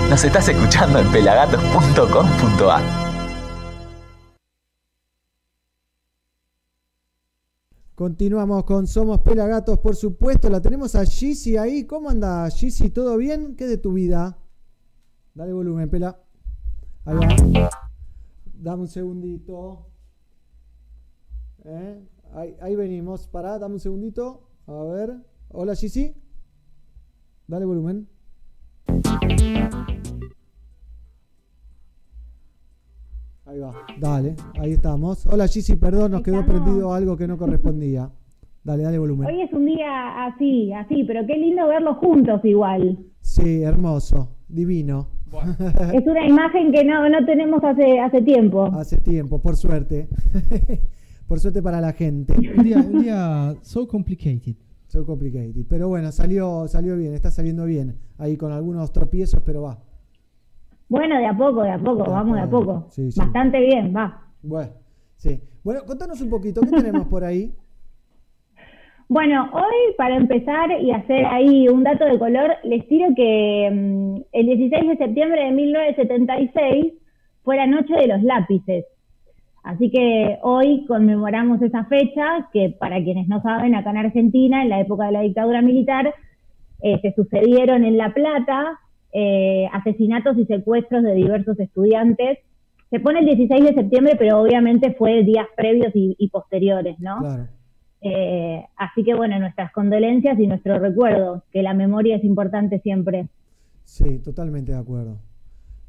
Nos estás escuchando en pelagatos.com.ar. Continuamos con Somos Pelagatos, por supuesto. La tenemos a Gizzy ahí. ¿Cómo anda, Gizzy? ¿Todo bien? ¿Qué de tu vida? Dale volumen, pela. Ahí. Dame un segundito. ¿Eh? Ahí, venimos. Pará, dame un segundito. A ver. Hola, Gizzy. Dale volumen. Ahí va, dale, ahí estamos. Hola Gizzy, perdón, nos quedó Estamos. prendido algo que no correspondía. Dale, dale volumen. Hoy es un día así, así, pero qué lindo verlos juntos igual. Sí, hermoso, divino. (laughs) Es una imagen que no, no tenemos hace, hace tiempo. Hace tiempo, por suerte. (laughs) por suerte para la gente. Un día, un día so complicated. So Complicated. Pero bueno, salió, salió bien, está saliendo bien. Ahí con algunos tropiezos, pero va. Bueno, de a poco, de a poco, vamos de a poco. Sí, sí. Bastante bien, va. Bueno, sí. Bueno, contanos un poquito, ¿qué tenemos por ahí? (laughs) Bueno, hoy para empezar y hacer ahí un dato de color, les tiro que mm, el 16 de septiembre de 1976 fue la noche de los lápices. Así que hoy conmemoramos esa fecha que para quienes no saben, acá en Argentina, en la época de la dictadura militar, eh, se sucedieron en La Plata eh, asesinatos y secuestros de diversos estudiantes. Se pone el 16 de septiembre, pero obviamente fue días previos y, y posteriores, ¿no? Claro. Eh, así que bueno, nuestras condolencias y nuestro recuerdo, que la memoria es importante siempre. Sí, totalmente de acuerdo.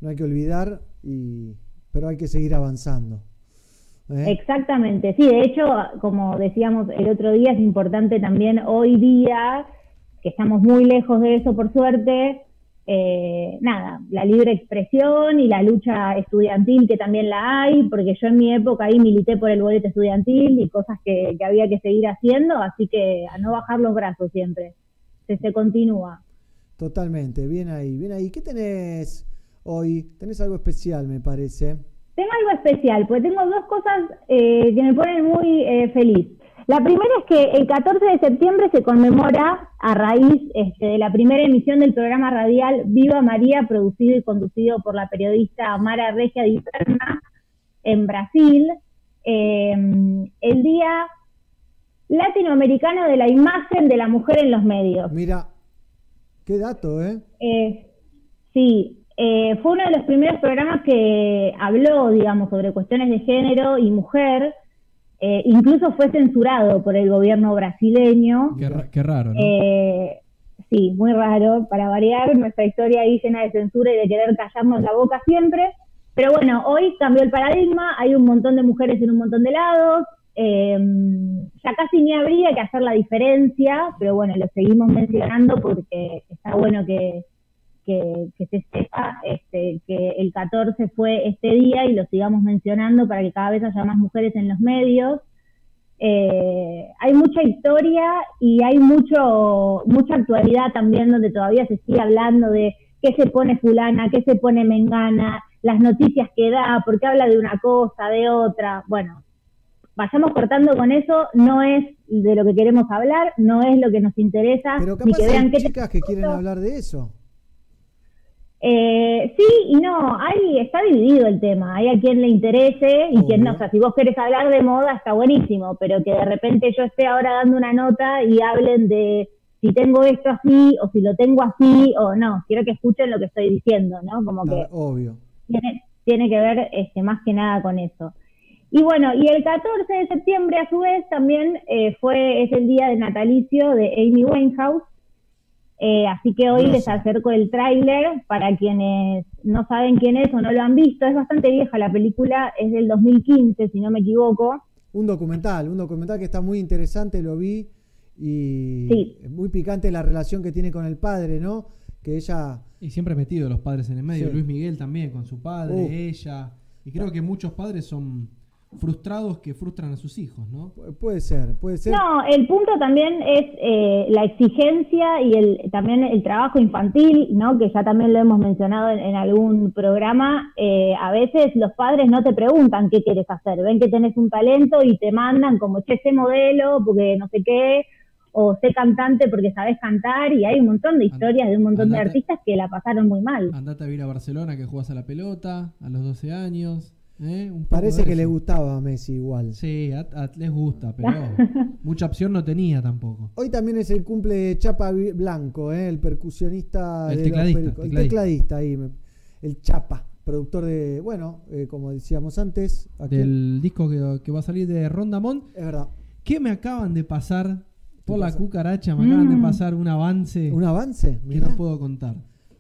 No hay que olvidar, y... pero hay que seguir avanzando. ¿Eh? Exactamente, sí, de hecho, como decíamos el otro día, es importante también hoy día, que estamos muy lejos de eso por suerte, eh, nada, la libre expresión y la lucha estudiantil que también la hay, porque yo en mi época ahí milité por el boleto estudiantil y cosas que, que había que seguir haciendo, así que a no bajar los brazos siempre, se, se continúa. Totalmente, bien ahí, bien ahí. ¿Qué tenés hoy? Tenés algo especial, me parece. Tengo algo especial, porque tengo dos cosas eh, que me ponen muy eh, feliz. La primera es que el 14 de septiembre se conmemora a raíz este, de la primera emisión del programa radial Viva María, producido y conducido por la periodista Mara Regia de Iperna en Brasil, eh, el Día Latinoamericano de la Imagen de la Mujer en los Medios. Mira, qué dato, ¿eh? Eh, sí, eh, fue uno de los primeros programas que habló, digamos, sobre cuestiones de género y mujer. Eh, incluso fue censurado por el gobierno brasileño. Qué, ra- qué raro, ¿no? Eh, sí, muy raro. Para variar, nuestra historia ahí llena de censura y de querer callarnos la boca siempre. Pero bueno, hoy cambió el paradigma, hay un montón de mujeres en un montón de lados. eh, ya casi ni habría que hacer la diferencia, pero bueno, lo seguimos mencionando porque está bueno que, que, que se sepa este, que el 14 fue este día y lo sigamos mencionando para que cada vez haya más mujeres en los medios. Eh, hay mucha historia y hay mucho mucha actualidad también donde todavía se sigue hablando de qué se pone fulana, qué se pone mengana, las noticias que da, porque habla de una cosa, de otra. Bueno, vayamos cortando con eso, no es de lo que queremos hablar, no es lo que nos interesa, Pero ni capaz que vean hay qué chicas que quieren hablar de eso. Eh, sí y no, hay, está dividido el tema, hay a quien le interese y quien no, o sea, si vos querés hablar de moda está buenísimo, pero que de repente yo esté ahora dando una nota y hablen de si tengo esto así o si lo tengo así o no, quiero que escuchen lo que estoy diciendo, ¿no? Como que Ah, Obvio. tiene, tiene que ver este, más que nada con eso. Y bueno, y el 14 de septiembre a su vez también eh, fue, es el día de natalicio de Amy Winehouse, eh, así que hoy les acerco el tráiler para quienes no saben quién es o no lo han visto. Es bastante vieja la película, es del 2015, si no me equivoco. Un documental, un documental que está muy interesante, lo vi y Sí. es muy picante la relación que tiene con el padre, ¿no? Que ella Y siempre metido los padres en el medio. Sí. Luis Miguel también con su padre, ella. Y creo que muchos padres son frustrados que frustran a sus hijos, ¿no? puede ser, puede ser. No, el punto también es eh, la exigencia y el, también el trabajo infantil, ¿no? Que ya también lo hemos mencionado en, en algún programa. Eh, a veces los padres no te preguntan qué quieres hacer, ven que tenés un talento y te mandan como, che, sé modelo, porque no sé qué, o sé cantante porque sabes cantar, y hay un montón de historias de un montón de artistas que la pasaron muy mal. Andate a vivir a Barcelona que jugás a la pelota a los 12 años. ¿Eh? Un Parece que le gustaba a Messi igual. Sí, a- a- les gusta, pero (laughs) mucha opción no tenía tampoco. Hoy también es el cumple de Chapa Blanco, ¿eh? el percusionista. El de los tecladista, el tecladista. tecladista ahí, me- el Chapa, productor de, bueno, eh, como decíamos antes, aquí- Del disco que, que va a salir de Rondamont. Es verdad. ¿Qué me acaban de pasar? Por la pasa? cucaracha me acaban de Mm. pasar un avance. ¿Un avance? Que Mirá. no puedo contar.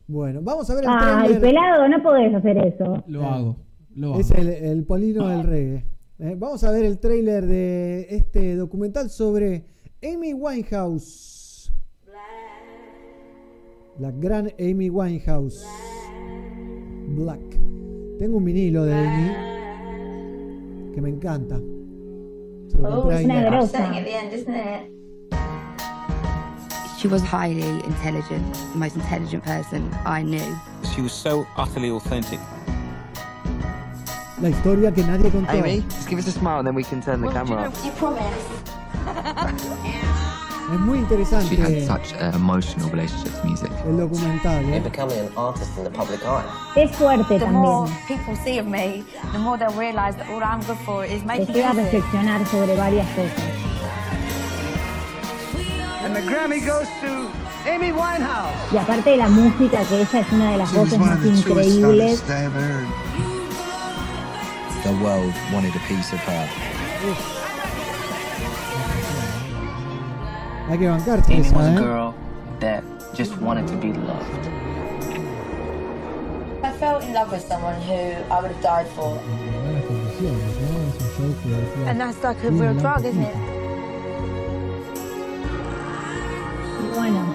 Bueno, vamos a ver el Ay, trailer. pelado, no podés hacer eso. Lo hago. Lo. Es el, el polino del reggae. Eh, vamos a ver el tráiler de este documental sobre Amy Winehouse. La gran Amy Winehouse. Black. Tengo un vinilo de Amy que me encanta. Se lo Oh, una grosa. It? She was highly intelligent, the most intelligent person I knew. She was so utterly authentic. La historia que nadie contó. Amy, just give us a smile and then we can turn the camera off. You promise? (laughs) Es muy interesante She had such an emotional relationship to music. el documental. ¿eh? becoming an artist in the public eye. Es fuerte The more también. people see of me, the more they'll realise that all I'm good for is Te making lleva a music. reflexionar sobre varias cosas. And the Grammy goes to Amy Winehouse. Y aparte de la música, que ella es una de las voces más increíbles. The world wanted a piece of her. Hay que bancarte Amy was esa, a girl that just wanted to be loved. I fell in love with someone who I would have died for. Buenas condiciones, ¿no? Es un show que decía, And that's like a real drug, isn't it? Y bueno,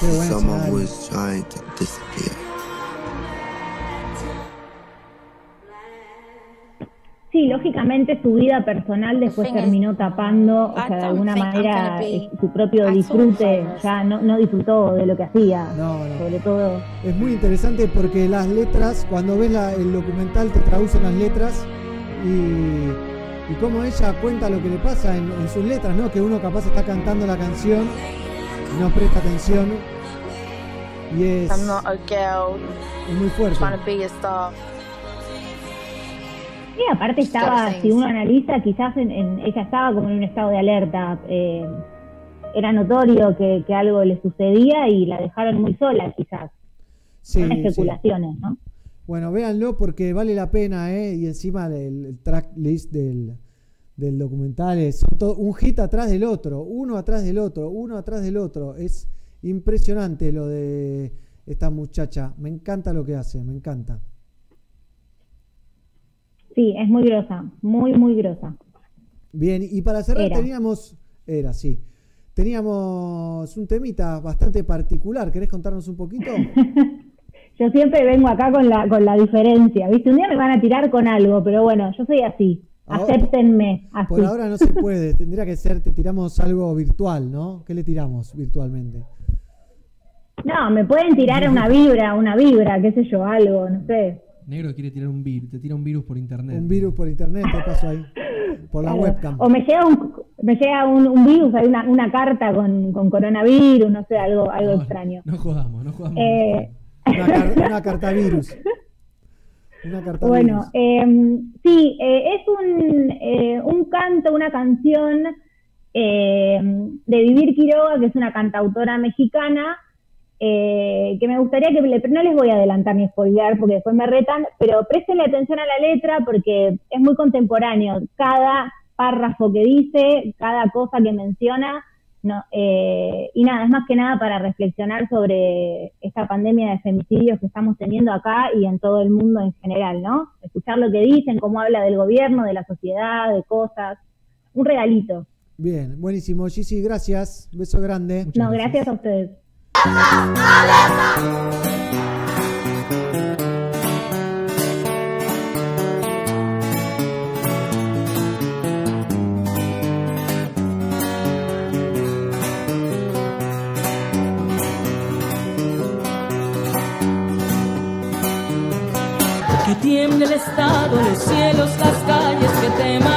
Qué buen Someone escenario. was trying to disappear. Sí, lógicamente su vida personal después terminó tapando, o sea, de alguna manera eh, su propio disfrute, ya no, no disfrutó de lo que hacía, No, no. sobre todo. Es muy interesante porque las letras, cuando ves la- el documental, te traducen las letras y, y cómo ella cuenta lo que le pasa en, en sus letras, ¿no? Que uno capaz está cantando la canción y no presta atención y es, I'm not a girl es muy fuerte. Aparte estaba, si uno analiza, quizás en, en- ella estaba como en un estado de alerta. eh, era notorio que, que algo le sucedía y la dejaron muy sola, quizás. Sí, Son sí. especulaciones, ¿no? Bueno, véanlo porque vale la pena, ¿eh? Y encima el, el track list del, del documental es todo- un hit atrás del otro, uno atrás del otro, uno atrás del otro. Es impresionante lo de esta muchacha. Me encanta lo que hace, me encanta. Sí, es muy grosa, muy, muy grosa. Bien, y para cerrar Era. teníamos, era, sí, teníamos un temita bastante particular. ¿Querés contarnos un poquito? (laughs) Yo siempre vengo acá con la, con la diferencia, ¿viste? Un día me van a tirar con algo, pero bueno, yo soy así. Ahora- Acéptenme, así. Por ahora no se puede, (laughs) tendría que ser, te tiramos algo virtual, ¿no? ¿Qué le tiramos virtualmente? No, me pueden tirar una vibra, una vibra, qué sé yo, algo, no sé. Negro quiere tirar un virus, te tira un virus por internet. Un virus por internet, te paso ahí. Por la Claro. webcam. O me llega un, me llega un, un virus, hay una, una carta con, con coronavirus, no sé, algo, algo extraño. No jodamos, no jodamos. Eh, Una, car- una carta virus. Una carta Bueno, virus. eh, sí, eh, es un, eh, un canto, una canción eh, de Vivir Quiroga, que es una cantautora mexicana, eh, que me gustaría que, le- no les voy a adelantar ni spoilear porque después me retan, pero prestenle atención a la letra porque es muy contemporáneo. Cada párrafo que dice, cada cosa que menciona, no, eh, y nada, es más que nada para reflexionar sobre esta pandemia de femicidios que estamos teniendo acá y en todo el mundo en general, ¿no? Escuchar lo que dicen, cómo habla del gobierno, de la sociedad, de cosas. Un regalito. Bien, buenísimo. Gigi, gracias. Beso grande. no, gracias a ustedes. Que tiemble el Estado, los cielos, las calles, que teman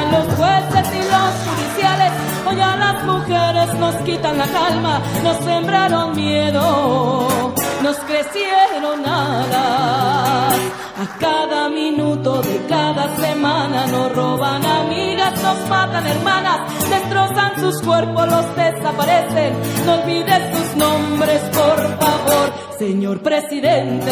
nos quitan la calma, nos sembraron miedo, nos crecieron nada. A cada minuto de cada semana nos roban amigas, nos matan hermanas, destrozan sus cuerpos, los desaparecen. No olvides sus nombres, por favor, señor presidente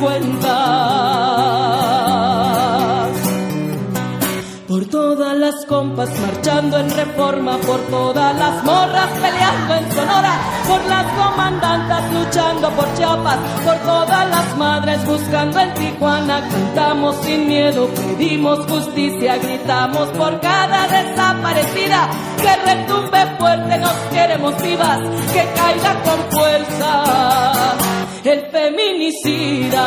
Pagar compas marchando en reforma, por todas las morras peleando en Sonora, por las comandantas luchando por Chiapas, por todas las madres buscando en Tijuana, cantamos sin miedo, pedimos justicia, gritamos por cada desaparecida, que retumbe fuerte, nos queremos vivas, que caiga con fuerza el feminicida,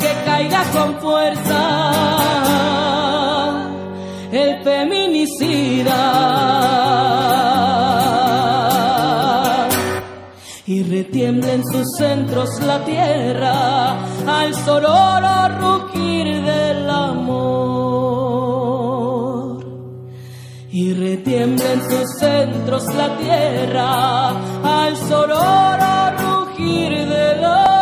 que caiga con fuerza el feminicida. Y retiembla en sus centros la tierra al sonoro rugir del amor. Y retiembla en sus centros la tierra al sonoro rugir del amor.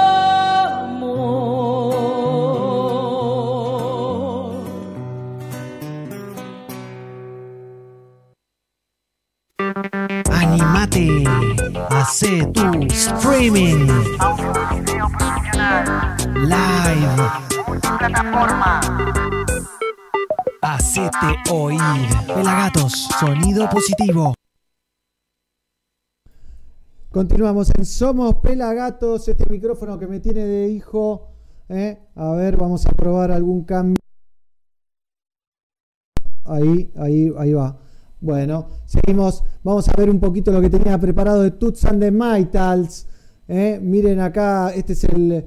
Animate, hace tu streaming live. Hacete oír. Pelagatos, sonido positivo. Continuamos en Somos Pelagatos, este micrófono que me tiene de hijo. ¿eh? A ver, vamos a probar algún cambio. Ahí, ahí, ahí va. Bueno, seguimos. Vamos a ver un poquito lo que tenía preparado de Toots and the Maytals. ¿eh? Miren acá, este es el,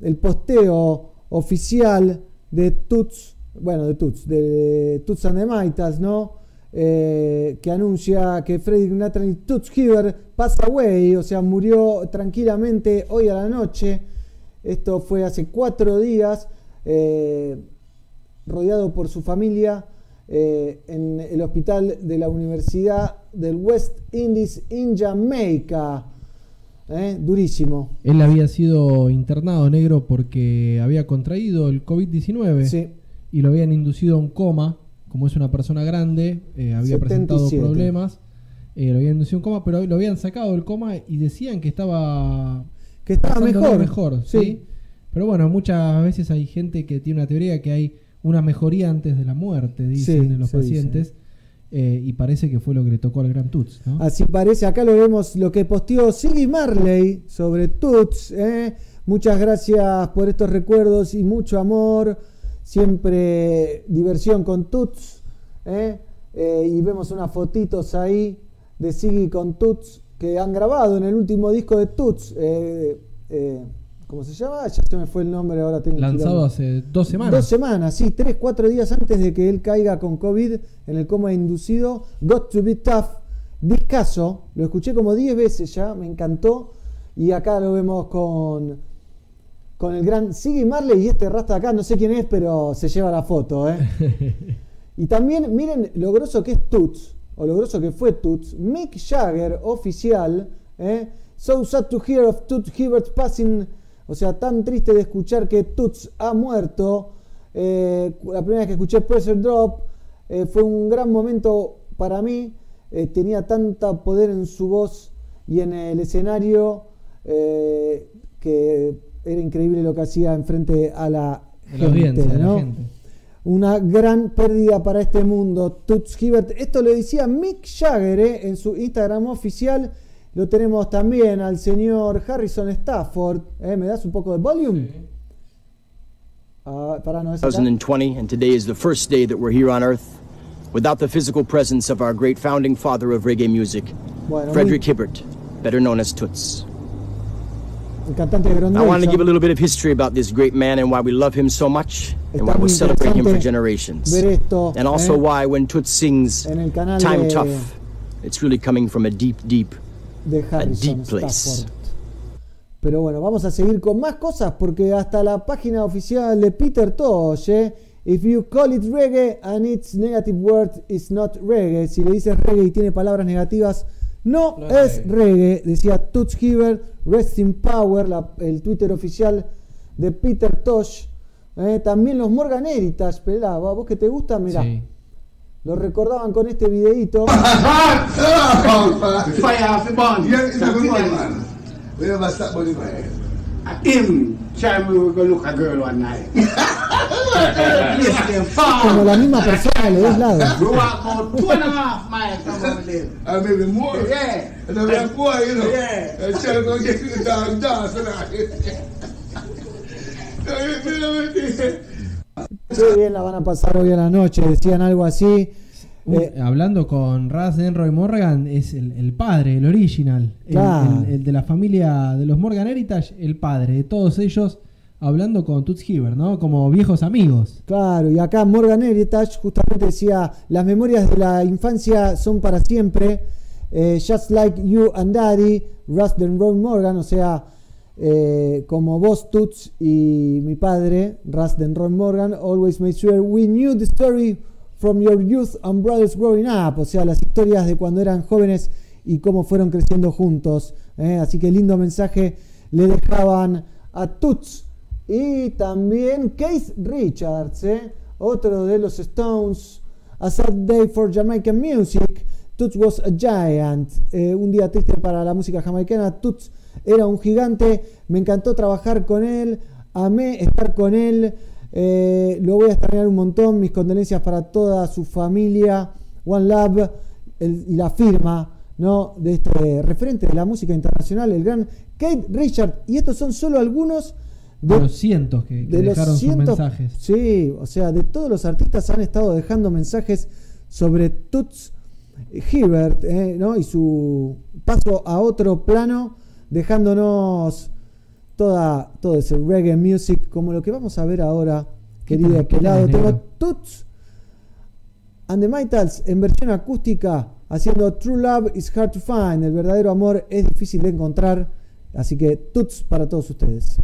el posteo oficial de Toots, bueno, de Toots, de Toots and the Maytals, ¿no? Eh, que anuncia que Freddy Nathan Toots Hiver pasa away, o sea, murió tranquilamente hoy a la noche. Esto fue hace cuatro días, eh, rodeado por su familia eh, en el hospital de la Universidad del West Indies in Jamaica. Eh, Durísimo. Él había sido internado negro porque había contraído el COVID-19 y lo habían inducido a un coma. Como es una persona grande, eh, había presentado 77. problemas. lo habían inducido a un coma, pero lo habían sacado del coma y decían que estaba. Que estaba mejor. mejor Sí. ¿sí? Pero bueno, muchas veces hay gente que tiene una teoría que hay una mejoría antes de la muerte, dicen Sí, en los dice. pacientes. eh, y parece que fue lo que le tocó al Gran Tuts. ¿no? Así parece, acá lo vemos lo que posteó Siggy Marley sobre Toots. ¿eh? Muchas gracias por estos recuerdos y mucho amor. Siempre diversión con Toots. ¿eh? Y vemos unas fotitos ahí de Siggy con Toots que han grabado en el último disco de Toots. ¿Cómo se llama? Ya se me fue el nombre, ahora tengo Lanzado hace dos semanas. Dos semanas, sí, tres, cuatro días antes de que él caiga con COVID en el coma inducido. Got to be tough. Discaso, lo escuché como 10 veces ya, me encantó. Y acá lo vemos con, con el gran Siggy Marley y este rasta acá, no sé quién es, pero se lleva la foto. ¿eh? (laughs) y también miren lo grosso que es Toots, o lo grosso que fue Toots. Mick Jagger, oficial. ¿eh? So sad to hear of Toots Hibbert passing. O sea, tan triste de escuchar que Toots ha muerto. Eh, la primera vez que escuché Pressure Drop eh, fue un gran momento para mí. Eh, tenía tanta poder en su voz y en el escenario que era increíble lo que hacía enfrente a la gente. a la ¿no? gente. Una gran pérdida para este mundo. Toots Hibbert. Esto lo decía Mick Jagger en su Instagram oficial. Lo tenemos también al señor Harrison Stafford. Eh, ¿Me das un poco de volume? Ah, pará, no 2020, and today is the first day that we're here on Earth without the physical presence of our great founding father of reggae music, Bueno, Frederick Hibbert, better known as Toots. El cantante de Grand I want to give a little bit of history about this great man and why we love him so much, and why we'll muy celebrate him for generations. esto, And also eh, why, when Toots sings en el canal Time de- Tough, it's really coming from a deep, deep de Harrison. Stafford. Pero bueno, vamos a seguir con más cosas porque hasta la página oficial de Peter Tosh, ¿eh? If you call it reggae and its negative word is not reggae, si le dices reggae y tiene palabras negativas, no, No es reggae, decía Toots Hibbert, Rest in Power, la- el Twitter oficial de Peter Tosh. ¿eh? También los Morgan Heritage, pelá, vos que te gusta, mirá. Sí. Lo recordaban con este videíto. (laughs) (laughs) Como la misma persona, de los lados. (laughs) Qué bien la van a pasar hoy a la noche, decían algo así. Eh, hablando con Raz Denroy Morgan, es el, el padre, el original, el- Claro. el, el de la familia de los Morgan Heritage, el padre de todos ellos, hablando con Toots Hibbert, ¿no? Como viejos amigos. Claro, y acá Morgan Heritage justamente decía, las memorias de la infancia son para siempre, eh, just like you and daddy, Rusden Roy Morgan, o sea, eh, como vos, Toots, y mi padre, Rusden Roy Morgan, always made sure we knew the story from your youth and brothers growing up, o sea, las historias de cuando eran jóvenes y cómo fueron creciendo juntos. ¿eh? Así que lindo mensaje le dejaban a Toots. Y también Keith Richards, ¿eh? otro de los Stones. A Sad Day for Jamaican Music. Toots was a giant. Un día triste para la música jamaicana. Toots era un gigante. Me encantó trabajar con él. Amé estar con él. Eh, lo voy a extrañar un montón. Mis condolencias para toda su familia. One Love el- y la firma ¿no? de este referente de la música internacional, el gran Kate Richard. Y estos son solo algunos De los cientos que, que de los dejaron sus mensajes. Sí, o sea, de todos los artistas han estado dejando mensajes sobre Toots Hibbert eh, ¿no? y su paso a otro plano, dejándonos toda, todo ese reggae music, como lo que vamos a ver ahora, querido de aquel lado. negro. Tengo Toots and the Mitals en versión acústica, haciendo True Love is Hard to Find. El verdadero amor es difícil de encontrar. Así que Toots para todos ustedes.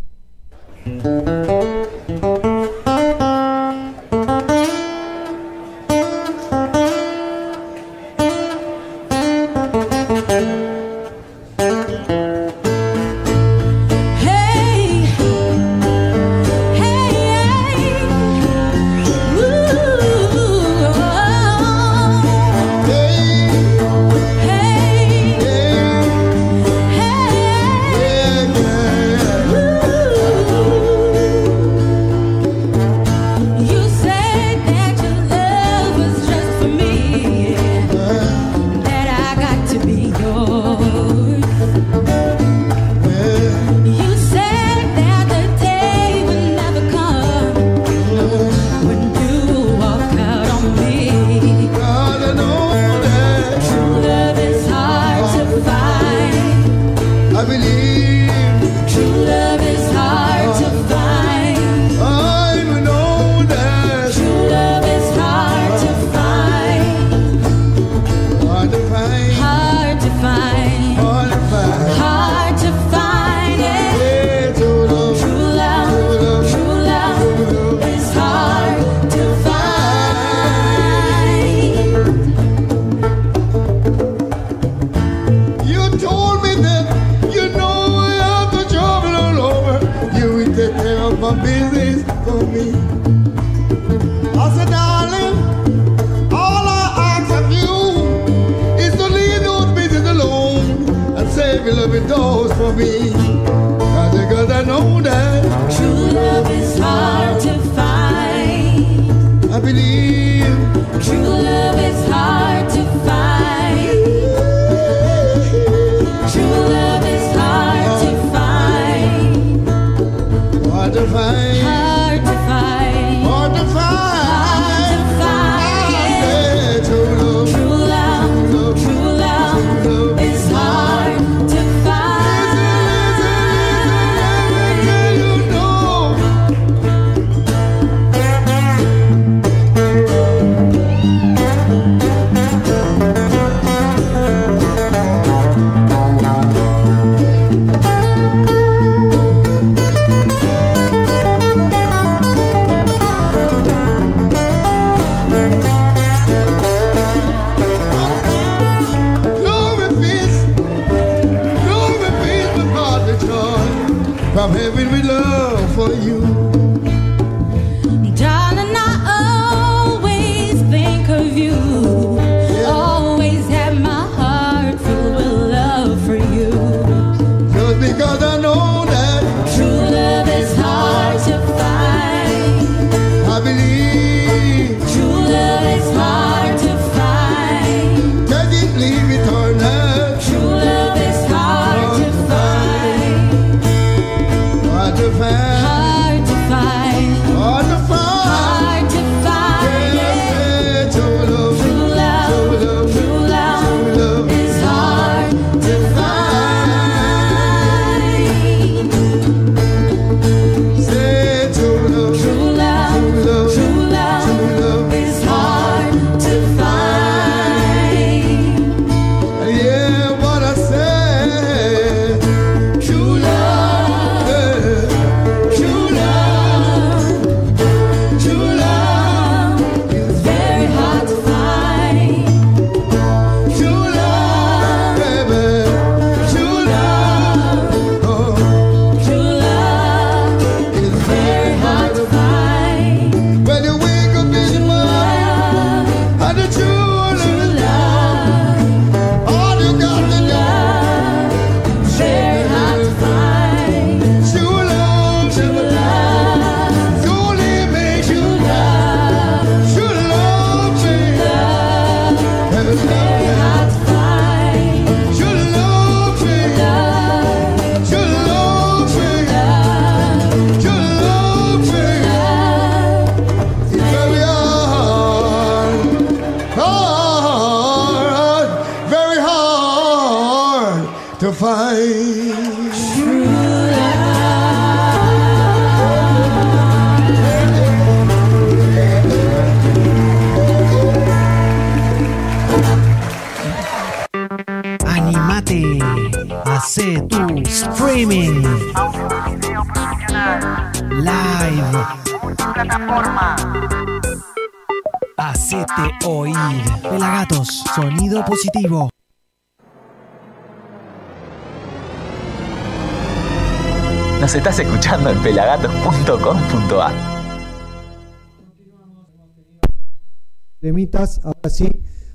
Ahora sí,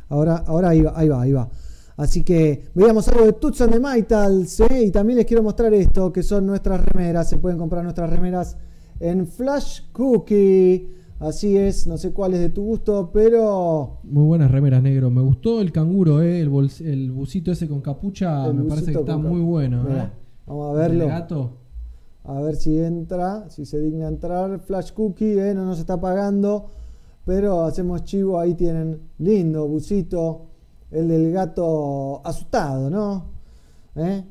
ahora, ahora ahí va, ahí va, ahí va. Así que veíamos algo de Toots and the Maytals, ¿eh? y también les quiero mostrar esto, que son nuestras remeras. Se pueden comprar nuestras remeras en Flash Cookie. Así es, no sé cuál es de tu gusto, pero Muy buenas remeras, negro. Me gustó el canguro, eh, el, bols- el busito ese con capucha. El me parece que está muy bueno. Eh. vamos a verlo. El gato. A ver si entra, si se digna entrar. Flash Cookie, eh, no nos está pagando. Pero hacemos chivo, ahí tienen. Lindo, busito. El del gato asustado, ¿no? ¿Eh?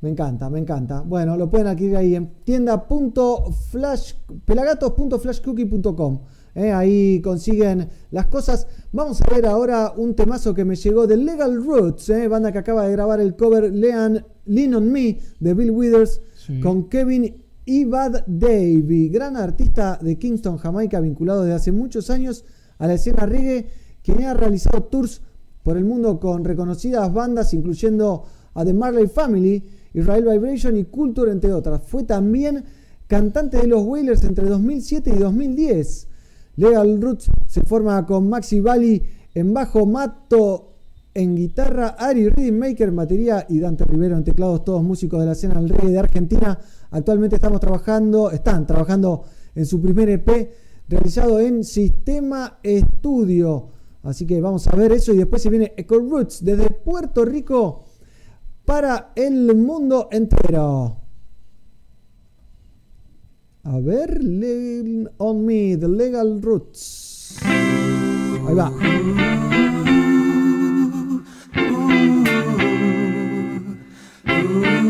Me encanta, me encanta. Bueno, lo pueden adquirir ahí en tienda.flash, pelagatos.flashcookie.com. ¿eh? Ahí consiguen las cosas. Vamos a ver ahora un temazo que me llegó de Legal Roots, ¿eh? banda que acaba de grabar el cover Lean, Lean on Me de Bill Withers Sí. con Kevin Ibad Davy, gran artista de Kingston, Jamaica, vinculado desde hace muchos años a la escena reggae, quien ha realizado tours por el mundo con reconocidas bandas, incluyendo a The Marley Family, Israel Vibration y Culture, entre otras. Fue también cantante de los Wailers entre 2007 y 2010. Legal Roots se forma con Maxi Bali en bajo, Mato en guitarra, Ari Rhythm Maker en batería y Dante Rivero en teclados, todos músicos de la escena del reggae de Argentina. Actualmente estamos trabajando, están trabajando en su primer EP realizado en Sistema Estudio. Así que vamos a ver eso y después se viene Echo Roots desde Puerto Rico para el mundo entero. A ver, on Me, The Legal Roots. Ahí va. Yes,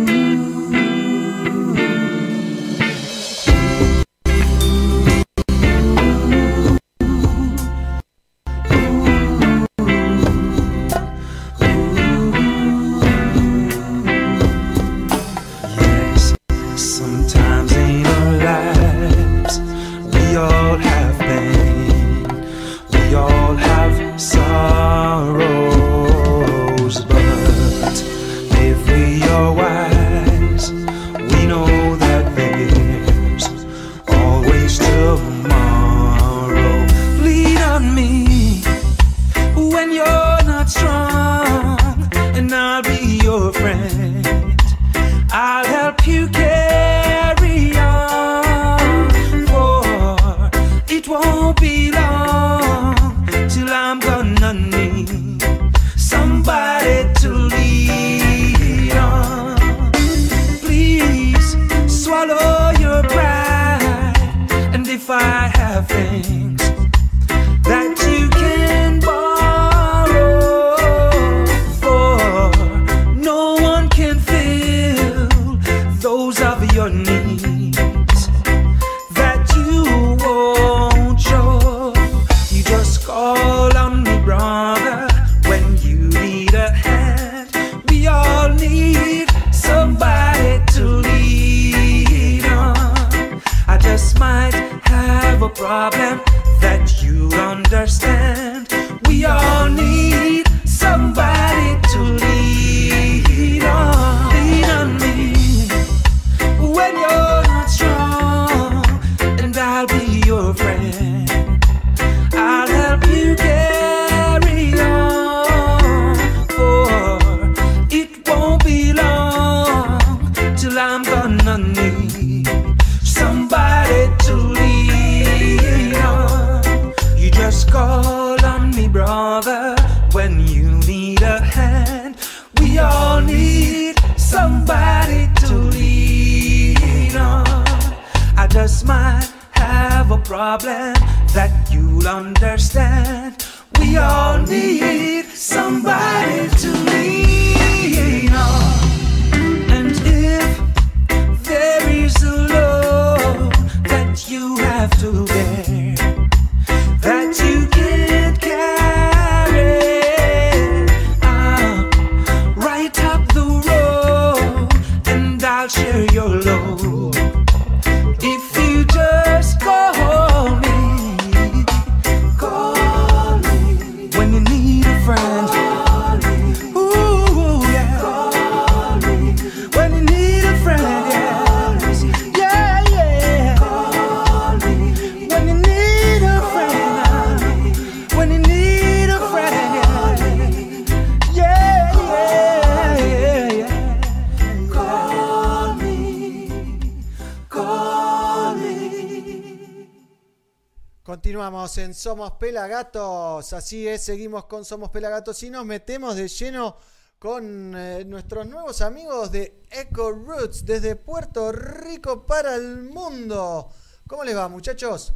Somos Pelagatos, así es, seguimos con Somos Pelagatos y nos metemos de lleno con eh, nuestros nuevos amigos de Echo Roots desde Puerto Rico para el mundo. ¿Cómo les va muchachos?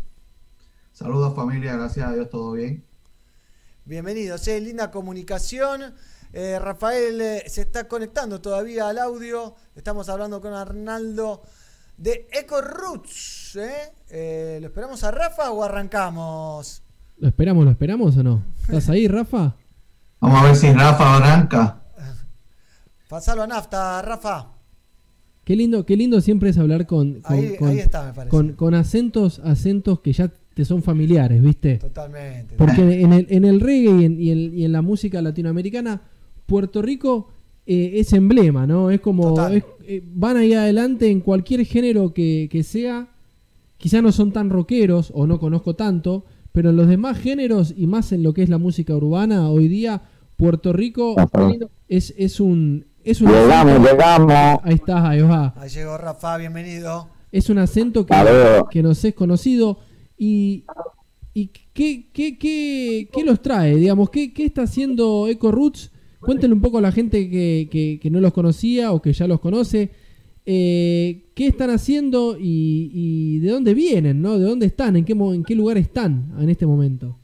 Saludos familia, gracias a Dios, todo bien. Bienvenidos, eh, linda comunicación. Eh, Rafael eh, se está conectando todavía al audio. Estamos hablando con Arnaldo de Echo Roots. ¿Lo esperamos a Rafa o arrancamos? ¿Lo esperamos, lo esperamos o no? ¿Estás ahí, Rafa? Vamos a ver si Rafa arranca. Pasalo a nafta, Rafa. Qué lindo, qué lindo siempre es hablar con, con, Ahí- con- ahí está, me parece. con- con acentos, acentos que ya te son familiares, ¿viste? Totalmente. Porque en el, en el reggae y en, y en- y en la música latinoamericana, Puerto Rico eh, es emblema, ¿no? Es como. es- eh, van ahí adelante en cualquier género que, que sea. Quizá no son tan rockeros o no conozco tanto, pero en los demás géneros y más en lo que es la música urbana, hoy día Puerto Rico es, es un. Es un Llegamos, acento- llegamos. Ahí está, ahí va. Ahí llegó Rafa, bienvenido. Es un acento que, que nos es conocido. ¿Y, y qué, qué, qué, qué los trae? Digamos, ¿qué, qué está haciendo Eco Roots? Cuéntenle un poco a la gente que, que- que no los conocía o que ya los conoce. Eh, ¿Qué están haciendo y, y de dónde vienen? ¿no? ¿De dónde están? ¿En qué, mo- ¿En qué lugar están en este momento?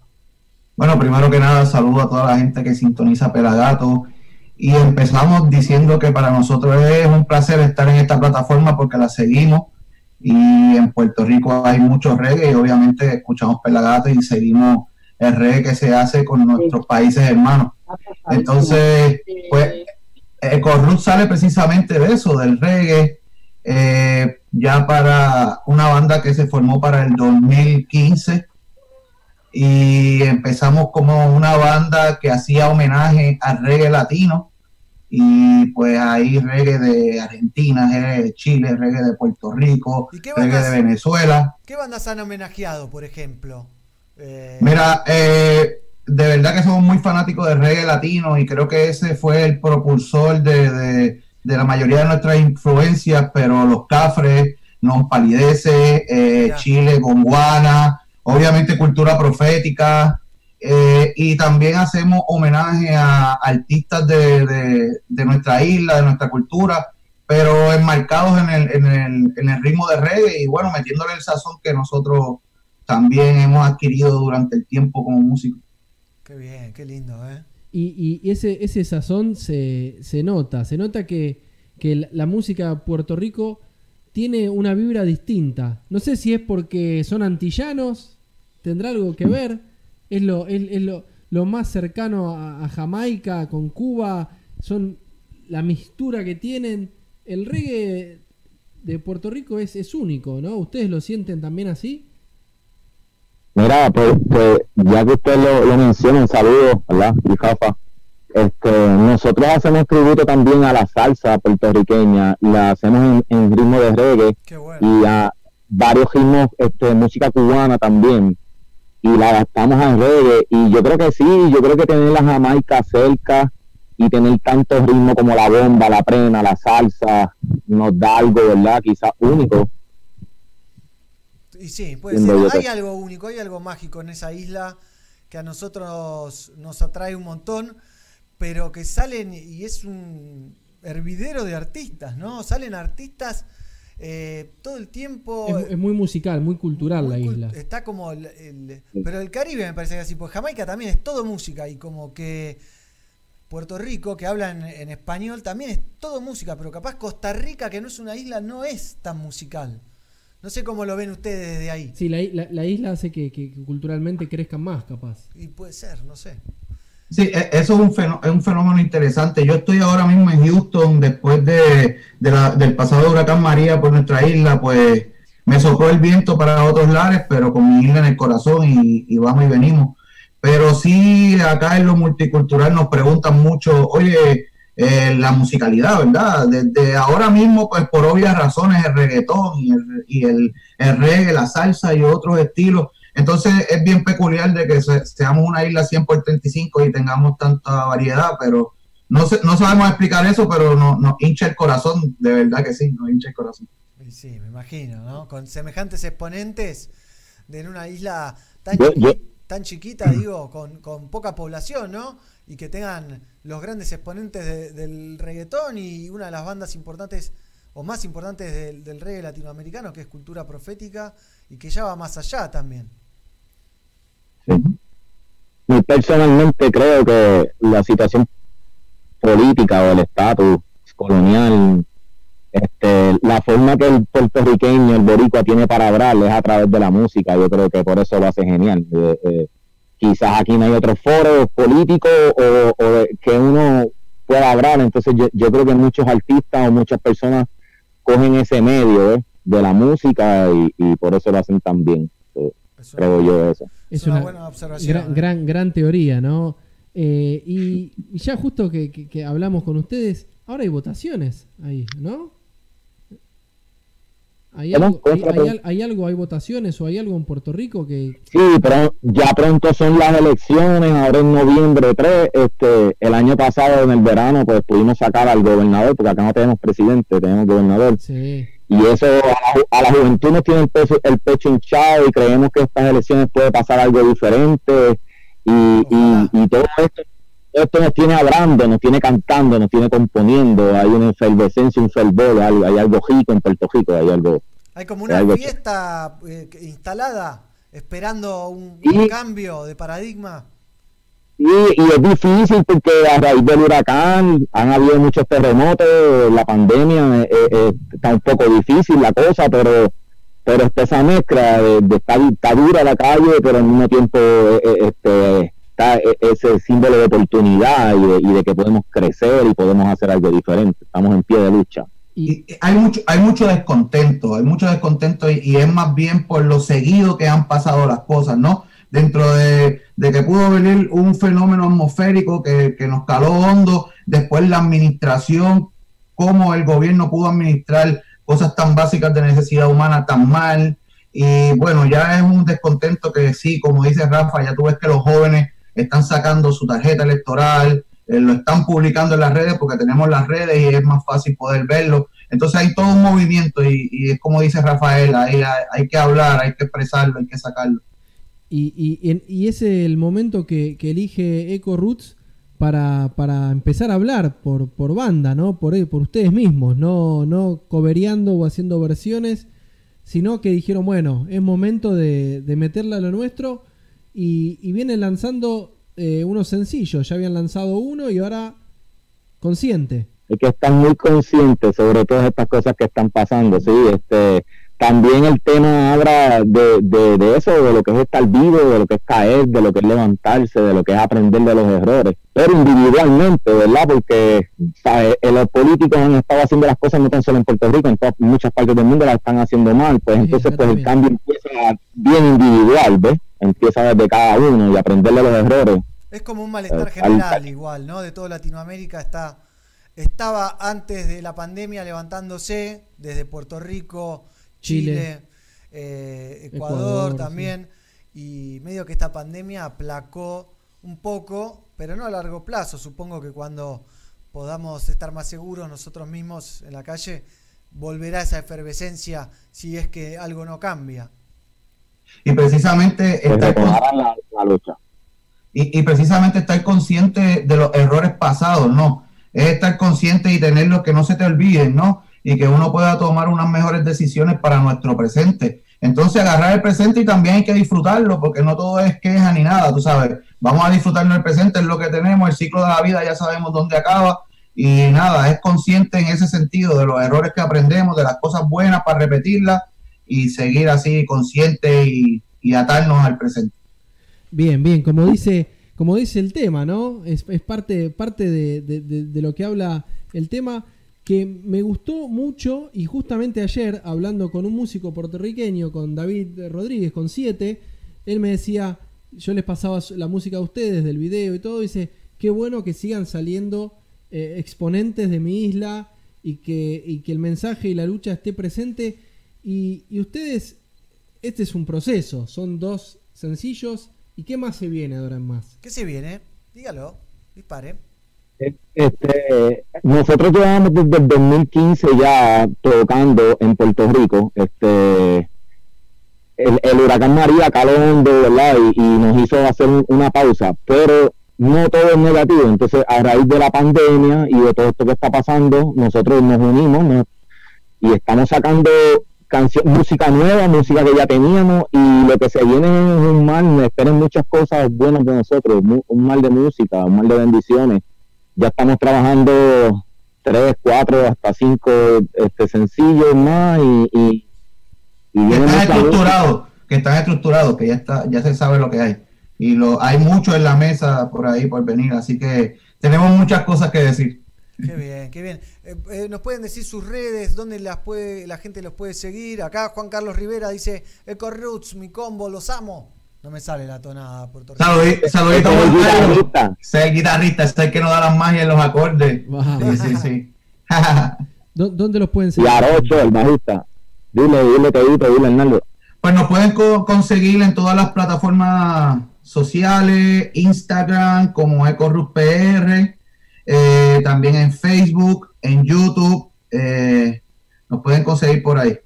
Bueno, primero que nada, saludo a toda la gente que sintoniza Pelagato. Y empezamos diciendo que para nosotros es un placer estar en esta plataforma porque la seguimos. Y en Puerto Rico hay mucho reggae y obviamente escuchamos Pelagato y seguimos el reggae que se hace con nuestros países hermanos. Entonces, pues, Ecorrut sale precisamente de eso, del reggae, eh, ya para una banda que se formó para el 2015 y empezamos como una banda que hacía homenaje al reggae latino y pues ahí reggae de Argentina, reggae de Chile, reggae de Puerto Rico, reggae de Venezuela. ¿Qué bandas han homenajeado, por ejemplo? Eh, Mira, eh, de verdad que somos muy fanáticos del reggae latino y creo que ese fue el propulsor de, de- de la mayoría de nuestras influencias, pero los cafres, non palidece, eh, Chile, Gonguana, obviamente cultura profética, eh, y también hacemos homenaje a artistas de, de- de nuestra isla, de nuestra cultura, pero enmarcados en el, en, el, en el ritmo de reggae y bueno, metiéndole el sazón que nosotros también hemos adquirido durante el tiempo como músicos. Qué bien, qué lindo, ¿eh? Y, y ese, ese sazón se, se nota, se nota que, que la, la música Puerto Rico tiene una vibra distinta. No sé si es porque son antillanos, tendrá algo que ver, es lo, es, es lo, más cercano a, a Jamaica con Cuba, son la mistura que tienen. El reggae de Puerto Rico es, es único, ¿no? ¿Ustedes lo sienten también así? Mira, pues, pues, ya que usted lo, lo menciona, un saludo, ¿verdad? Y Jafa. Este, nosotros hacemos tributo también a la salsa puertorriqueña, la hacemos en, en ritmo de reggae y a varios ritmos este, de música cubana también y la adaptamos al reggae y yo creo que sí, yo creo que tener la Jamaica cerca y tener tantos ritmos como la bomba, la prena, la salsa, nos da algo, ¿verdad? Quizás único. Y sí, puede ser. Hay algo único, hay algo mágico en esa isla que a nosotros nos atrae un montón, pero que salen y es un hervidero de artistas, ¿no? Salen artistas eh, todo el tiempo. Es, es muy musical, muy cultural la isla. Está como el, el- Pero el Caribe me parece que así, pues Jamaica también es todo música y como que Puerto Rico, que habla en, en español, también es todo música, pero capaz Costa Rica, que no es una isla, no es tan musical. No sé cómo lo ven ustedes desde ahí. Sí, la, la- la isla hace que, que culturalmente crezcan más, capaz. Y puede ser, no sé. Sí, e- eso es un, fenó- es un fenómeno interesante. Yo estoy ahora mismo en Houston después de, de la- del pasado huracán María por nuestra isla, pues me sopló el viento para otros lares, pero con mi isla en el corazón y, y vamos y venimos. Pero sí, acá en lo multicultural nos preguntan mucho, oye, eh, la musicalidad, ¿verdad? Desde ahora mismo, pues por obvias razones, el reggaetón y el, y el, el reggae, la salsa y otros estilos. Entonces es bien peculiar de que se- seamos una isla 100 por 35 y tengamos tanta variedad, pero no, sé, no sabemos explicar eso, pero nos hincha el corazón, de verdad que sí, nos hincha el corazón. Sí, me imagino, ¿no? Con semejantes exponentes de en una isla tan, Yo- chiqui- yo- tan chiquita, digo, con, con poca población, ¿no? Y que tengan los grandes exponentes de- del reggaetón y una de las bandas importantes o más importantes del, del reggae latinoamericano, que es Cultura Profética, y que ya va más allá también. Muy personalmente creo que la situación política o el estatus colonial, este, la forma que el puertorriqueño, el boricua tiene para hablar es a través de la música. Yo creo que por eso lo hace genial. Eh, eh, quizás aquí no hay otro foro político o, o de- que uno pueda hablar. Entonces yo, yo creo que muchos artistas o muchas personas cogen ese medio eh, de la música y, y por eso lo hacen tan bien. Eh, creo yo eso. Es una una, buena observación, gran, ¿eh? gran, gran teoría, ¿no? Eh, y, y ya justo que, que- que hablamos con ustedes, ahora hay votaciones ahí, ¿no? ¿Hay algo, ¿Cómo hay, algo, votaciones o hay algo en Puerto Rico que... Sí, pero ya pronto son las elecciones, ahora en noviembre 3, este, el año pasado en el verano pues pudimos sacar al gobernador, porque acá no tenemos presidente, tenemos gobernador. Sí. Y eso a la, a la juventud nos tiene el pecho, el pecho hinchado y creemos que estas elecciones puede pasar algo diferente y, y, y todo esto esto nos tiene hablando, nos tiene cantando, nos tiene componiendo, hay una efervescencia, un fervor, hay, hay algo rico en Puerto Rico, hay algo... Hay como hay una algo fiesta eh, instalada, esperando un, cambio de paradigma. Y, y es difícil porque a raíz del huracán han habido muchos terremotos, la pandemia eh, eh, está un poco difícil la cosa, pero pero está esa mezcla de, de estar está dura la calle, pero al mismo tiempo eh, eh, este, está eh, ese símbolo de oportunidad y de, y de que podemos crecer y podemos hacer algo diferente. Estamos en pie de lucha. Y hay mucho, hay mucho descontento, hay mucho descontento y, y es más bien por lo seguido que han pasado las cosas, ¿no? Dentro de, de que pudo venir un fenómeno atmosférico que, que nos caló hondo, después la administración, cómo el gobierno pudo administrar cosas tan básicas de necesidad humana tan mal, y bueno, ya es un descontento que sí, como dice Rafa, ya tú ves que los jóvenes están sacando su tarjeta electoral, eh, lo están publicando en las redes porque tenemos las redes y es más fácil poder verlo. Entonces hay todo un movimiento y, es como dice Rafael, hay, hay, que hablar, hay que expresarlo, hay que sacarlo. Y, y, es el momento que, que elige Eco Roots para, para empezar a hablar por, por banda, ¿no? Por, por ustedes mismos, no, no cobereando o haciendo versiones, sino que dijeron, bueno, es momento de, de meterle a lo nuestro y, y vienen lanzando eh, unos sencillos, ya habían lanzado uno y ahora consciente. hay que estar muy conscientes sobre todas estas cosas que están pasando, sí, este, también el tema habla de, de, de eso, de lo que es estar vivo, de lo que es caer, de lo que es levantarse, de lo que es aprender de los errores, pero individualmente, ¿verdad? Porque ¿sabes? Eh, los políticos han estado haciendo las cosas no tan solo en Puerto Rico, en todas- muchas partes del mundo las están haciendo mal, pues entonces pues el cambio empieza bien individual, ¿ves? Empieza desde cada uno y aprender de los errores. Es como un malestar Eh, general al- igual, ¿no? De toda Latinoamérica está estaba antes de la pandemia levantándose desde Puerto Rico, Chile, Chile. eh, Ecuador, Ecuador, también y medio que esta pandemia aplacó un poco, pero no a largo plazo. Supongo que cuando podamos estar más seguros nosotros mismos en la calle volverá esa efervescencia si es que algo no cambia. Y precisamente estar, la, la lucha. y, y precisamente estar consciente de los errores pasados, ¿no? Es estar consciente y tenerlos que no se te olviden, ¿no? Y que uno pueda tomar unas mejores decisiones para nuestro presente. Entonces agarrar el presente y también hay que disfrutarlo, porque no todo es queja ni nada, tú sabes. Vamos a disfrutarnos el presente, es lo que tenemos, el ciclo de la vida ya sabemos dónde acaba. Y nada, es consciente en ese sentido de los errores que aprendemos, de las cosas buenas para repetirlas y seguir así consciente y, y atarnos al presente. Bien, bien, como dice, como dice el tema, ¿no? Es, es parte, parte de, de- lo que habla el tema que me gustó mucho y justamente ayer, hablando con un músico puertorriqueño, con David Rodríguez, con 7, él me decía, yo les pasaba la música a ustedes del video y todo, dice, qué bueno que sigan saliendo eh, exponentes de mi isla y que, y que el mensaje y la lucha esté presente. Y, y ustedes, este es un proceso, son dos sencillos. ¿Y qué más se viene ahora en más? ¿Qué se viene? Dígalo, dispare. Este, nosotros llevamos desde el 2015 ya tocando en Puerto Rico. Este, el, el huracán María caló hondo, ¿verdad? Y, y nos hizo hacer un- una pausa, pero no todo es negativo. Entonces, a raíz de la pandemia y de todo esto que está pasando, nosotros nos unimos ¿no? y estamos sacando canción, música nueva, música que ya teníamos y lo que se viene es un mal, esperen muchas cosas buenas de nosotros, un mal de música, un mal de bendiciones. Ya estamos trabajando tres, cuatro, hasta cinco este, sencillos más y, y, y que están estructurados, que están estructurados, que ya está, ya se sabe lo que hay. Y lo hay mucho en la mesa por ahí por venir, así que tenemos muchas cosas que decir. Qué bien, qué bien. Eh, eh, ¿Nos pueden decir sus redes? ¿Dónde las puede, la gente los puede seguir? Acá Juan Carlos Rivera dice, Eco Roots, mi combo, los amo. No me sale la tonada puertorriqueña. Saludito, saludito Ese es el Juan Carlos. guitarrista. Ese es el guitarrista, el que nos da las magias en los acordes. (laughs) Sí, sí, sí. (laughs) ¿Dó- ¿Dónde los pueden Y seguir? Arocho, el bajista. Dile, dile, Tedito, dile, Hernando. Pues nos pueden co- conseguir en todas las plataformas sociales, Instagram como EcoRusPR, eh, también en Facebook, en YouTube, eh, nos pueden conseguir por ahí.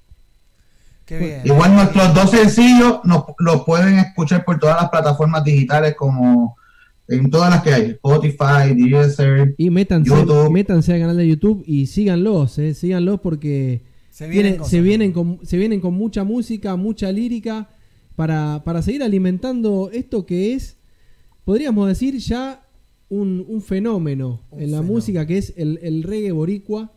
Qué bien. Igual nuestros dos sencillos nos, los pueden escuchar por todas las plataformas digitales como en todas las que hay, Spotify, Deezer, Y métanse, YouTube. métanse al canal de YouTube y síganlos, eh, síganlos porque Se vienen viene- cosas se, vienen con, se vienen con mucha música, mucha lírica para, para seguir alimentando esto que es, podríamos decir, ya un, un fenómeno en la música que es el, el reggae boricua.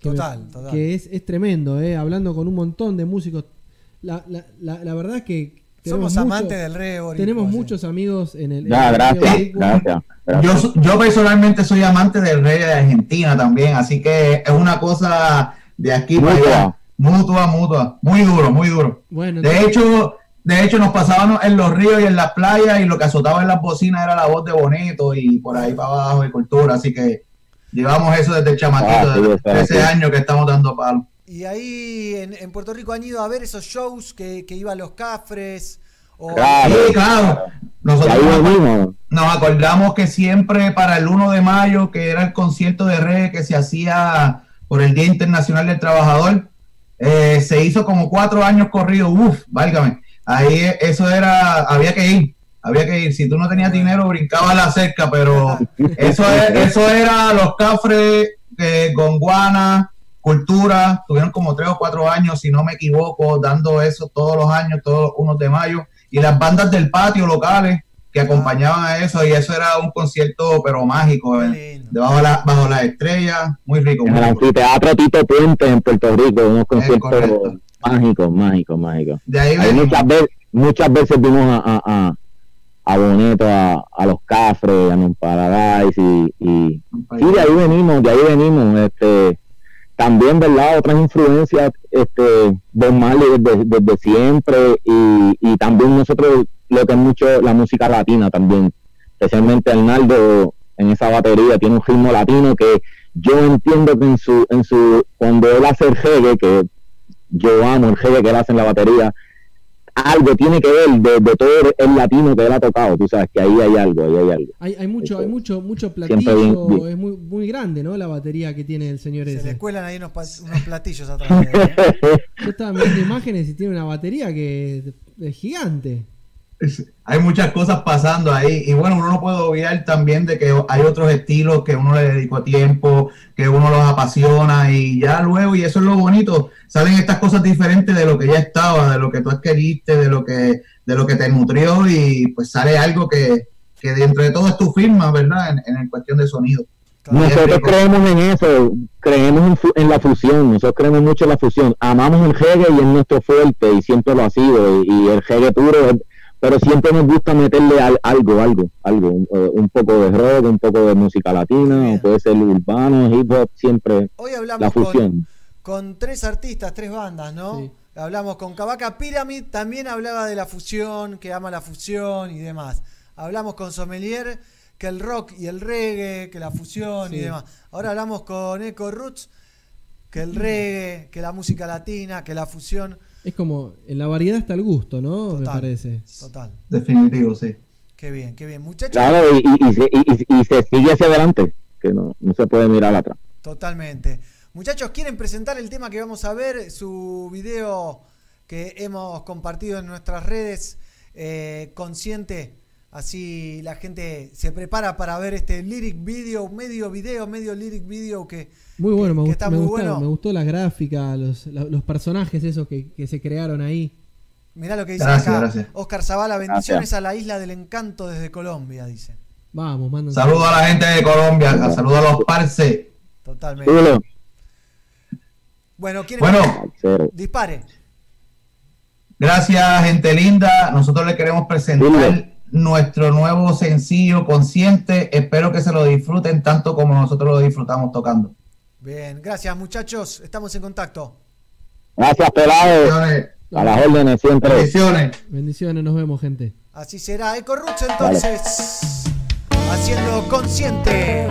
Que me- Total. Que es, es tremendo, eh, hablando con un montón de músicos. La, la, la, la verdad es que... Somos tenemos amantes del reggae boricua, Tenemos sí. muchos amigos en el... Ya, en el reggae gracias. Yo, yo personalmente soy amante del rey de Argentina también, así que es una cosa de aquí para Mutua. allá. Mutua, mutua. Muy duro, muy duro. Bueno, De entonces- hecho, de hecho nos pasábamos en los ríos y en las playas y lo que azotaba en las bocinas era la voz de Bonito y por ahí para abajo y cultura, así que llevamos eso desde el chamaquito Ah, sí, de está 13 bien. años que estamos dando palo. Y ahí en, en Puerto Rico han ido a ver esos shows que, que iban los cafres. O, Claro. Sí, claro. Nosotros Ahí nos, acordamos que siempre para el 1 de mayo, que era el concierto de reggae que se hacía por el Día Internacional del Trabajador, eh, se hizo como cuatro años corrido. Uf, válgame. Ahí eso era, había que ir, había que ir. Si tú no tenías dinero, brincaba la cerca, pero eso, es- eso era los cafres, eh, Gonguana, Cultura, tuvieron como tres o cuatro años, si no me equivoco, dando eso todos los años, todos los unos de mayo, y las bandas del patio locales que acompañaban a eso, y eso era un concierto pero mágico, eh, debajo de la, bajo las estrellas, muy rico. En el anfiteatro Tito Puente en Puerto Rico, unos conciertos De ahí Ahí venimos. muchas, veces, muchas veces vimos a, a, a, a Boneto, a, a los Cafres, a Non Paradise y, y sí, de ahí venimos, de ahí venimos. Este, también, ¿verdad? Otras influencias, este, Bob Marley desde, desde siempre y, y también nosotros lo que es mucho la música latina también, especialmente Arnaldo en esa batería tiene un ritmo latino que yo entiendo que en su, en su, cuando él hace el reggae, que yo amo el reggae que él hace en la batería, algo tiene que ver de, de todo el latino que él ha tocado, tú sabes que ahí hay algo, ahí hay algo. Hay, hay mucho, hay mucho, mucho platillo, bien- bien. es muy, muy grande, ¿no? La batería que tiene el señor Se le ese. cuelan ahí unos, unos platillos atrás. de él, ¿eh? Yo estaba mirando imágenes y tiene una batería que es gigante. Hay muchas cosas pasando ahí. Y bueno, uno no puede obviar también de que hay otros estilos que uno le dedicó tiempo, que uno los apasiona y ya luego, y eso es lo bonito, salen estas cosas diferentes de lo que ya estaba, de lo que tú adquiriste, de lo que, de lo que te nutrió y pues sale algo que, que dentro de todo es tu firma, ¿verdad? En, en cuestión de sonido. Nosotros creemos en eso, creemos en, en la fusión, nosotros creemos mucho en la fusión, amamos el reggae y es nuestro fuerte y siempre lo ha sido, y, y el reggae puro, es- pero siempre nos gusta meterle al- algo, algo, algo, un, eh, un poco de rock, un poco de música latina, o puede ser urbano, hip hop, siempre Hoy hablamos la fusión. Con tres artistas, tres bandas, ¿no? Hablamos con Cavaca Pyramid, también hablaba de la fusión, que ama la fusión y demás. Hablamos con Sommelier, que el rock y el reggae, que la fusión y Sí. demás. Ahora hablamos con Eco Roots, que el reggae, que la música latina, que la fusión. Es como, en la variedad está el gusto, ¿no? Me parece. Total. Definitivo, sí. Qué bien, qué bien. Muchachos, Claro, y, y, y se, y- y- y se sigue hacia adelante, que no, no se puede mirar atrás. Totalmente. Muchachos, ¿quieren presentar el tema que vamos a ver? Su video que hemos compartido en nuestras redes, eh, consciente. Así la gente se prepara para ver este lyric video, medio video, medio lyric video que, Muy bueno, me, que está me muy gustaron, bueno. me gustó la gráfica, los, los personajes esos que, que se crearon ahí. Mirá lo que dice Gracias, acá. gracias. Oscar Zavala, bendiciones Gracias. a la isla del encanto desde Colombia, dice. Vamos, mandan. Saludos a la gente de Colombia, saludos a los parce. Totalmente. Chulo. Bueno, ¿quieren Bueno. dispare. Gracias, gente linda. Nosotros le queremos presentar nuestro nuevo sencillo Consciente. Espero que se lo disfruten tanto como nosotros lo disfrutamos tocando. Bien, gracias muchachos, estamos en contacto. Gracias, pelado. A las órdenes siempre. Bendiciones, nos vemos, gente. Así será. Eco Roots entonces. Haciendo consciente.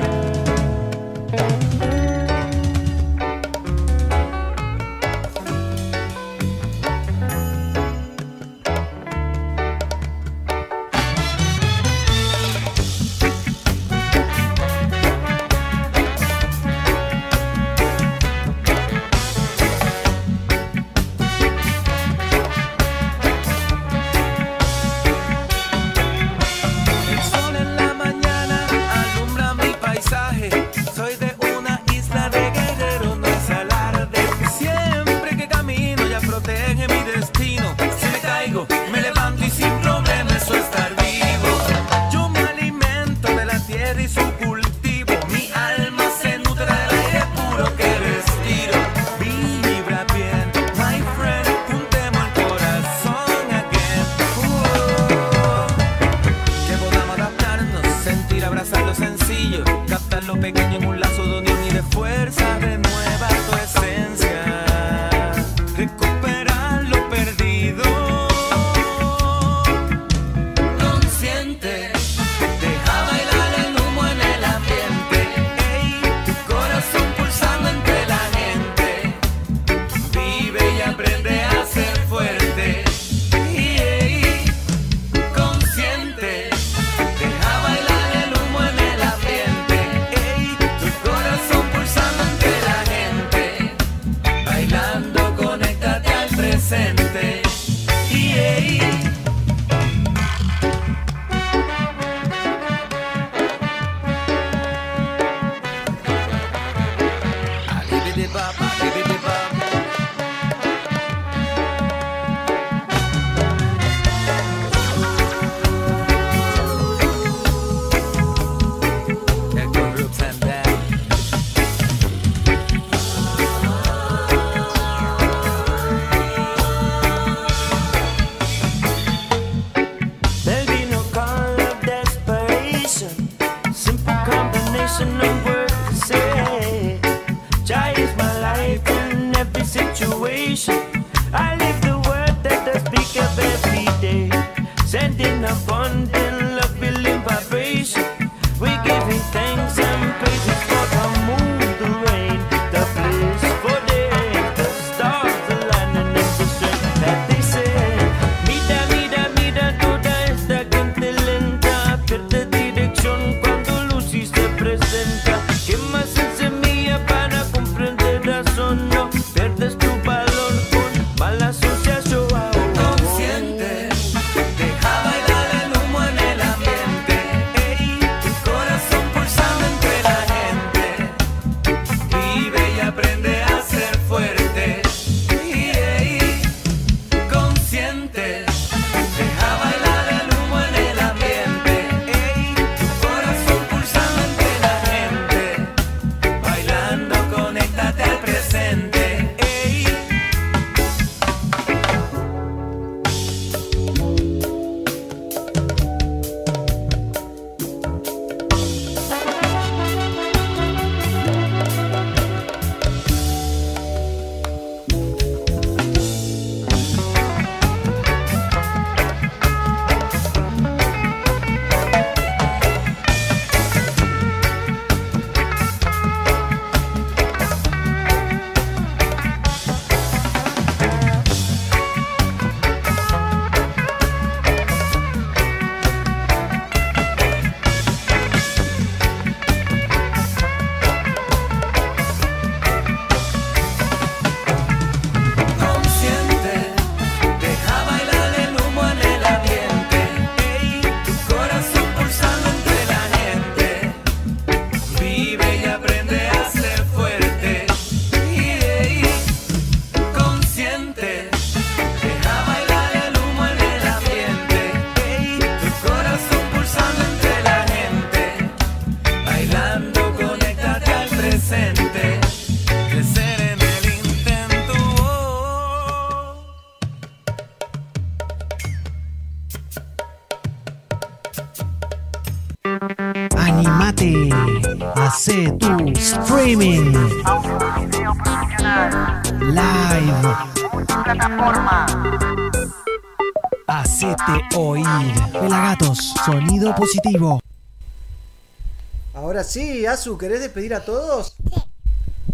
Sí, Azu, ¿querés despedir a todos?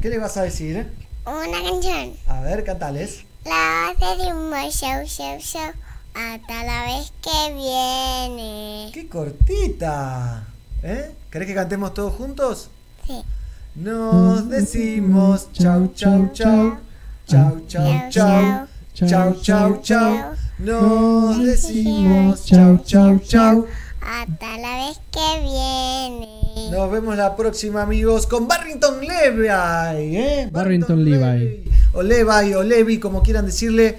¿Qué le vas a decir? Una canción. A ver, cantales. La base de un show, show, show. Hasta la vez que viene. ¡Qué cortita! ¿Eh? ¿Querés que cantemos todos juntos? Sí. Nos decimos chau, chau, chau. Chau, chau, chau. Chau, chau, chau. Nos decimos chau, chau, chau. La próxima, amigos, con Barrington Levi. ¿eh? Barrington Levi. O Levi o Levi, como quieran decirle.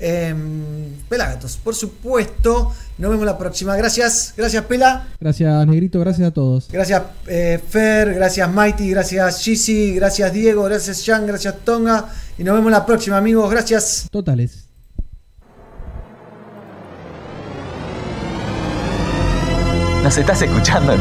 Em, Pelagatos, por supuesto. Nos vemos la próxima. Gracias, gracias Pela. Gracias, Negrito, gracias a todos. Gracias eh, Fer, gracias Mighty, gracias Gizzy, gracias Diego, gracias Jan, gracias Tonga. Y nos vemos la próxima, amigos. Gracias. Totales. Nos estás escuchando